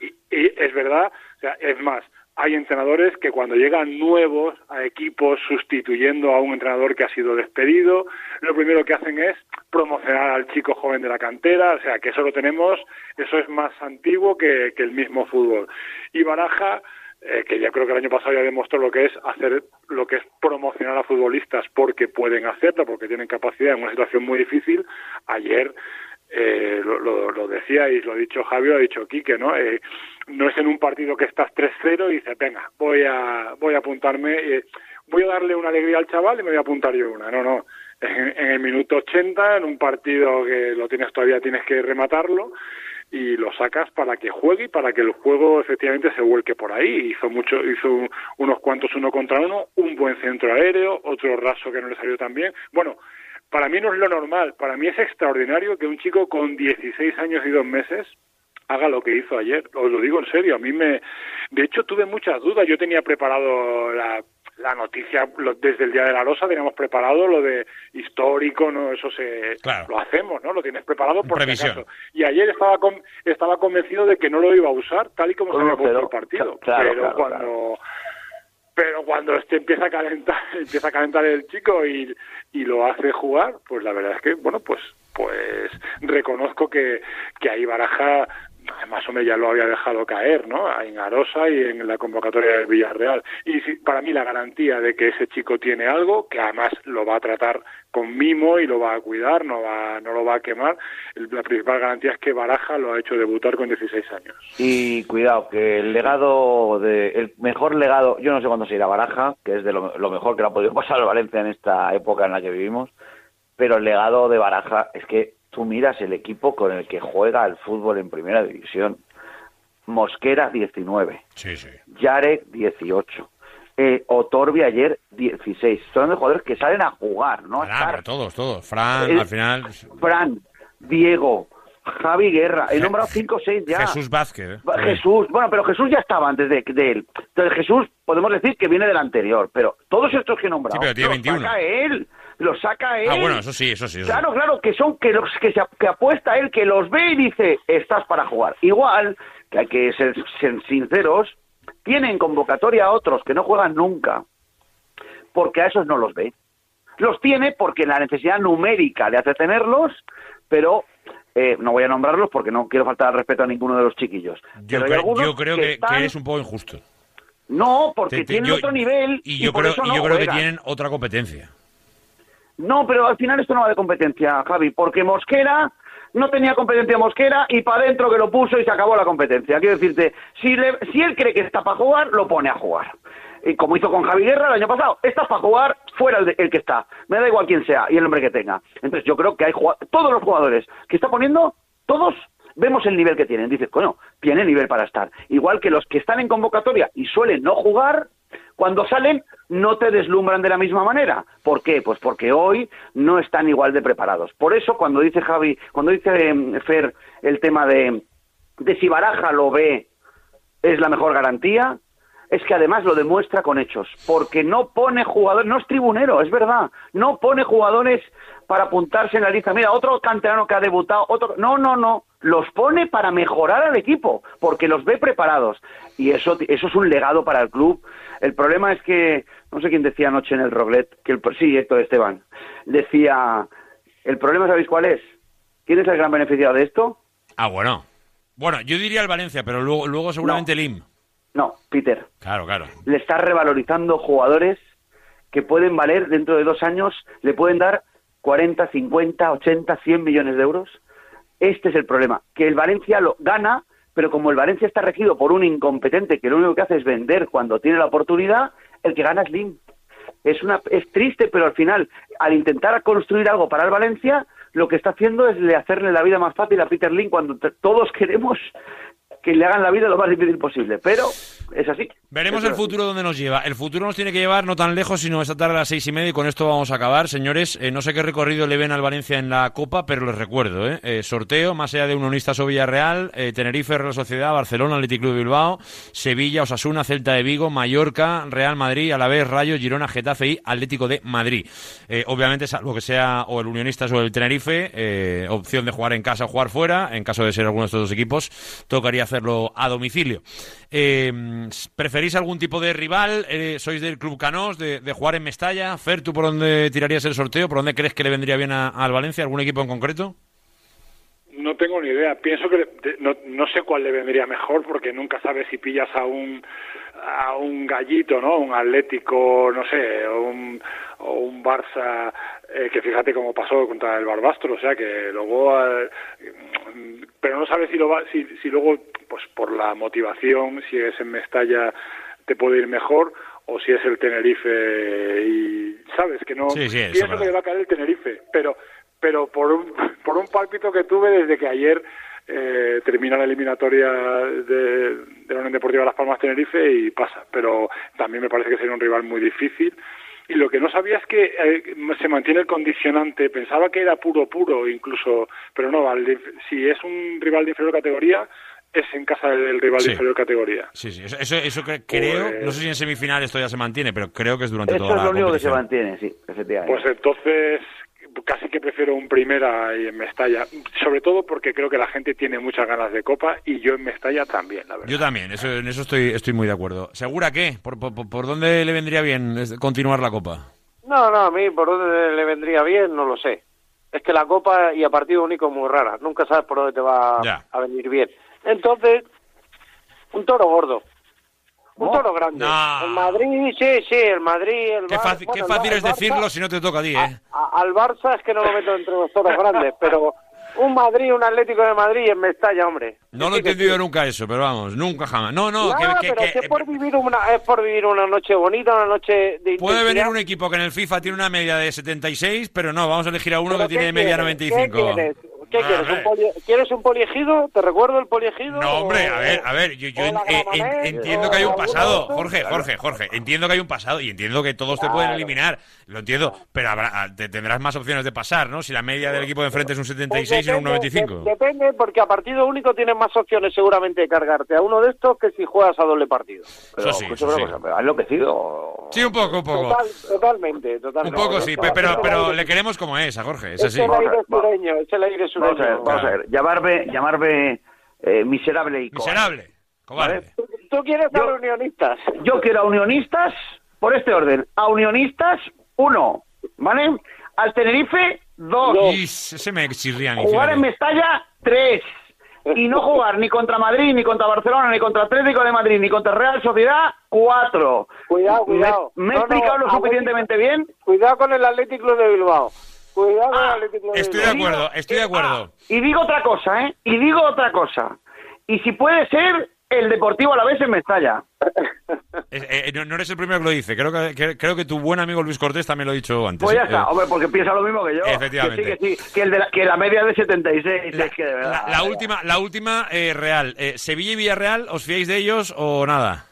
y, y es verdad o sea, es más hay entrenadores que cuando llegan nuevos a equipos sustituyendo a un entrenador que ha sido despedido, lo primero que hacen es promocionar al chico joven de la cantera, o sea que eso lo tenemos, eso es más antiguo que, que el mismo fútbol. Y Baraja, eh, que ya creo que el año pasado ya demostró lo que es hacer lo que es promocionar a futbolistas porque pueden hacerlo, porque tienen capacidad en una situación muy difícil, ayer eh, lo, lo, lo decíais, lo ha dicho Javi, lo ha dicho Quique, ¿no? Eh, no es en un partido que estás 3-0 y dices, venga, voy a, voy a apuntarme, eh, voy a darle una alegría al chaval y me voy a apuntar yo una. No, no. En, en el minuto 80, en un partido que lo tienes todavía, tienes que rematarlo y lo sacas para que juegue y para que el juego efectivamente se vuelque por ahí. Hizo mucho, hizo unos cuantos uno contra uno, un buen centro aéreo, otro raso que no le salió tan bien. Bueno, para mí no es lo normal, para mí es extraordinario que un chico con 16 años y dos meses haga lo que hizo ayer. Os lo digo en serio, a mí me... De hecho, tuve muchas dudas. Yo tenía preparado la, la noticia lo- desde el Día de la Rosa, teníamos preparado lo de histórico, ¿no? Eso se... Lo hacemos, ¿no? Lo tienes preparado por si Previsión. acaso. Y ayer estaba con- estaba convencido de que no lo iba a usar, tal y como se había puesto el partido. Claro, Pero claro, cuando pero cuando este empieza a calentar empieza a calentar el chico y, y lo hace jugar pues la verdad es que bueno pues pues reconozco que, que ahí Baraja más o menos ya lo había dejado caer, ¿no? En Arosa y en la convocatoria del Villarreal. Y para mí la garantía de que ese chico tiene algo, que además lo va a tratar con mimo y lo va a cuidar, no va, no lo va a quemar, la principal garantía es que Baraja lo ha hecho debutar con 16 años. Y cuidado, que el legado, de, el mejor legado, yo no sé cuándo se irá Baraja, que es de lo, lo mejor que le ha podido pasar al Valencia en esta época en la que vivimos, pero el legado de Baraja es que tú miras el equipo con el que juega el fútbol en primera división. Mosquera 19, Sí, sí. Yarek 18, eh, Otorbi ayer 16. Son de jugadores que salen a jugar, ¿no? A Ah, estar todos, todos. Fran, El- al final... Fran, Diego, Javi Guerra, he nombrado 5 o 6 ya. Jesús Vázquez. ¿eh? Jesús, bueno, pero Jesús ya estaba antes de, de él. Entonces Jesús, podemos decir que viene del anterior, pero todos estos que he nombrado, Sí, pero tiene los 21. saca él, los saca él. Ah, bueno, eso sí, eso sí. eso. Claro, claro, que son que los que, se, que apuesta él, que los ve y dice, estás para jugar. Igual, que hay que ser, ser sinceros, tienen convocatoria a otros que no juegan nunca, porque a esos no los ve. Los tiene porque la necesidad numérica le hace tenerlos, pero eh, no voy a nombrarlos porque no quiero faltar al respeto a ninguno de los chiquillos. Yo, algunos yo creo que, que están- eres un poco injusto. No, porque Te- te- tienen yo- otro nivel Y yo por creo, y no yo creo que tienen otra competencia. No, pero al final esto no va de competencia, Javi, porque Mosquera no tenía competencia Mosquera y para adentro que lo puso y se acabó la competencia. Quiero decirte, si, le- si él cree que está para jugar, lo pone a jugar. Y como hizo con Javi Guerra el año pasado, estás para jugar, fuera el, de- el que está. Me da igual quién sea y el nombre que tenga. Entonces yo creo que hay todos los jugadores que está poniendo, todos vemos el nivel que tienen. Dices, coño, tiene nivel para estar. Igual que los que están en convocatoria y suelen no jugar, cuando salen no te deslumbran de la misma manera. ¿Por qué? Pues porque hoy no están igual de preparados. Por eso cuando dice Javi, cuando dice eh, Fer el tema de, de si Baraja lo ve es la mejor garantía, es que además lo demuestra con hechos, porque no pone jugadores, no es tribunero, es verdad, no pone jugadores para apuntarse en la lista. Mira, otro canterano que ha debutado, otro, no, no, no, los pone para mejorar al equipo, porque los ve preparados. Y eso, eso es un legado para el club. El problema es que, no sé quién decía anoche en el Roglet, que el, sí, Héctor Esteban, decía, el problema, ¿sabéis cuál es? ¿Quién es el gran beneficiado de esto? Ah, bueno. Bueno, yo diría el Valencia, pero luego, luego seguramente el IM. No, Peter. Claro, claro. Le está revalorizando jugadores que pueden valer dentro de dos años, le pueden dar 40, 50, 80, 100 millones de euros. Este es el problema, que el Valencia lo gana, pero como el Valencia está regido por un incompetente que lo único que hace es vender cuando tiene la oportunidad, el que gana es Lim. Es, una, es triste, pero al final, al intentar construir algo para el Valencia, lo que está haciendo es le hacerle la vida más fácil a Peter Lim cuando todos queremos que le hagan la vida lo más difícil posible. Pero es así. Veremos Eso el futuro donde nos lleva. El futuro nos tiene que llevar no tan lejos, sino esta tarde a las seis y media. Y con esto vamos a acabar, señores. Eh, no sé qué recorrido le ven al Valencia en la Copa, pero les recuerdo. ¿eh? Eh, sorteo, más allá de Unionistas o Villarreal, eh, Tenerife, Real Sociedad, Barcelona, Atlético Club de Bilbao, Sevilla, Osasuna, Celta de Vigo, Mallorca, Real Madrid, Alavés, Rayo, Girona, Getafe y Atlético de Madrid. Eh, obviamente, salvo que sea o el Unionistas o el Tenerife, eh, opción de jugar en casa o jugar fuera. En caso de ser alguno de estos dos equipos, tocaría hacerlo a domicilio. Eh, ¿Preferís algún tipo de rival? Eh, ¿Sois del Club Canós, de, jugar en Mestalla? Fer, ¿tú por dónde tirarías el sorteo? ¿Por dónde crees que le vendría bien al Valencia? ¿Algún equipo en concreto? No tengo ni idea. Pienso que de- no, no sé cuál le vendría mejor porque nunca sabes si pillas a un a un gallito, ¿no? Un Atlético, no sé, o un, o un Barça eh, que fíjate cómo pasó contra el Barbastro, o sea que luego eh, pero no sabes si lo va, si, si luego pues por la motivación, si es en Mestalla te puede ir mejor o si es el Tenerife y sabes que no Sí, sí, pienso que le va a caer el Tenerife, pero pero por un, por un pálpito que tuve desde que ayer eh, termina la eliminatoria de, de la Unión Deportiva Las Palmas Tenerife y pasa, pero también me parece que sería un rival muy difícil. Y lo que no sabía es que eh, se mantiene el condicionante, pensaba que era puro puro incluso, pero no, al si es un rival de inferior categoría, es en casa del rival Sí. de inferior categoría. Sí, sí. Eso, eso, eso cre- creo, Pues- no sé si en semifinal esto ya se mantiene, pero creo que es durante Eso toda es la lo único que se mantiene, sí, efectivamente. Pues entonces casi que prefiero un primera y en Mestalla, sobre todo porque creo que la gente tiene muchas ganas de Copa y yo en Mestalla también, la verdad. Yo también, eso, en eso estoy, estoy muy de acuerdo. ¿Segura qué? ¿Por, por, por dónde le vendría bien continuar la Copa? No, no, a mí por dónde le vendría bien, no lo sé. Es que la Copa y a partido único es muy rara. Nunca sabes por dónde te va Ya. a venir bien. Entonces, un toro gordo. Un toro grande. No. El Madrid, sí, sí, el Madrid. El Qué fácil, bueno, qué el fácil Bar- es el Barça- decirlo si no te toca a ti, ¿eh? a- al Barça es que no lo meto entre los toros grandes, pero un Madrid, un Atlético de Madrid en Mestalla, hombre. No lo he entendido nunca eso, pero vamos, nunca jamás. No, no, que- Nada, que- pero que- es, que por vivir una, es por vivir una noche bonita, una noche de puede venir un equipo que en el FIFA tiene una media de 76, pero no, vamos a elegir a uno ¿Pero que tiene media quieres? 95. ¿Qué? ¿Qué A quieres? ¿Un poli- ¿Quieres un poliegido? ¿Te recuerdo el poliegido? No, hombre, a ver, a ver, yo, yo o en- la en- Gramenet, entiendo que hay un pasado. Jorge, Jorge, Jorge, entiendo que hay un pasado y entiendo que todos te pueden eliminar, lo entiendo, pero habrá, ah, te- tendrás más opciones de pasar, ¿no? Si la media del equipo de enfrente es un 76 y no un Depende, 95. de- Depende, porque a partido único tienes más opciones seguramente de cargarte a uno de estos que si juegas a doble partido. Eso sí, eso sí. ¿Ha enloquecido? Sí, un poco, un poco. Total- totalmente, Un totalmente. poco sí, pe- pero, pero le queremos como es a Jorge, Es sí. el aire sureño, es el aire sureño. Vamos a ver, vamos a ver. Llamarme, llamarme eh, miserable y cobarde. Miserable, cobarde. ¿Tú, tú quieres a los unionistas? Yo quiero a unionistas por este orden. A unionistas, uno, ¿vale? Al Tenerife, dos. Y ese me chirría a mí, Jugar fíjate. en Mestalla, tres. Y no jugar ni contra Madrid, ni contra Barcelona, ni contra Atlético de Madrid, ni contra Real Sociedad, cuatro. Cuidado, ¿Me- cuidado. ¿Me, he No, no, explicado lo Atlético- suficientemente bien? Cuidado con el Atlético de Bilbao. Cuidado Ah, Estoy de Bilbao. acuerdo, estoy de acuerdo. Y digo otra cosa, ¿eh? Y digo otra cosa. Y si puede ser, el Deportivo a la vez en Mestalla. Eh, eh, no, eres el primero que lo dice, creo que, que- creo que tu buen amigo Luis Cortés también lo ha dicho antes. Pues ya ¿eh? está, Eh, hombre, porque piensa lo mismo que yo. Efectivamente. Que sí, que sí, que, el de la, que la media de 76, es que de verdad. La, la última, la última eh, real. Eh, Sevilla y Villarreal, ¿os fiáis de ellos o nada?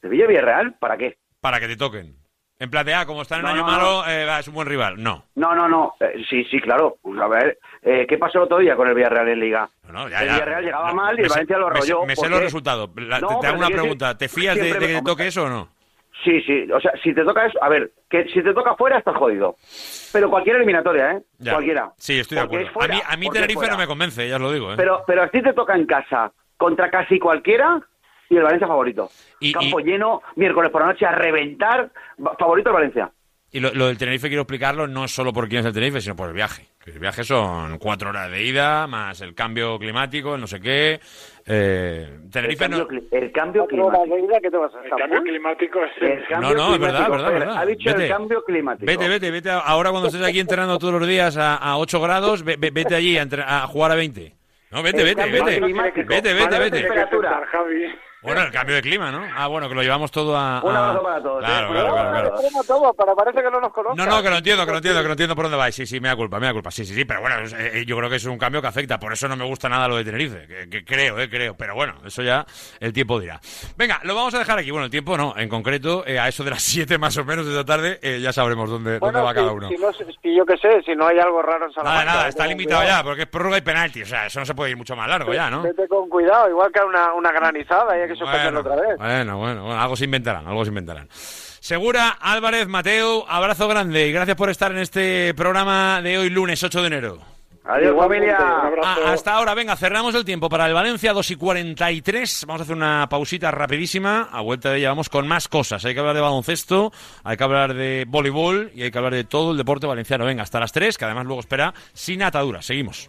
¿Sevilla y Villarreal? ¿Para qué? Para que te toquen. En plan de, ah, como están en No, año no, malo, eh, es un buen rival. No. No, no, no. Eh, sí, sí, claro. Pues a ver, eh, ¿qué pasó el otro día con el Villarreal en Liga? No, ya, el ya. Villarreal llegaba mal y el Valencia lo arrolló. Me sé ¿Por los resultados. La- te, hago una pregunta. ¿Te fías de, que te toque eso o no? Sí, sí, o sea, si te toca eso, a ver, que si te toca fuera estás jodido. Pero cualquier eliminatoria, ¿eh? Ya. Cualquiera. Sí, estoy de acuerdo. fuera, a mí, a mí Tenerife no me convence, ya os lo digo. ¿eh? Pero, pero a ti te toca en casa contra casi cualquiera y el Valencia favorito. Campo lleno, miércoles por la noche a reventar, favorito el Valencia. Y lo, lo del Tenerife quiero explicarlo no solo por quién es el Tenerife, sino por el viaje. Que El viaje son cuatro horas de ida, más el cambio climático, el no sé qué. Eh, Tenerife no... El cambio climático. ¿Qué te vas a El cambio climático es El cambio No, no, es verdad, climático, verdad, verdad. Ha dicho Vete. el cambio climático. Vete, vete, vete. Ahora cuando estés aquí entrenando todos los días a, a 8 grados, ve- ve- vete allí a, entre- a jugar a 20. No, vete, El vete, cambio vete. Vete, vete, vete. Bueno, el cambio de clima, ¿no? Ah, bueno, que lo llevamos todo a... Un a- abrazo para todos. ¿eh? Claro, claro, claro, claro. Extremo todo, pero parece que no nos conozcan. No, no, que lo entiendo, que lo entiendo, que lo entiendo por dónde vais. Sí, sí, me da culpa, me da culpa. Sí, sí, sí, pero bueno, eh, yo creo que es un cambio que afecta. Por eso no me gusta nada lo de Tenerife. Que, que creo, eh, creo. Pero bueno, eso ya el tiempo dirá. Venga, lo vamos a dejar aquí. Bueno, el tiempo no. En concreto, eh, a eso de las 7 más o menos de esta tarde, eh, ya sabremos dónde, dónde va cada uno. si no, si yo qué sé, si no hay algo raro en Nada, Salamanca. nada, vete está con limitado cuidado. ya, porque es prórroga y penalti. O sea, eso no se puede ir mucho más largo ya, ¿no? Vete con cuidado, igual que una, una granizada y hay que suspenderlo Bueno, otra vez. bueno, bueno, bueno, algo se inventarán, algo se inventarán. Segura, Álvarez, Mateo, abrazo grande y gracias por estar en este programa de hoy, lunes 8 de enero. Adiós, familia. Ah, hasta ahora, venga, cerramos el tiempo para el Valencia, 2 y 43. Vamos a hacer una pausita rapidísima. A vuelta de ella vamos con más cosas. Hay que hablar de baloncesto, hay que hablar de voleibol y hay que hablar de todo el deporte valenciano. Venga, hasta las 3, que además luego espera sin ataduras. Seguimos.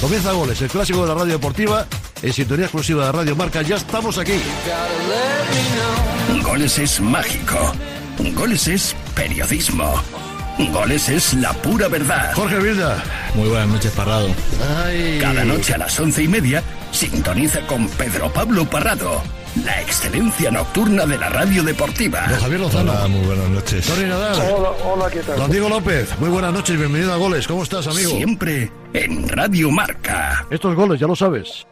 Comienza Goles, el clásico de la radio deportiva, en sintonía exclusiva de Radio Marca. Ya estamos aquí. Goles es mágico. Goles es periodismo. Goles es la pura verdad. Jorge Vilda. Muy buenas noches, Parrado. Cada noche a las once y media sintoniza con Pedro Pablo Parrado. La excelencia nocturna de la radio deportiva. Don Javier Lozano. Hola, muy buenas noches. Tony Nadal. Hola, hola, ¿qué tal? Don Diego López. Muy buenas noches, bienvenido a Goles. ¿Cómo estás, amigo? Siempre en Radio Marca. Estos goles, ya lo sabes.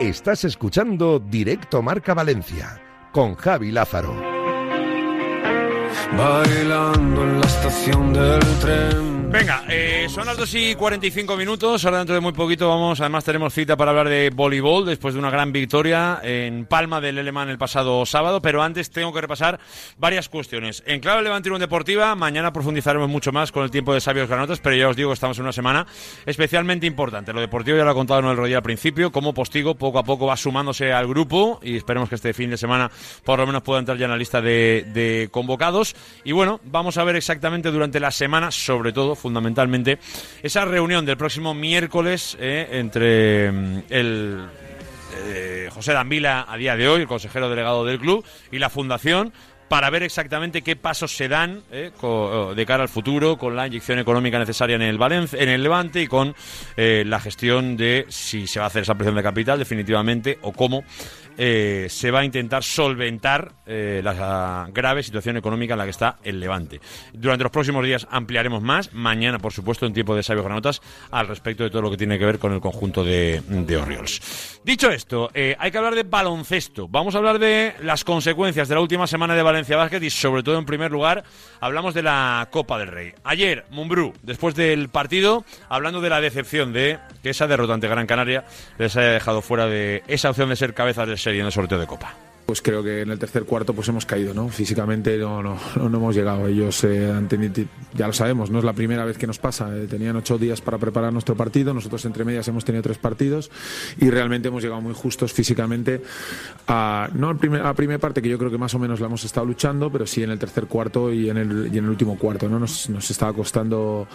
Estás escuchando Directo Marca Valencia con Javi Lázaro. Bailando en la estación del tren. Venga, eh, son las 2 y 45 minutos. Ahora dentro de muy poquito vamos, además tenemos cita para hablar de voleibol después de una gran victoria en Palma del Alemán el pasado sábado. Pero antes tengo que repasar varias cuestiones. En Clave Levantirón Deportiva, mañana profundizaremos mucho más con el tiempo de sabios granotas, pero ya os digo que estamos en una semana especialmente importante. Lo deportivo ya lo ha contado Noel Rodríguez al principio, como Postigo poco a poco va sumándose al grupo y esperemos que este fin de semana por lo menos pueda entrar ya en la lista de convocados. Y bueno, vamos a ver exactamente durante la semana, sobre todo, fundamentalmente, esa reunión del próximo miércoles eh, entre mm, el eh, José Dambila a día de hoy, el consejero delegado del club, y la fundación para ver exactamente qué pasos se dan eh, de cara al futuro con la inyección económica necesaria en el Valencia, en el Levante y con la gestión de si se va a hacer esa presión de capital definitivamente o cómo eh, se va a intentar solventar eh, la grave situación económica en la que está el Levante. Durante los próximos días ampliaremos más, mañana por supuesto en tiempo de sabios granotas, al respecto de todo lo que tiene que ver con el conjunto de, de Orioles. Dicho esto, eh, hay que hablar de baloncesto. Vamos a hablar de las consecuencias de la última semana de Valencia Basket y sobre todo en primer lugar hablamos de la Copa del Rey. Ayer, Mumbrú, después del partido, hablando de la decepción de que esa derrota ante Gran Canaria les haya dejado fuera de esa opción de ser cabezas de serie en el sorteo de Copa. Pues creo que en el tercer cuarto pues hemos caído, ¿no? Físicamente no, no, no, hemos llegado. Ellos eh, han tenido, ya lo sabemos, no es la primera vez que nos pasa. Eh, tenían ocho días para preparar nuestro partido, nosotros entre medias hemos tenido tres partidos y realmente hemos llegado muy justos físicamente a, no a primer- a primera parte que yo creo que más o menos la hemos estado luchando, pero sí en el tercer cuarto y en el, y en el último cuarto, ¿no? Nos, nos estaba costando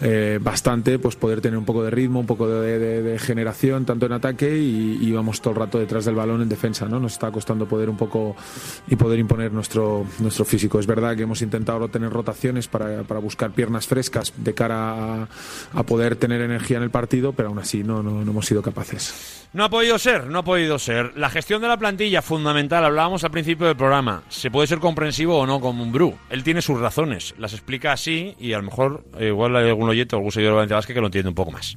eh, bastante pues poder tener un poco de ritmo, un poco de, generación, tanto en ataque y íbamos todo el rato detrás del balón en defensa, ¿no? Nos estaba costando poder un poco y poder imponer nuestro, nuestro físico. Es verdad que hemos intentado tener rotaciones para, para buscar piernas frescas de cara a, a poder tener energía en el partido, pero aún así no, no, no hemos sido capaces. No ha podido ser, no ha podido ser. La gestión de la plantilla, fundamental, hablábamos al principio del programa. Se puede ser comprensivo o no con un Bru. Él tiene sus razones, las explica así y a lo mejor eh, igual hay algún oyente o algún seguidor de Valencia Basket que lo entiende un poco más.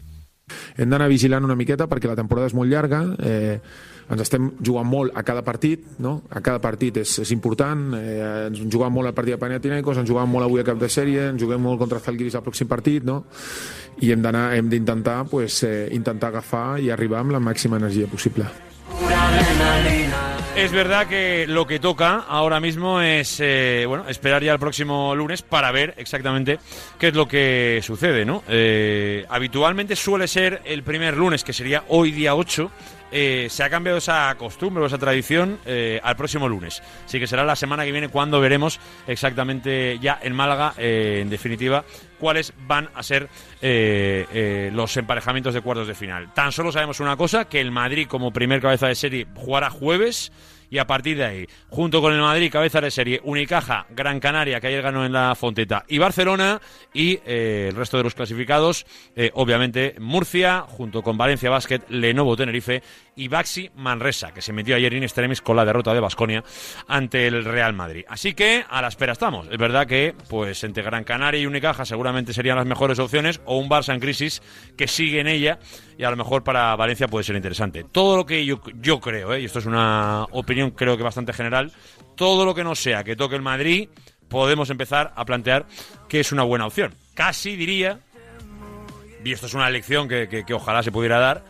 hem d'anar vigilant una miqueta perquè la temporada és molt llarga eh, ens estem jugant molt a cada partit no? a cada partit és, és important eh, ens juguem molt al partit de Panathinaikos ens juguem molt avui a cap de sèrie ens juguem molt contra Zalgiris al pròxim partit no? i hem d'anar hem d'intentar pues, eh, intentar agafar i arribar amb la màxima energia possible Es verdad que lo que toca ahora mismo es eh, bueno esperar ya el próximo lunes para ver exactamente qué es lo que sucede, ¿no? Eh, habitualmente suele ser el primer lunes, que sería hoy día 8. Eh, se ha cambiado esa costumbre o esa tradición eh, al próximo lunes. Así que será la semana que viene cuando veremos exactamente ya en Málaga, eh, en definitiva, cuáles van a ser eh, los emparejamientos de cuartos de final. Tan solo sabemos una cosa, que el Madrid como primer cabeza de serie jugará jueves y a partir de ahí, junto con el Madrid, cabeza de serie, Unicaja, Gran Canaria, que ayer ganó en la Fonteta, y Barcelona, y eh, el resto de los clasificados, eh, obviamente Murcia, junto con Valencia Basket, Lenovo Tenerife y Baxi Manresa, que se metió ayer in extremis con la derrota de Basconia ante el Real Madrid. Así que a la espera estamos. Es verdad que, pues, entre Gran Canaria y Unicaja seguramente serían las mejores opciones, o un Barça en crisis que sigue en ella, y a lo mejor para Valencia puede ser interesante. Todo lo que yo, yo creo, ¿eh? y esto es una opinión creo que bastante general, todo lo que no sea que toque el Madrid, podemos empezar a plantear que es una buena opción. Casi diría, y esto es una elección que, que- ojalá se pudiera dar,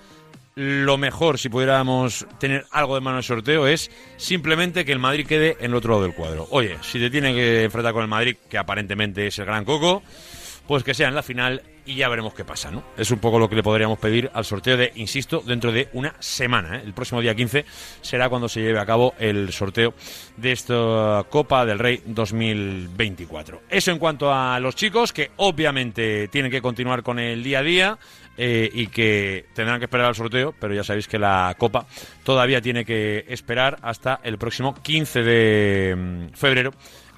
lo mejor si pudiéramos tener algo de mano en el sorteo es simplemente que el Madrid quede en el otro lado del cuadro. Oye, si te tiene que enfrentar con el Madrid, que aparentemente es el gran coco, pues que sea en la final y ya veremos qué pasa, ¿no? Es un poco lo que le podríamos pedir al sorteo de, insisto, dentro de una semana. ¿eh? El próximo día 15 será cuando se lleve a cabo el sorteo de esta Copa del Rey 2024. Eso en cuanto a los chicos, que obviamente tienen que continuar con el día a día. eh, y que tendrán que esperar al sorteo, pero ya sabéis que la Copa todavía tiene que esperar hasta el próximo 15 de mm, febrero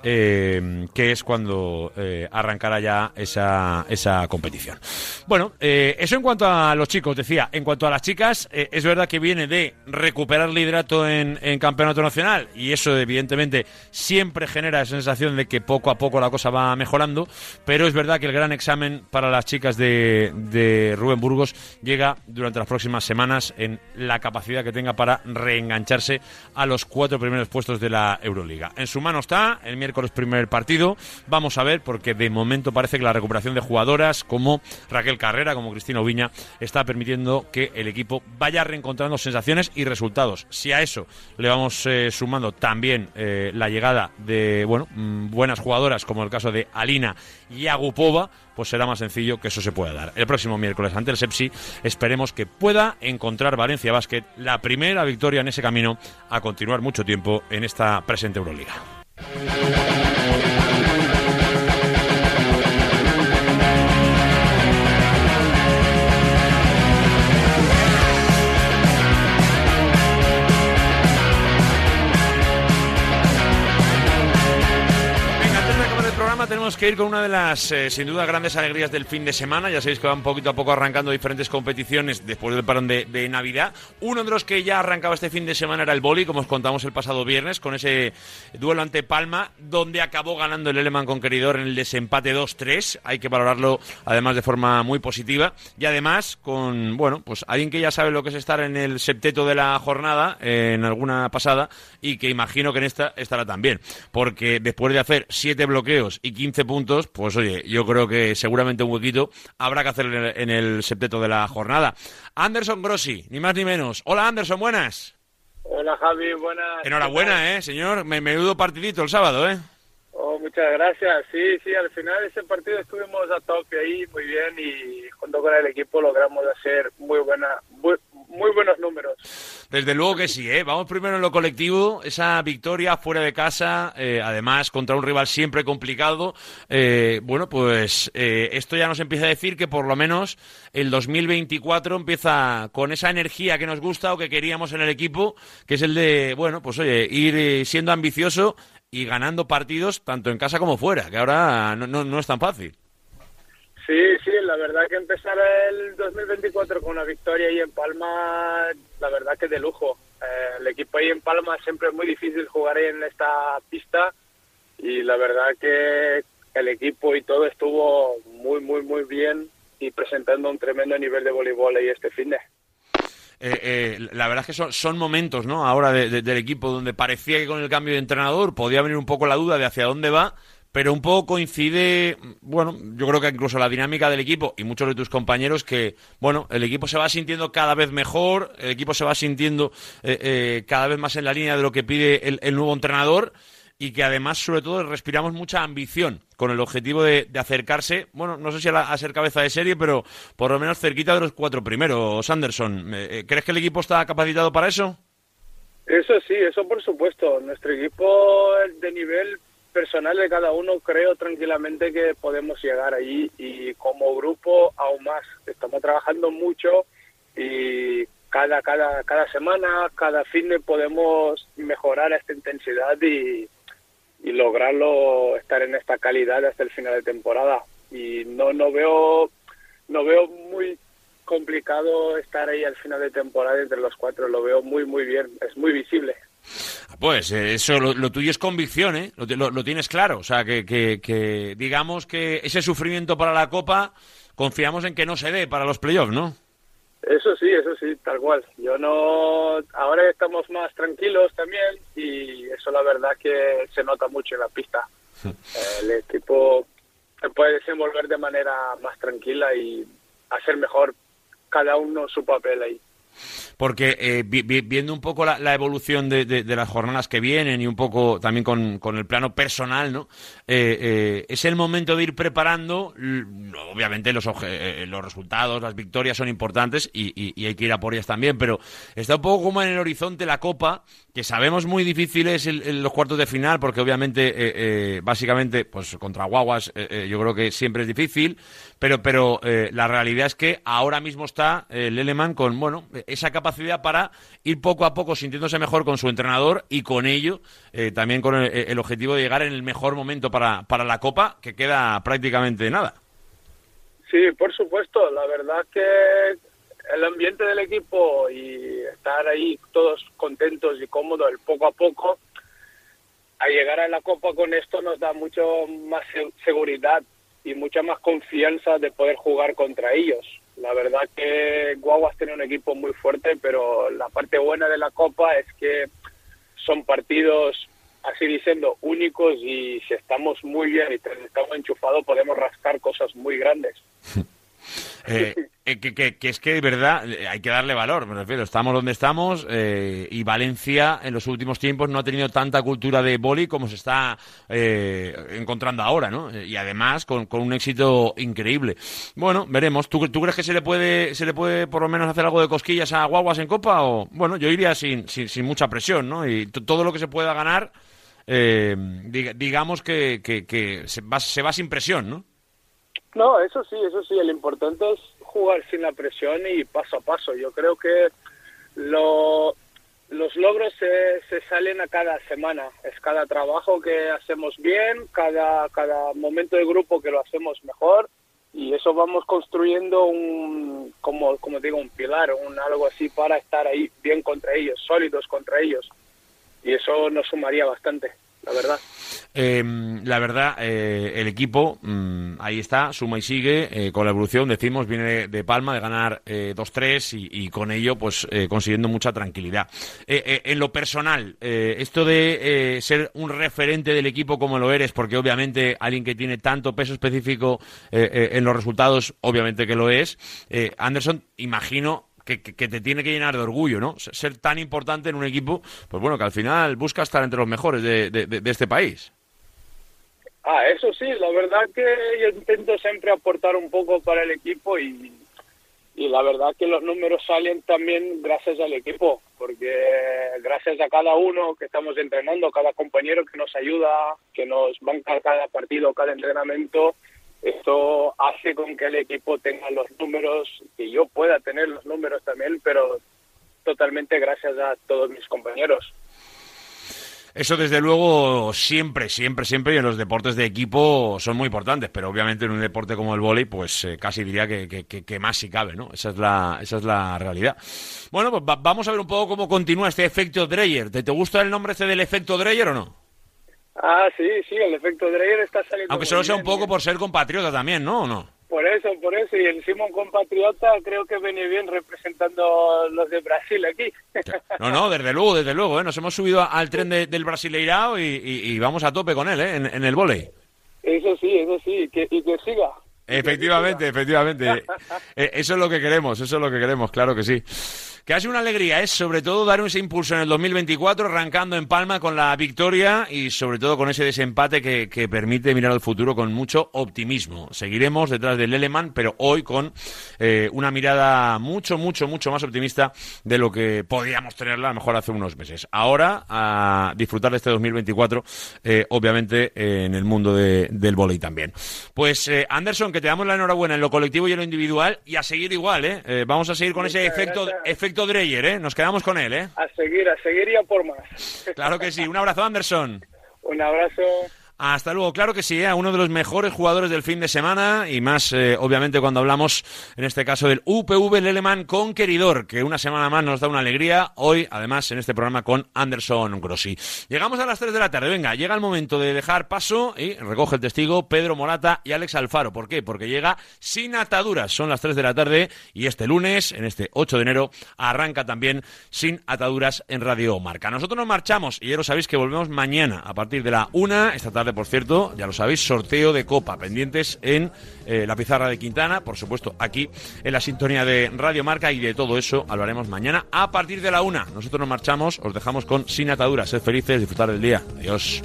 eh, que es cuando eh, arrancará ya esa, esa competición. Bueno, eh, eso en cuanto a los chicos, decía. En cuanto a las chicas, eh, es verdad que viene de recuperar liderato en, en campeonato nacional y eso evidentemente siempre genera esa sensación de que poco a poco la cosa va mejorando, pero es verdad que el gran examen para las chicas de, de Rubén Burgos llega durante las próximas semanas en la capacidad que tenga para reengancharse a los cuatro primeros puestos de la Euroliga. En su mano está el miércoles primer partido. Vamos a ver, porque de momento parece que la recuperación de jugadoras como Raquel Carrera, como Cristina Oviña, está permitiendo que el equipo vaya reencontrando sensaciones y resultados. Si a eso le vamos eh, sumando también eh, la llegada de bueno mm, buenas jugadoras, como el caso de Alina y Agupova, pues será más sencillo que eso se pueda dar. El próximo miércoles ante el Sepsi esperemos que pueda encontrar Valencia Basket la primera victoria en ese camino a continuar mucho tiempo en esta presente Euroliga. El programa tenemos que ir con una de las, eh, sin duda, grandes alegrías del fin de semana. Ya sabéis que van poquito a poco arrancando diferentes competiciones después del parón de, de Navidad. Uno de los que ya arrancaba este fin de semana era el boli, como os contamos el pasado viernes, con ese duelo ante Palma, donde acabó ganando el Eleman Conqueridor en el desempate 2-3. Hay que valorarlo, además, de forma muy positiva. Y además, con, bueno, pues alguien que ya sabe lo que es estar en el septeto de la jornada, eh, en alguna pasada, y que imagino que en esta estará también. Porque después de hacer siete bloqueos y 15 puntos, pues oye, yo creo que seguramente un huequito habrá que hacer en el, en el septeto de la jornada. Anderson Grossi, ni más ni menos. Hola Anderson, buenas. Hola Javi, buenas. Enhorabuena, ¿eh, señor? Me menudo partidito el sábado, ¿eh? Oh, muchas gracias. Sí, sí, al final ese partido estuvimos a tope ahí, muy bien, y junto con el equipo logramos hacer muy buena, muy, muy buenos números. Desde luego que sí, ¿eh? Vamos primero en lo colectivo, esa victoria fuera de casa, eh, además contra un rival siempre complicado. Eh, bueno, pues eh, esto ya nos empieza a decir que por lo menos el 2024 empieza con esa energía que nos gusta o que queríamos en el equipo, que es el de, bueno, pues oye, ir siendo ambicioso y ganando partidos tanto en casa como fuera, que ahora no, no, no es tan fácil. Sí, sí, la verdad que empezar el 2024 con una victoria ahí en Palma, la verdad que de lujo. Eh, el equipo ahí en Palma siempre es muy difícil jugar en esta pista y la verdad que el equipo y todo estuvo muy, muy, muy bien y presentando un tremendo nivel de voleibol ahí este fin de. Eh, eh, la verdad es que son, son momentos, ¿no? Ahora de- de- del equipo donde parecía que con el cambio de entrenador podía venir un poco la duda de hacia dónde va, pero un poco coincide, bueno, yo creo que incluso la dinámica del equipo y muchos de tus compañeros que, bueno, el equipo se va sintiendo cada vez mejor, el equipo se va sintiendo eh, eh, cada vez más en la línea de lo que pide el, nuevo entrenador y que además, sobre todo, respiramos mucha ambición con el objetivo de, acercarse, bueno, no sé si a ser cabeza de serie, pero por lo menos cerquita de los cuatro primeros. Anderson, eh, eh, ¿crees que el equipo está capacitado para eso? Eso sí, eso por supuesto. Nuestro equipo de nivel personal de cada uno creo tranquilamente que podemos llegar allí y como grupo aún más. Estamos trabajando mucho y cada cada cada semana, cada fin de podemos mejorar esta intensidad y, y lograrlo estar en esta calidad hasta el final de temporada. Y no no veo no veo muy complicado estar ahí al final de temporada entre los cuatro. Lo veo muy muy bien. Es muy visible. Pues eh, eso, lo, lo tuyo es convicción, ¿eh? Lo, lo- lo tienes claro. O sea, que, que- que digamos que ese sufrimiento para la Copa confiamos en que no se dé para los playoffs, ¿no? Eso sí, eso sí, tal cual. Yo no. Ahora estamos más tranquilos también y eso la verdad que se nota mucho en la pista. El equipo se puede desenvolver de manera más tranquila y hacer mejor cada uno su papel ahí. Porque eh, vi- vi- viendo un poco la, evolución de, de- las jornadas que vienen y un poco también con, el plano personal, ¿no? Eh, eh, es el momento de ir preparando. Obviamente los, obje- eh, los resultados, las victorias son importantes y, hay que ir a por ellas también, pero está un poco como en el horizonte la Copa, que sabemos muy difícil es el- el- los cuartos de final, porque obviamente, eh, eh, básicamente, pues contra Guaguas eh, eh, yo creo que siempre es difícil, pero, pero eh, la realidad es que ahora mismo está eh, Leleman con, bueno, esa capacidad para ir poco a poco sintiéndose mejor con su entrenador y con ello eh, también con el, el objetivo de llegar en el mejor momento para, para la Copa, que queda prácticamente nada. Sí, por supuesto. La verdad que el ambiente del equipo y estar ahí todos contentos y cómodos, el poco a poco, a llegar a la Copa con esto nos da mucho más se- seguridad y mucha más confianza de poder jugar contra ellos. La verdad que Guaguas tiene un equipo muy fuerte, pero la parte buena de la Copa es que son partidos, así diciendo, únicos y si estamos muy bien y estamos enchufados podemos rascar cosas muy grandes. Eh, eh, que, que- que es que de verdad eh, hay que darle valor, me refiero. Estamos donde estamos y Valencia en los últimos tiempos no ha tenido tanta cultura de boli como se está eh, encontrando ahora, ¿no? Y además con, un éxito increíble. Bueno, veremos. ¿Tú, tú crees que se le puede se le puede por lo menos hacer algo de cosquillas a Guaguas en Copa? O bueno, yo iría sin, sin, mucha presión, ¿no? Y todo lo que se pueda ganar, diga- digamos que, que, que se, va, se va sin presión, ¿no? No, eso sí, eso sí. El importante es jugar sin la presión y paso a paso. Yo creo que lo, los logros se, se salen a cada semana. Es cada trabajo que hacemos bien, cada, cada momento de grupo que lo hacemos mejor y eso vamos construyendo un, como, como digo, un pilar, un algo así para estar ahí bien contra ellos, sólidos contra ellos. Y eso nos sumaría bastante, la verdad. Eh, la verdad, eh, el equipo mm, ahí está, suma y sigue eh, con la evolución. Decimos, viene de, Palma de ganar eh, 2-3 y, y con ello, pues eh, consiguiendo mucha tranquilidad. Eh, eh, en lo personal, eh, esto de eh, ser un referente del equipo como lo eres, porque obviamente alguien que tiene tanto peso específico eh, eh, en los resultados, obviamente que lo es. eh, Anderson, imagino que, te tiene que llenar de orgullo, ¿no? Ser tan importante en un equipo, pues bueno, que al final busca estar entre los mejores de- de este país. Ah, eso sí, la verdad que yo intento siempre aportar un poco para el equipo y, y la verdad que los números salen también gracias al equipo, porque gracias a cada uno que estamos entrenando, cada compañero que nos ayuda, que nos banca cada partido, cada entrenamiento, esto hace con que el equipo tenga los números, que yo pueda tener los números también, pero totalmente gracias a todos mis compañeros. Eso desde luego siempre, siempre, siempre y en los deportes de equipo son muy importantes, pero obviamente en un deporte como el vóley, pues eh, casi diría que, más si cabe, ¿no? Esa es la, esa es la realidad. Bueno, pues va- vamos a ver un poco cómo continúa este efecto Dreyer. ¿Te, te gusta el nombre este del efecto Dreyer o no? Ah, sí, sí, el efecto Dreyer está saliendo. Aunque solo sea un poco por ser compatriota también, ¿no? ¿O no? Por eso, por eso. Y encima un compatriota creo que viene bien representando los de Brasil aquí. No, no, desde luego, desde luego, ¿eh? Nos hemos subido al tren de- del Brasileirao y, y- y vamos a tope con él, ¿eh? En, en el vóley. Eso sí, eso sí, que, y que siga. Efectivamente, efectivamente. Eh, Eso es lo que queremos, eso es lo que queremos, claro que sí. Que ha sido una alegría, es sobre todo dar ese impulso en el 2024, arrancando en Palma con la victoria y sobre todo con ese desempate que, que permite mirar al futuro con mucho optimismo. Seguiremos detrás del Leleman, pero hoy con eh, una mirada mucho, mucho, mucho más optimista de lo que podíamos tenerla a lo mejor hace unos meses. Ahora, a disfrutar de este 2024, eh, obviamente eh, en el mundo de- del vóley también. Pues eh, Anderson, que te damos la enhorabuena en lo colectivo y en lo individual y a seguir igual, ¿eh? Eh, vamos a seguir con ese efecto, gracias. efecto Dreyer, ¿eh? Nos quedamos con él, ¿eh? A seguir, a seguir y a por más. Claro que sí. Un abrazo, Anderson. Un abrazo. Hasta luego, claro que sí, ¿eh? uno de los mejores jugadores del fin de semana y más, eh, obviamente, cuando hablamos, en este caso, del UPV Leleman Conqueridor, que una semana más nos da una alegría, hoy, además, en este programa con Anderson Grossi. Llegamos a las 3 de la tarde, venga, llega el momento de dejar paso y recoge el testigo Pedro Morata y Alex Alfaro. ¿Por qué? Porque llega sin ataduras, son las 3 de la tarde y este lunes, en este 8 de enero, arranca también sin ataduras en Radio Marca. Nosotros nos marchamos y ya lo sabéis que volvemos mañana a partir de la 1, esta tarde, tarde, por cierto, ya lo sabéis, sorteo de Copa, pendientes en eh, la pizarra de Quintana, por supuesto, aquí en la sintonía de Radio Marca y de todo eso hablaremos mañana a partir de la una. Nosotros nos marchamos, os dejamos con Sin Ataduras, sed felices, disfrutar del día. Adiós.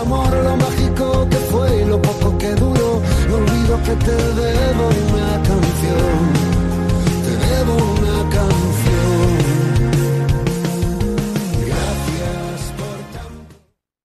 Amor, lo mágico que fue lo poco que duró, no olvido que te debo una canción, te debo una canción.